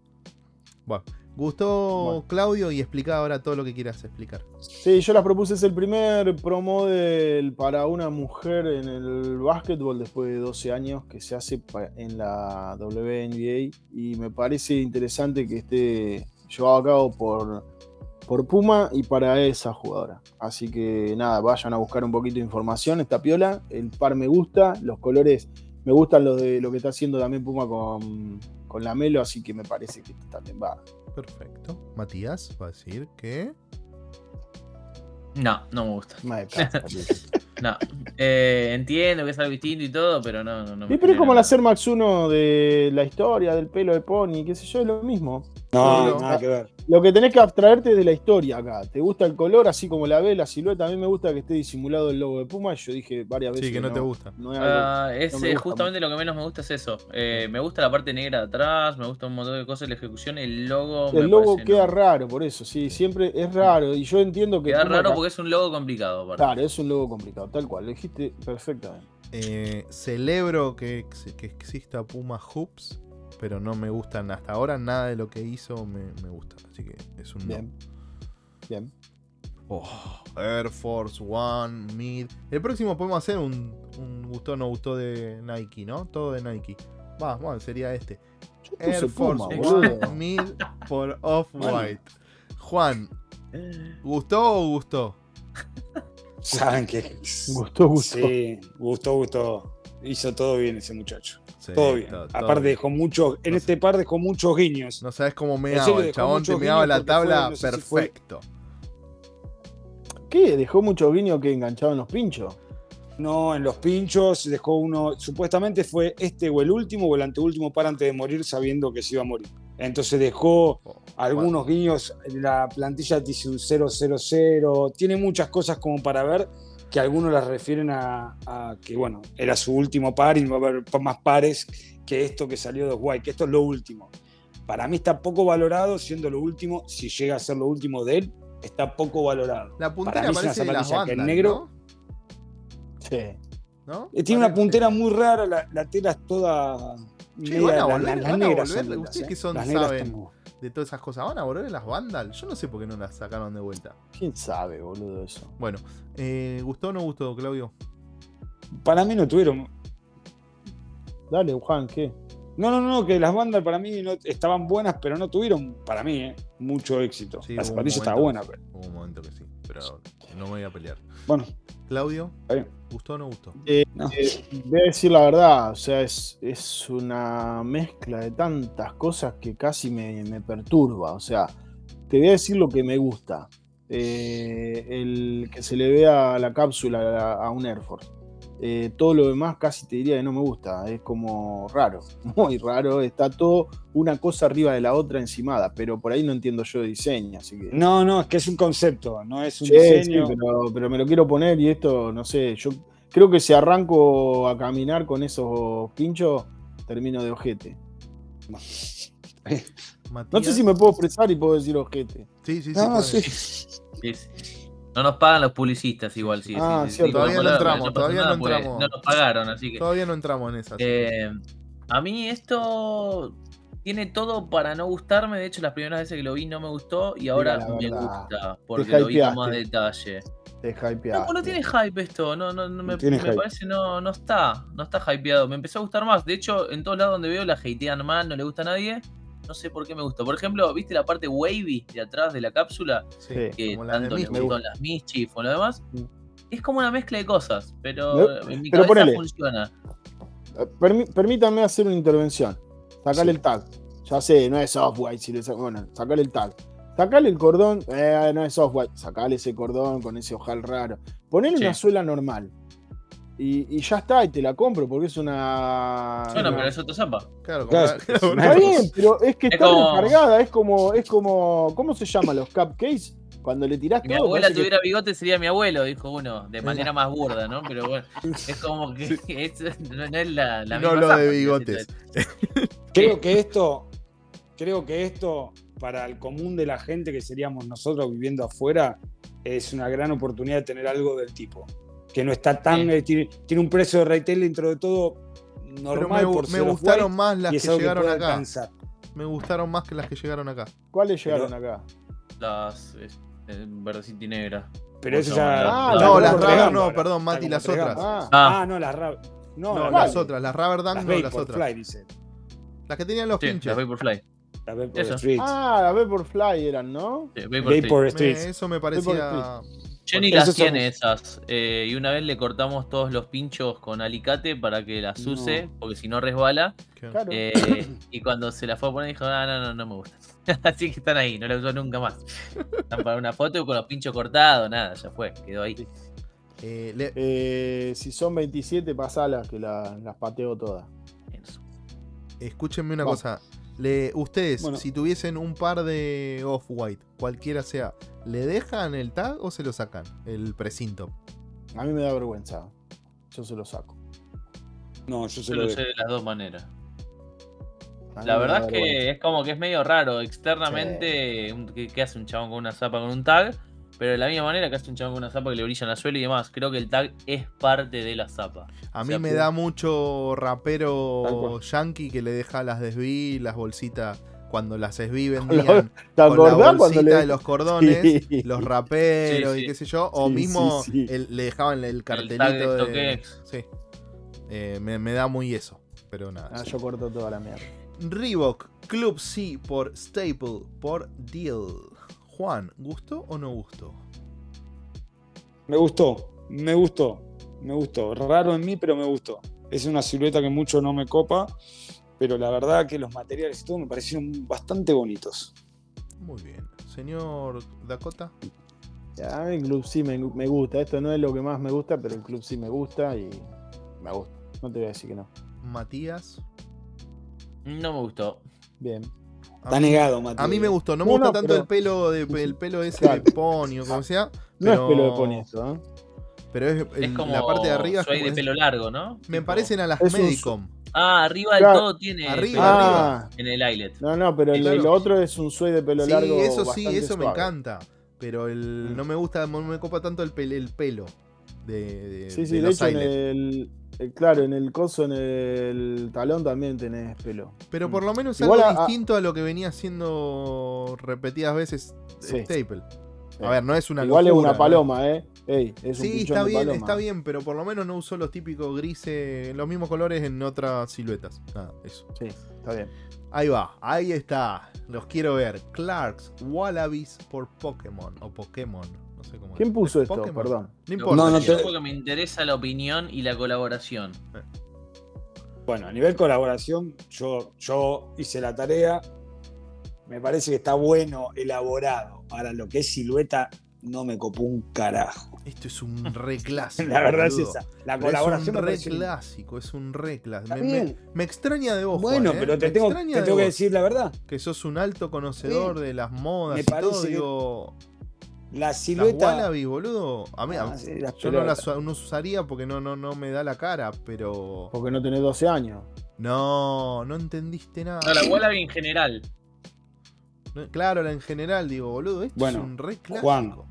Bueno, Gustó Bueno. Claudio y explica ahora todo lo que quieras explicar. Sí, yo las propuse, es el primer pro model para una mujer en el básquetbol después de 12 años que se hace en la WNBA y me parece interesante que esté llevado a cabo por, por Puma y para esa jugadora. Así que nada, vayan a buscar un poquito de información, esta piola, el par me gusta, los colores me gustan los de lo que está haciendo también Puma con, con la Melo, así que me parece que también va. Perfecto. Matías va a decir que. No, no me gusta. No. Eh, entiendo que es algo distinto y todo, pero no, no, no me pero es como la Max 1 de la historia, del pelo de Pony, qué sé yo, es lo mismo. No, Pero- nada que ver. Lo que tenés que abstraerte de la historia acá. ¿Te gusta el color así como la ve, la silueta? A mí me gusta que esté disimulado el logo de Puma. Yo dije varias veces Sí, que no te gusta. no es algo- Ah, es no me eh, gusta justamente lo que menos me gusta es eso. Eh, me gusta la parte negra de atrás, me gusta un montón de cosas, la ejecución, el logo. me el logo queda no. raro, por eso, sí, siempre es raro. Y yo entiendo que. Queda Puma raro acá- porque es un logo complicado. aparte. Claro, es un logo complicado, tal cual, lo dijiste perfectamente. Eh, celebro que, que exista Puma Hoops, pero no me gustan hasta ahora. Nada de lo que hizo me, me gusta. Así que es un no. Bien. Bien. Oh, Air Force One, Mid. El próximo podemos hacer un, un gustó o no gustó de Nike, ¿no? Todo de Nike. Va, bueno, sería este. Air Force Puma. One, Mid por Off-White. Juan, ¿gustó o gustó? Saben que. Gustó, gustó. Sí, gustó, gustó. Hizo todo bien ese muchacho. Sí, todo bien. todo- Aparte dejó muchos, en No este par dejó muchos guiños. No sabes cómo me el chabón te muchos meaba guiños la tabla fue- no sé si fue- perfecto. ¿Qué? ¿Dejó mucho guiño que enganchaban los pinchos? No, en los pinchos dejó uno, supuestamente fue este o el último o el anteúltimo par antes de morir sabiendo que se iba a morir. Entonces dejó Oh, algunos guiños, la plantilla dice un 000, tiene muchas cosas como para ver que algunos las refieren a, a que, bueno, era su último par y no va a haber más pares que esto que salió de White, que esto es lo último. Para mí está poco valorado, siendo lo último, si llega a ser lo último de él, está poco valorado. La Para puntera mí es una zapatilla que bandas, negro- Sí. ¿no? Eh, Tiene una puntera muy rara, la, la tela es toda. Che, media- van a la- volver- la- las van a volver, ustedes eh. que son- Las negras saben. están De todas esas cosas. ¿Van a volver las Vandal? Yo no sé por qué no las sacaron de vuelta. ¿Quién sabe, boludo, eso? Bueno, eh, ¿gustó o no gustó, Claudio? Para mí no tuvieron. Dale, Juan, ¿qué? No, no, no, que las bandas para mí no, estaban buenas, pero no tuvieron, para mí, eh, mucho éxito. Sí, la zapatilla estaba momento- buena, pero. Hubo un momento que sí, pero no me voy a pelear. Bueno, Claudio. ¿gustó o no gustó? No. Eh, voy a decir la verdad, o sea, es, es una mezcla de tantas cosas que casi me, me perturba. O sea, te voy a decir lo que me gusta. Eh, el que se le vea la cápsula a, a un Air Force. Eh, todo lo demás casi te diría que no me gusta. Es como raro, muy raro. Está todo una cosa arriba de la otra encimada, pero por ahí no entiendo yo de diseño. Así que No, no, es que es un concepto, no es un Sí, sí, diseño. pero, pero me lo quiero poner y esto, no sé, yo creo que si arranco a caminar con esos pinchos, termino de ojete. Matías. No sé si me puedo expresar y puedo decir ojete. Sí, sí, sí. No, sí. No nos pagan los publicistas igual, sí. Ah, sí, sí, cierto. sí, Todavía no entramos, pasa todavía nada no porque entramos. No nos pagaron, así que. Todavía no entramos en esa. Eh, a mí esto tiene todo para no gustarme. De hecho, las primeras veces que lo vi no me gustó y ahora me gusta porque lo vi con más detalle. Te hypeaste. No, no tiene hype esto, no, no, no me, parece no, no está, no está hypeado. Me empezó a gustar más. De hecho, en todos lados donde veo la hatean mal, no le gusta a nadie. No sé por qué me gusta. Por ejemplo, ¿viste la parte wavy de atrás de la cápsula? Sí. Que como la de tanto le gustó las Mischief o lo demás. Mm. Es como una mezcla de cosas, pero Me- en mi pero cabeza ponele. funciona. Eh, permí- permítanme hacer una intervención. Sacale Sí. el tag. Ya sé, no es off-white. Si le bueno, sacale el tag. Sacale el cordón, eh, no es off-white. Sacale ese cordón con ese ojal raro. Ponele Sí. una suela normal. Y, y ya está, y te la compro porque es una. Bueno, una- pero es otro zapa. Claro, Claro, Está bien, pero es que Es está como- recargada, es como, es como, ¿cómo se llama los cupcakes? Cuando le tirás Si mi todo, abuela parece que- tuviera bigote sería mi abuelo, dijo uno, de manera más burda, ¿no? Pero bueno, es como que es- no, no es la, la No misma lo zapa, de bigotes. Creo que esto, creo que esto, para el común de la gente que seríamos nosotros viviendo afuera, es una gran oportunidad de tener algo del tipo. Que no está tan. Sí. eh, tiene, tiene un precio de retail dentro de todo Pero normal me, por me gustaron más las que llegaron acá. alcanzar. me gustaron más que las que llegaron acá. ¿Cuáles Pero- llegaron acá? Las eh, verdecita y negra. Pero eso ¿Cómo se ya. Ah, No, la las Gum. no, perdón, Mati, las otras. Ah, Ah. No, las Rubber. No, No, las, otras, las Rubber Dunk las no, las Vaporfly, otras. dice. Las que tenían los Sí, pinches. las Vaporfly. Las Vapor. Street. ah, las Vaporfly eran, ¿no? Sí, Vapor Street. Vapor Me- Street. eso me parecía. Jenny las tiene esas. eh, y una vez le cortamos todos los pinchos con alicate para que las No. use, porque si no resbala. Claro. eh, y cuando se la fue a poner dijo, ah, no, no, no me gusta. Así que están ahí, no la usó nunca más. Están para una foto con los pinchos cortados, nada, ya fue, quedó ahí. eh, le- Eh, si son 27, pasalas, que la- las pateo todas. Escúchenme una Vamos. cosa. Le, ustedes, Bueno. si tuviesen un par de Off-White, cualquiera sea, ¿le dejan el tag o se lo sacan? El precinto. A mí me da vergüenza. Yo se lo saco. No, yo se Yo lo usé de las dos maneras. A La verdad da es que vergüenza. es como que es medio raro. Externamente, un- ¿qué, qué hace un chabón con una zapa con un tag? Pero de la misma manera que hace un chabón con una zapa que le brilla en la suela y demás. Creo que el tag es parte de la zapa. A O mí sea, me da mucho rapero yankee que le deja las desví, las bolsitas, cuando las desví la- vendían ¿Te con la bolsita le de los cordones, Sí. los raperos Sí, y qué sé yo, o Sí, mismo sí, sí. el- le dejaban el tag de cartelito de... Sí. Eh, me, me da muy eso, pero nada. Ah, yo corto toda la mierda. Reebok Club C por Staple por Deal. Juan, ¿gustó o no gustó? Me gustó, me gustó, me gustó. Raro en mí, pero me gustó. Es una silueta que mucho no me copa, pero la verdad que los materiales y todo me parecieron bastante bonitos. Muy bien. Señor Dakota. A mí el club sí me, me gusta. Esto no es lo que más me gusta, pero el club sí me gusta y me gusta. No te voy a decir que no. Matías. No me gustó. Bien. A Está mí- negado, Mati. A mí me gustó, no me No, gusta no, tanto pero- el pelo de el pelo ese Claro. de pony o como sea. No pero- es pelo de pony esto, ¿eh? Pero es, el- como la parte de arriba es suede como- de es- pelo largo, ¿no? me Tipo- parecen a las Es un Medicom. Ah, arriba del Claro. todo tiene Arriba, Ah, en el eyelet. no, no, pero el, el otro es un suede de pelo Sí, largo. eso sí, eso me encanta. Pero el, Mm. no me gusta, no me copa tanto el, pel- el pelo de, de- Sí, sí, de de, los hecho, en Eyelet. el, el- Claro, en el coso, en el talón también tenés pelo. Pero por lo menos Igual algo a- distinto a lo que venía haciendo repetidas veces Sí. Staple. A ver, no es una Igual locura, es una ¿no? paloma, ¿eh? Ey, es un Sí, está bien, está bien, pero por lo menos no usó los típicos grises, los mismos colores en otras siluetas. Nada, eso. Sí, está bien. Ahí va, ahí está. Los quiero ver. Clarks Wallabies por Pokémon. O Pokémon. No sé cómo ¿Quién es. puso ¿Es esto? Pokémon? Perdón. No importa. No, no Yo te- porque me interesa la opinión y la colaboración. Bueno, a nivel colaboración, yo, yo hice la tarea. Me parece que está bueno, elaborado. Ahora, lo que es silueta, no me copó un carajo. Esto es un re clásico. La verdad es esa. La Pero colaboración es un re clásico, es un re clásico. Me, me- bien. me extraña de vos. Bueno, Juan, ¿eh? pero te Me tengo, te tengo que decir la verdad. que sos un alto conocedor de las modas Me y todo. parece que- Digo, La las silueta. Wallabies, boludo. A mí, Ah, sí, las yo no las no usaría porque no, no, no me da la cara, pero. Porque no tenés 12 años. No, no entendiste nada. No, la Wallaby en general. No, Claro, la en general, digo, boludo, esto Bueno, es un re clásico. Juan, No,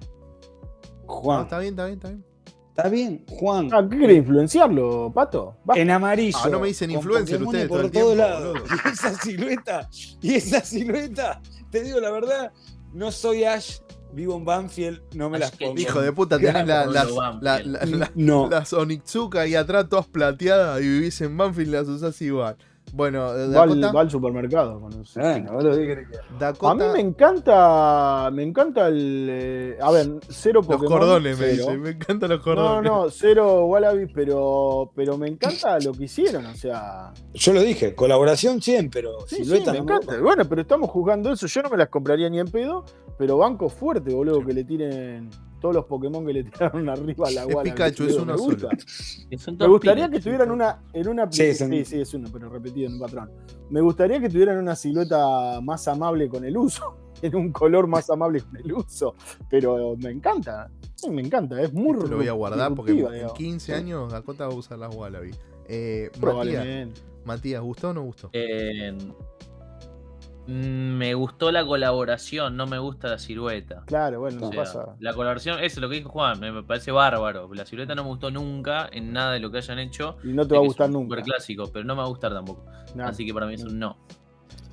Juan, está bien, está bien, está bien. ¿está bien? Juan, Ah, ¿qué querés influenciarlo, pato? Va. en amarillo. Ah, no me dicen influencer ustedes todo por el todos tiempo, lados. boludo. Y esa silueta, y esa silueta, te digo la verdad, no soy Ash, vivo en Banfield, no me las pongo. Hijo de puta, tenés la- las, la- Banfield. la- la- No, las Onitsuka ahí atrás todas plateadas y vivís en Banfield y las usás igual. Bueno, Va al, Dakota, va al supermercado. con un- bueno, boludo, ¿qué querés que haga? Dakota A mí me encanta. Me encanta el. eh, a ver, cero los Pokémon. cordones, me dice. Me encantan los No, cordones. no, cero Wallaby, pero, pero me encanta lo que hicieron, o sea. Yo lo dije, colaboración 100, pero Sí, sí, me no encanta. Bueno, pero estamos juzgando eso. Yo no me las compraría ni en pedo, pero banco fuerte, boludo, que le tiren todos los Pokémon que le tiraron arriba a la Es Wallaby. Pikachu, es me gusta. Me gustaría Pikachu. que tuvieran una en una Sí, sí, son- sí, sí, es uno, pero repetido en un patrón. Me gustaría que tuvieran una silueta más amable con el uso, en un color más amable con el uso, pero me encanta. sí, me encanta, es muy Esto lo voy a guardar porque en, disruptiva, en digamos. 15 años Dakota va a usar las Wallaby. Eh, Matías, Probablemente. Matías, ¿gustó o no gustó? Eh, me gustó la colaboración, no me gusta la silueta. Claro, bueno, no O sea, pasa. la colaboración, eso es lo que dijo Juan, me, me parece bárbaro. La silueta no me gustó nunca en nada de lo que hayan hecho. Y no te va a gustar es un nunca. super clásico, pero no me va a gustar tampoco. Así que para mí es un no.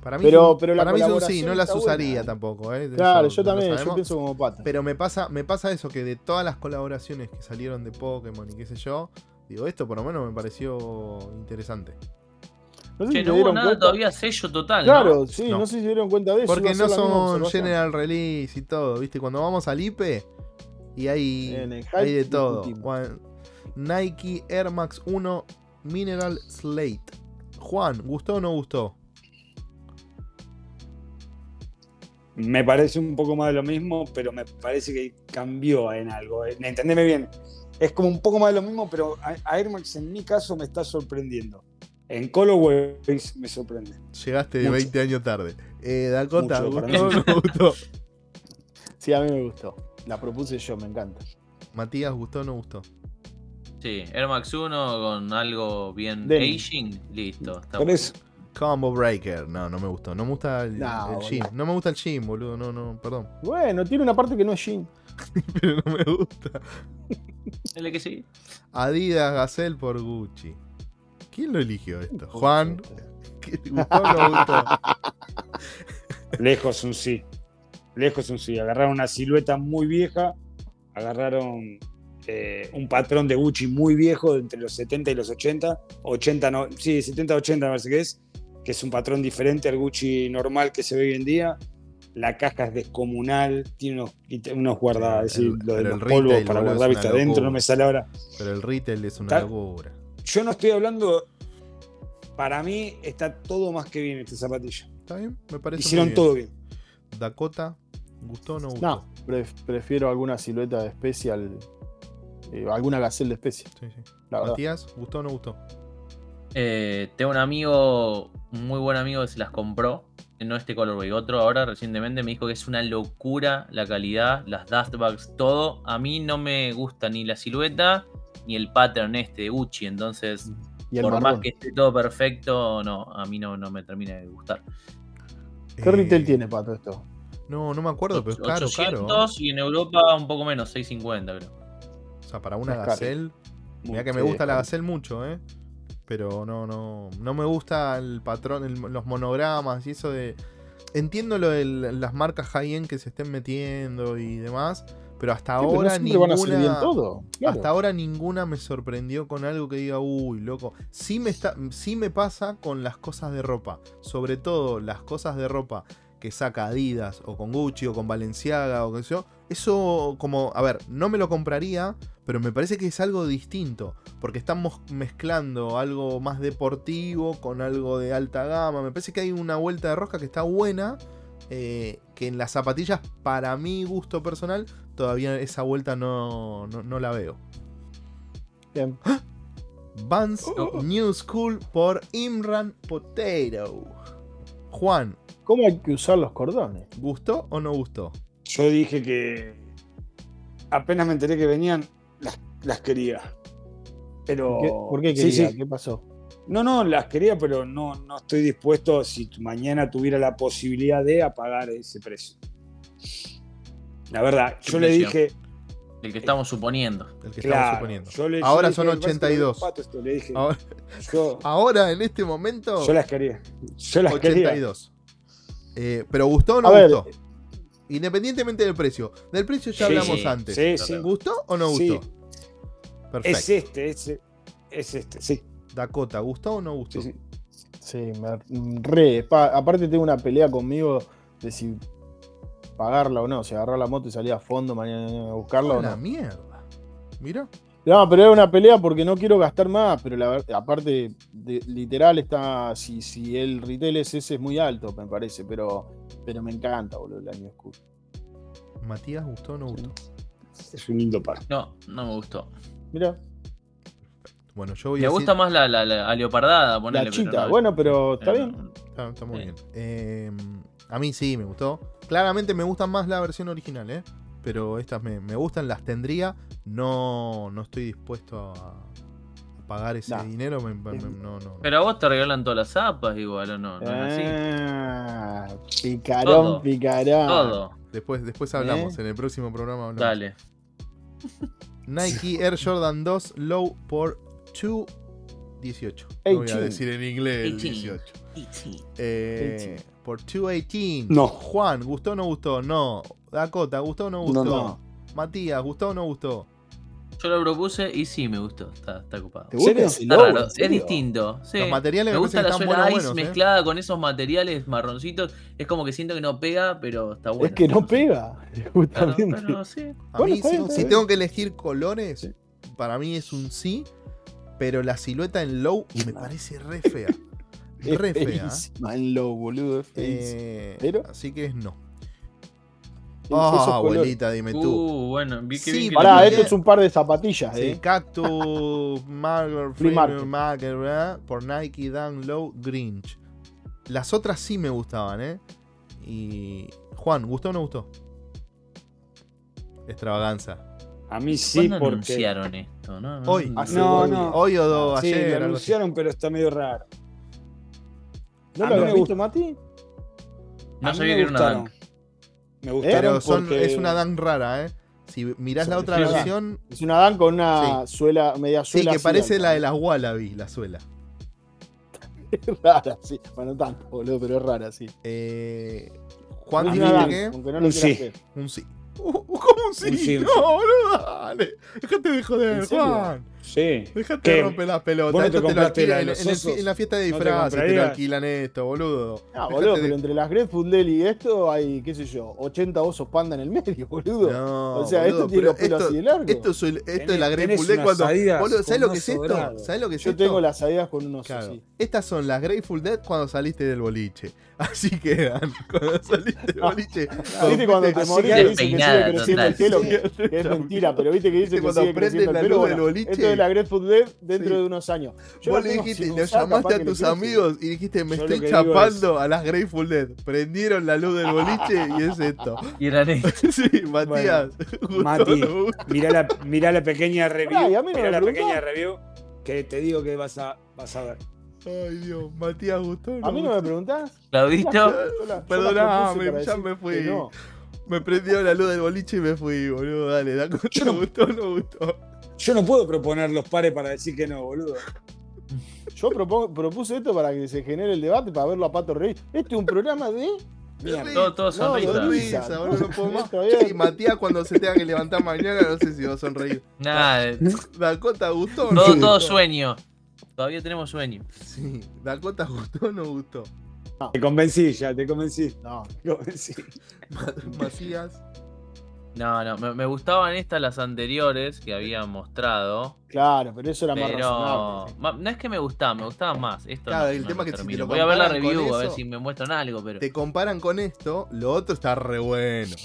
Para mí, Pero- son- pero la para mí son sí, no las usaría buena. tampoco. ¿eh? Claro, Eso yo también, yo pienso como pata. Pero me pasa, me pasa eso, que de todas las colaboraciones que salieron de Pokémon y qué sé yo, digo, esto por lo menos me pareció interesante. No sé Che, si no se hubo nada cuenta. todavía sello total. Claro, ¿no? sí, No. no. sé si se dieron cuenta de eso. Porque no son. General Release y todo, ¿viste? Cuando vamos al IPE y hay, hay de todo. Juan- Nike Air Max 1 Mineral Slate. Juan, ¿gustó o no gustó? Me parece un poco más de lo mismo, pero me parece que cambió en algo. eh. Entendeme bien. Es como un poco más de lo mismo, pero a- Air Max en mi caso me está sorprendiendo. En Colorways me sorprende. Llegaste de Mucho. 20 años tarde. Eh, Dakota, Mucho, ¿gustó no gustó? Sí, a mí me gustó. La propuse yo, me encanta. Matías, ¿gustó o no gustó? Sí, Air Max 1 con algo bien aging, listo. está bueno. eso. Combo Breaker. No, no me gustó. No me gusta el, No, el. No me gusta el jean, boludo. No, no, perdón. Bueno, tiene una parte que no es Jean. Pero no me gusta. Dale que sí. Adidas Gazelle por Gucci. ¿Quién lo eligió esto? Juan. ¿Qué- ¿Gustó o no gustó? Lejos un sí. Lejos un sí. Agarraron una silueta muy vieja. Agarraron eh, un patrón de Gucci muy viejo entre los 70 y los 80. 80, no, sí, 70, 80 me parece que es. Que es un patrón diferente al Gucci normal que se ve hoy en día. La caja es descomunal. Tiene unos, unos guarda, Sí, lo de los polvos para guardar vista adentro. No me sale ahora. Pero el retail es una locura. Yo no estoy hablando. Para mí está todo más que bien esta zapatilla. ¿Está bien? Me parece. Hicieron muy bien. todo bien. Dakota, ¿gustó o no gustó? No, pref- prefiero alguna silueta de especial. eh, alguna gacel de especial, Sí, sí. la verdad. Matías, ¿gustó o no gustó? Eh, tengo un amigo, un muy buen amigo que se las compró. No este colorway, otro ahora recientemente me dijo que es una locura la calidad, las dustbags, todo. A mí no me gusta ni la silueta ni el pattern este de Gucci, entonces Y por más que esté todo perfecto, no, a mí no, no me termina de gustar. ¿Qué Eh, retail tiene, Pato, esto? No, no me acuerdo, pero es caro, 800 caro. y en Europa un poco menos, 650 creo. O sea, para una Es caro. Gazelle. Mira que me Sí, gusta la. Gazelle mucho, ¿eh? Pero no, no. No me gusta el patrón, el- los monogramas y eso de. Entiendo lo de las marcas high-end que se estén metiendo y demás. Pero hasta Sí, pero no ahora siempre van a hacer bien ninguna. todo. claro. Hasta ahora ninguna me sorprendió con algo que diga, uy, loco. Sí me, está, sí me pasa con las cosas de ropa. Sobre todo las cosas de ropa que saca Adidas o con Gucci o con Balenciaga o qué sé yo. Eso como, a ver, no me lo compraría, pero me parece que es algo distinto. Porque estamos mezclando algo más deportivo con algo de alta gama. Me parece que hay una vuelta de rosca que está buena. Eh, que en las zapatillas, para mi gusto personal, todavía esa vuelta no, no, no la veo. Bien. Vans Oh. New School por Imran Potato. Juan, ¿Cómo hay que usar los cordones? ¿gustó o no gustó? Yo dije que apenas me enteré que venían, las, las quería. Pero. ¿Qué- ¿Por qué Sí, quería? sí. ¿Qué pasó? No, no, las quería, pero no, no estoy dispuesto, si mañana tuviera la posibilidad de, a pagar ese precio. La verdad, ¿Qué yo le dije. El que estamos suponiendo. El que estamos suponiendo. yo le- yo Ahora son dije, "Vas a comer 82. pato esto", le dije, Ahora, yo, ahora, en este momento, yo las quería. Yo las quería. 82. Eh, pero ¿gustó o no A ver, gustó? Independientemente del precio. Del precio ya Sí, hablamos sí, antes. Sí, sí. ¿Gustó o no Sí. gustó? Perfecto. Es este, es, es este, sí. Dakota, ¿gustó o no gustó? sí, sí. Sí, me re. pa- aparte tengo una pelea conmigo de si pagarla o no. Si agarrar la moto y salir a fondo mañana a buscarla o la no. mierda. Mira. No, pero es una pelea porque no quiero gastar más, pero la aparte, de- literal está, si, si el retail es ese es muy alto, me parece, pero, pero me encanta, boludo, la New School. Matías, ¿gustó o no gustó? Es un lindo par. No, no me gustó. Mira, Bueno, yo voy Me a gusta más la, la, la leopardada, ponele, la pero chita, no- bueno, pero está bien. Está, está muy Sí. bien. Eh, a mí sí, me gustó. Claramente me gusta más la versión original, ¿eh? Pero estas me, me gustan, las tendría. No, no estoy dispuesto a, pagar ese Nah. dinero. me- me- no, no, no. Pero a vos te regalan todas las zapas igual, ¿o no? No es así. Ah, picarón, Todo. picarón. Todo. Después, después hablamos, ¿Eh? en el próximo programa hablamos. Dale. Nike Air Jordan 2 Low por 218. No voy a 18. decir en inglés el 18. 18. Eh, por 218. No. Juan, ¿gustó o no gustó? No. Dakota, ¿gustó o no No, gustó? no. Matías, ¿gustó o no gustó? Yo lo propuse y sí me gustó. Está, está ocupado. ¿Te gusta Está logo? raro, ¿En es distinto. sí. Los materiales me me gusta la suela buenos, ice buenos, ¿eh? mezclada con esos materiales marroncitos. Es como que siento que no pega, pero está bueno. Es que no pega, Claro, justamente. pero sí. A Bueno, mí, está si, bien, si tengo que elegir colores, Sí. para mí es un sí, pero la silueta en low me parece re fea. Re fea. ¿eh? en low, boludo. Eh, Pero- Así que es no. Ah, colores. abuelita, dime tú. Uh, bueno, vi que Sí, que Pará, esto es un par de zapatillas, Sí, eh. Cactus, Margaret. Market, ¿verdad? por Nike, Dan Low, Grinch. Las otras sí me gustaban, ¿eh? Y. Juan, ¿gustó o no gustó? Extravaganza. A mí sí, ¿Cuándo porque. anunciaron esto? No, no, Hoy. Hace No, dos no. Hoy o dos, Sí, ayer. lo anunciaron, pero está medio raro. ¿No lo habías me visto, Mati? No sabía me que era una dunk. Me gustaron Pero son, porque- es una Dan rara, ¿eh? Si mirás la Sí, otra sí, sí. versión, Es una Dan con una suela, media sí, suela. que así parece la de las Wallaby, la suela. Es rara, sí. Bueno, no tanto, boludo, pero es rara, sí. Eh, Juan, ¿dijiste aunque no lo Un quieras sí. Un sí. Uh, ¿Cómo un sí? Un sí, un no, boludo, dale. Déjate de joder. Juan. Sí. Déjate ¿Qué? de romper las pelotas. ¿Vos no te Esto te lo alquilan de en, los en el- osos? en la fiesta de ¿No te disfraces. te, lo alquilan esto, boludo. Ah, Déjate boludo, de- pero entre las Grateful Dead y esto hay, qué sé yo, 80 osos panda en el medio, boludo. No, o sea, boludo, esto tiene los pelos esto- así de largo. Esto es, el- esto es la Grateful Dead unas cuando. Boludo, ¿sabes lo que es esto? ¿Sabes lo que es Yo esto? tengo las salidas con unos Claro. así. Estas son las Grateful Dead cuando saliste del boliche. Así quedan. Cuando saliste del boliche. Ah, ¿Viste cuando te que y dicen que sigue creciendo el pelo? es mentira, pero viste que dicen que Cuando sigue prenden creciendo la el pelo. luz del Bueno, boliche. esto es la Grateful Dead dentro Sí. de unos años. Yo Vos le dijiste, le llamaste a tus amigos y dijiste, me estoy chapando a las Grateful Dead. Prendieron la luz del boliche y es esto. Y eran estos. Sí, Matías. ¿gustó o Mati, mirá la, mirá la pequeña review. Ay, a mí no mirá la pequeña review que te digo que vas a, vas a ver. Ay, Dios. Matías, ¿gustó o no ¿A mí no me gustó? preguntás? Claudito, para ya me fui. no. Me prendió la luz del boliche y me fui, boludo. Dale, da cuenta, Yo no- gustó o no gustó? Yo no puedo proponer los pares para decir que no, boludo. Yo propongo- propuse esto para que se genere el debate, para verlo a Pato Reír. Este es un programa de. Todo, todo No, sonrisa. no puedo más. Y Matías cuando se tenga que levantar mañana, no sé si va a sonreír. Nada, Dakota gustó o no todo, gustó? todo sueño. Todavía tenemos sueño. Sí, Dakota gustó o no gustó. Te convencí ya, te convencí. No, Te convencí. Ma- Macías. No, no, me, me gustaban estas las anteriores que habían mostrado. claro, pero eso era más razonable. no es que me gustaban, me gustaban más. Esto Claro, no- el no tema es que si te lo Voy a ver la review a ver si me muestran algo, pero Te comparan con esto, lo otro está re bueno.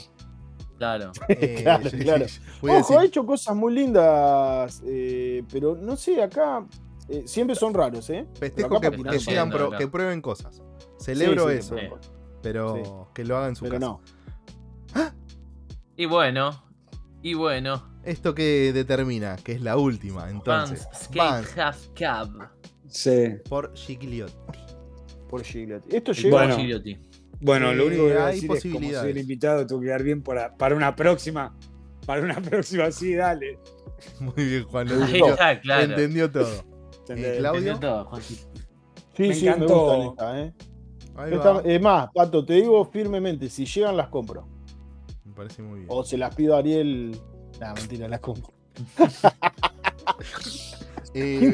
claro. Eh, Claro, sí, claro. sí, Ojo, ha hecho cosas muy lindas, eh, pero no sé, acá eh, siempre son raros, ¿eh? Festejo que, sigan pro- que prueben cosas. Celebro Sí, sí, eso, pero Sí. que lo hagan en su Pero casa. no. Y bueno, y bueno. Esto que determina, que es la última, entonces. Vans Half Cab. Sí. por Gigliotti. Por Gillette. Esto llega. Bueno. Gigliotti. Bueno, lo Eh, único que voy a hay decir es como soy el invitado, tengo que quedar bien para, para una próxima. Para una próxima, sí, dale. Muy bien, Juan. lo Ahí está, claro. entendió todo. ¿Entendés? Eh, Claudio. Todo. Sí, Me sí, me gustan estas, ¿eh? Esta- va. es más, Pato, te digo firmemente, si llegan las compro. Me parece muy bien. O se las pido a Ariel. Nah, mentira, las compro. Eh.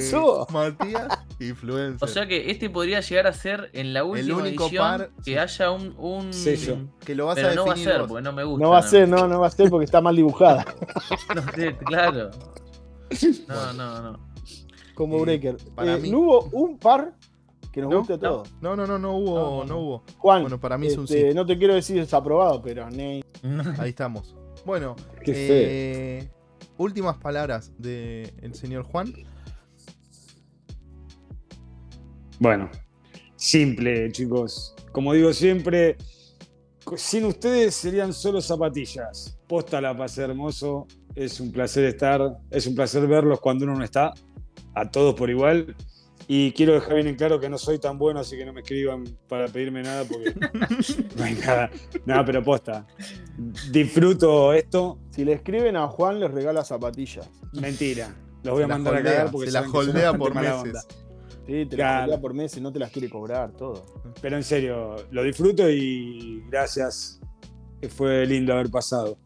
Matías, influencer. O sea que este podría llegar a ser en la última único edición par, que sí. haya un, un... Sello. que lo vas Pero a no va a ser, vos. porque no me gusta. No va a ser, no, no va a ser porque está mal dibujada. No sé, claro. No, no, no. Como Eh, Breaker. para Eh, mí- ¿No hubo un par que nos No, guste a todos? No, no, no, no hubo, No, no, no, no. hubo. Juan, Bueno, para mí es un este, sí. no te quiero decir desaprobado, pero Ney. Ahí estamos. Bueno, Qué eh, últimas palabras del señor Juan. Bueno, simple, chicos. Como digo siempre, sin ustedes serían solo zapatillas. Posta la pasé hermoso. Es un placer estar, es un placer verlos cuando uno no está. A todos por igual. Y quiero dejar bien en claro que no soy tan bueno, así que no me escriban para pedirme nada porque no hay nada. Nada, pero posta. Disfruto esto. Si le escriben a Juan, les regala zapatillas. Mentira. Los voy Se a mandar a holdea, cagar porque se la saben que soy holdea por meses. onda. Sí, te las pelea por mes y no te las quiere cobrar, todo. Pero en serio, lo disfruto y gracias. Que fue lindo haber pasado.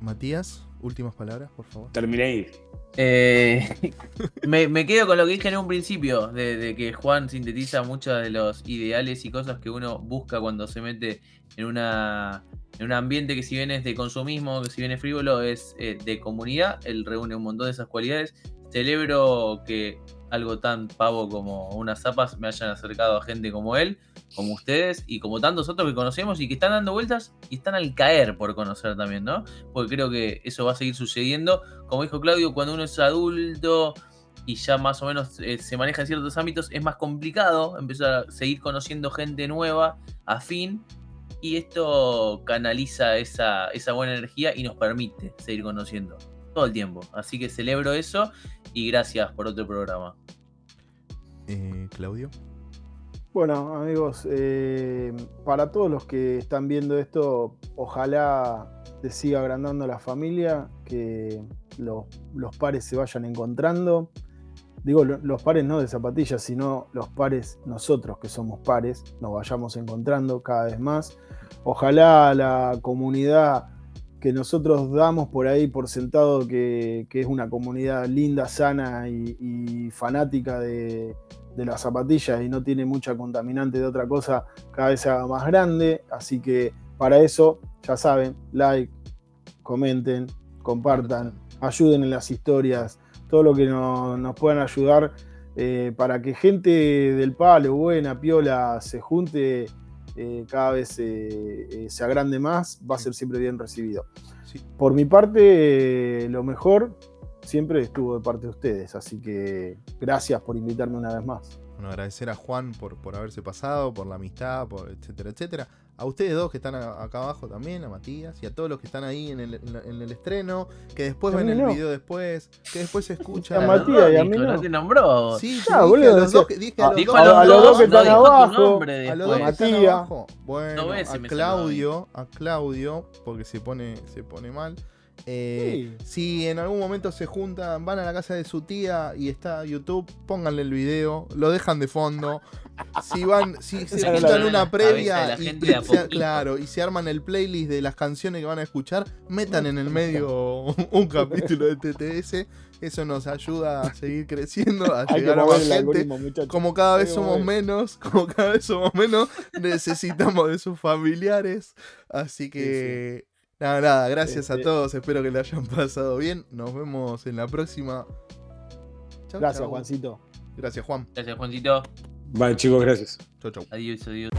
Matías, últimas palabras, por favor. Terminé. Eh, me, me quedo con lo que dije en un principio, de, que Juan sintetiza muchos de los ideales y cosas que uno busca cuando se mete en, una, en un ambiente que si bien es de consumismo, que si bien es frívolo, es eh, de comunidad. Él reúne un montón de esas cualidades. Celebro que algo tan pavo como unas zapas me hayan acercado a gente como él, como ustedes y como tantos otros que conocemos y que están dando vueltas y están al caer por conocer también, ¿no? Porque creo que eso va a seguir sucediendo como dijo Claudio, cuando uno es adulto y ya más o menos eh, se maneja en ciertos ámbitos, es más complicado empezar a seguir conociendo gente nueva, afín, y esto canaliza esa, esa buena energía y nos permite seguir conociendo todo el tiempo. Así que celebro eso y gracias por otro programa. Eh, Claudio. Bueno, amigos, eh, para todos los que están viendo esto, ojalá se siga agrandando la familia, que los, los pares se vayan encontrando. Digo, lo- los pares no de zapatillas, sino los pares nosotros que somos pares, nos vayamos encontrando cada vez más. Ojalá la comunidad que nosotros damos por ahí por sentado que, que es una comunidad linda, sana y, fanática de, de las zapatillas y no tiene mucha contaminante de otra cosa, cada vez se haga más grande. Así que para eso, ya saben, like, comenten, compartan, ayuden en las historias, todo lo que no- nos puedan ayudar eh, para que gente del palo, buena, piola, se junte, eh, cada vez eh, eh, se agrande más, va a ser siempre bien recibido. Sí. Por mi parte, lo mejor siempre estuvo de parte de ustedes, así que gracias por invitarme una vez más. Bueno, agradecer a Juan por, por haberse pasado, por la amistad, por etcétera, etcétera. A ustedes dos que están a- acá abajo también, a Matías, y a todos los que están ahí en el, en el estreno, que después ven el no. video después, que después se escucha. A Matías y a mí Dijo, no. te nombró. Sí, Ya, dije boludo, a los dos que dije a a- los a los, a los dos que no están abajo, nombre a los dos que están abajo. Bueno, a Claudio, a Claudio, porque se pone, se pone mal. Eh, Si en algún momento se juntan, van a la casa de su tía y está YouTube, pónganle el video, lo dejan de fondo. Si van, si se juntan una previa y, y se- claro, y se arman el playlist de las canciones que van a escuchar, metan en el medio un capítulo de TTS. Eso nos ayuda a seguir creciendo, a Hay llegar a más gente. Como cada vez somos menos, como cada vez somos menos, necesitamos de sus familiares. Así que, nada, nada, gracias a Este- todos. Espero que le hayan pasado bien. Nos vemos en la próxima. Chau, Gracias, chau. Juancito. Gracias, Juan. Gracias, Juancito. Vale, chicos, gracias. Chau, chau. Adiós, adiós.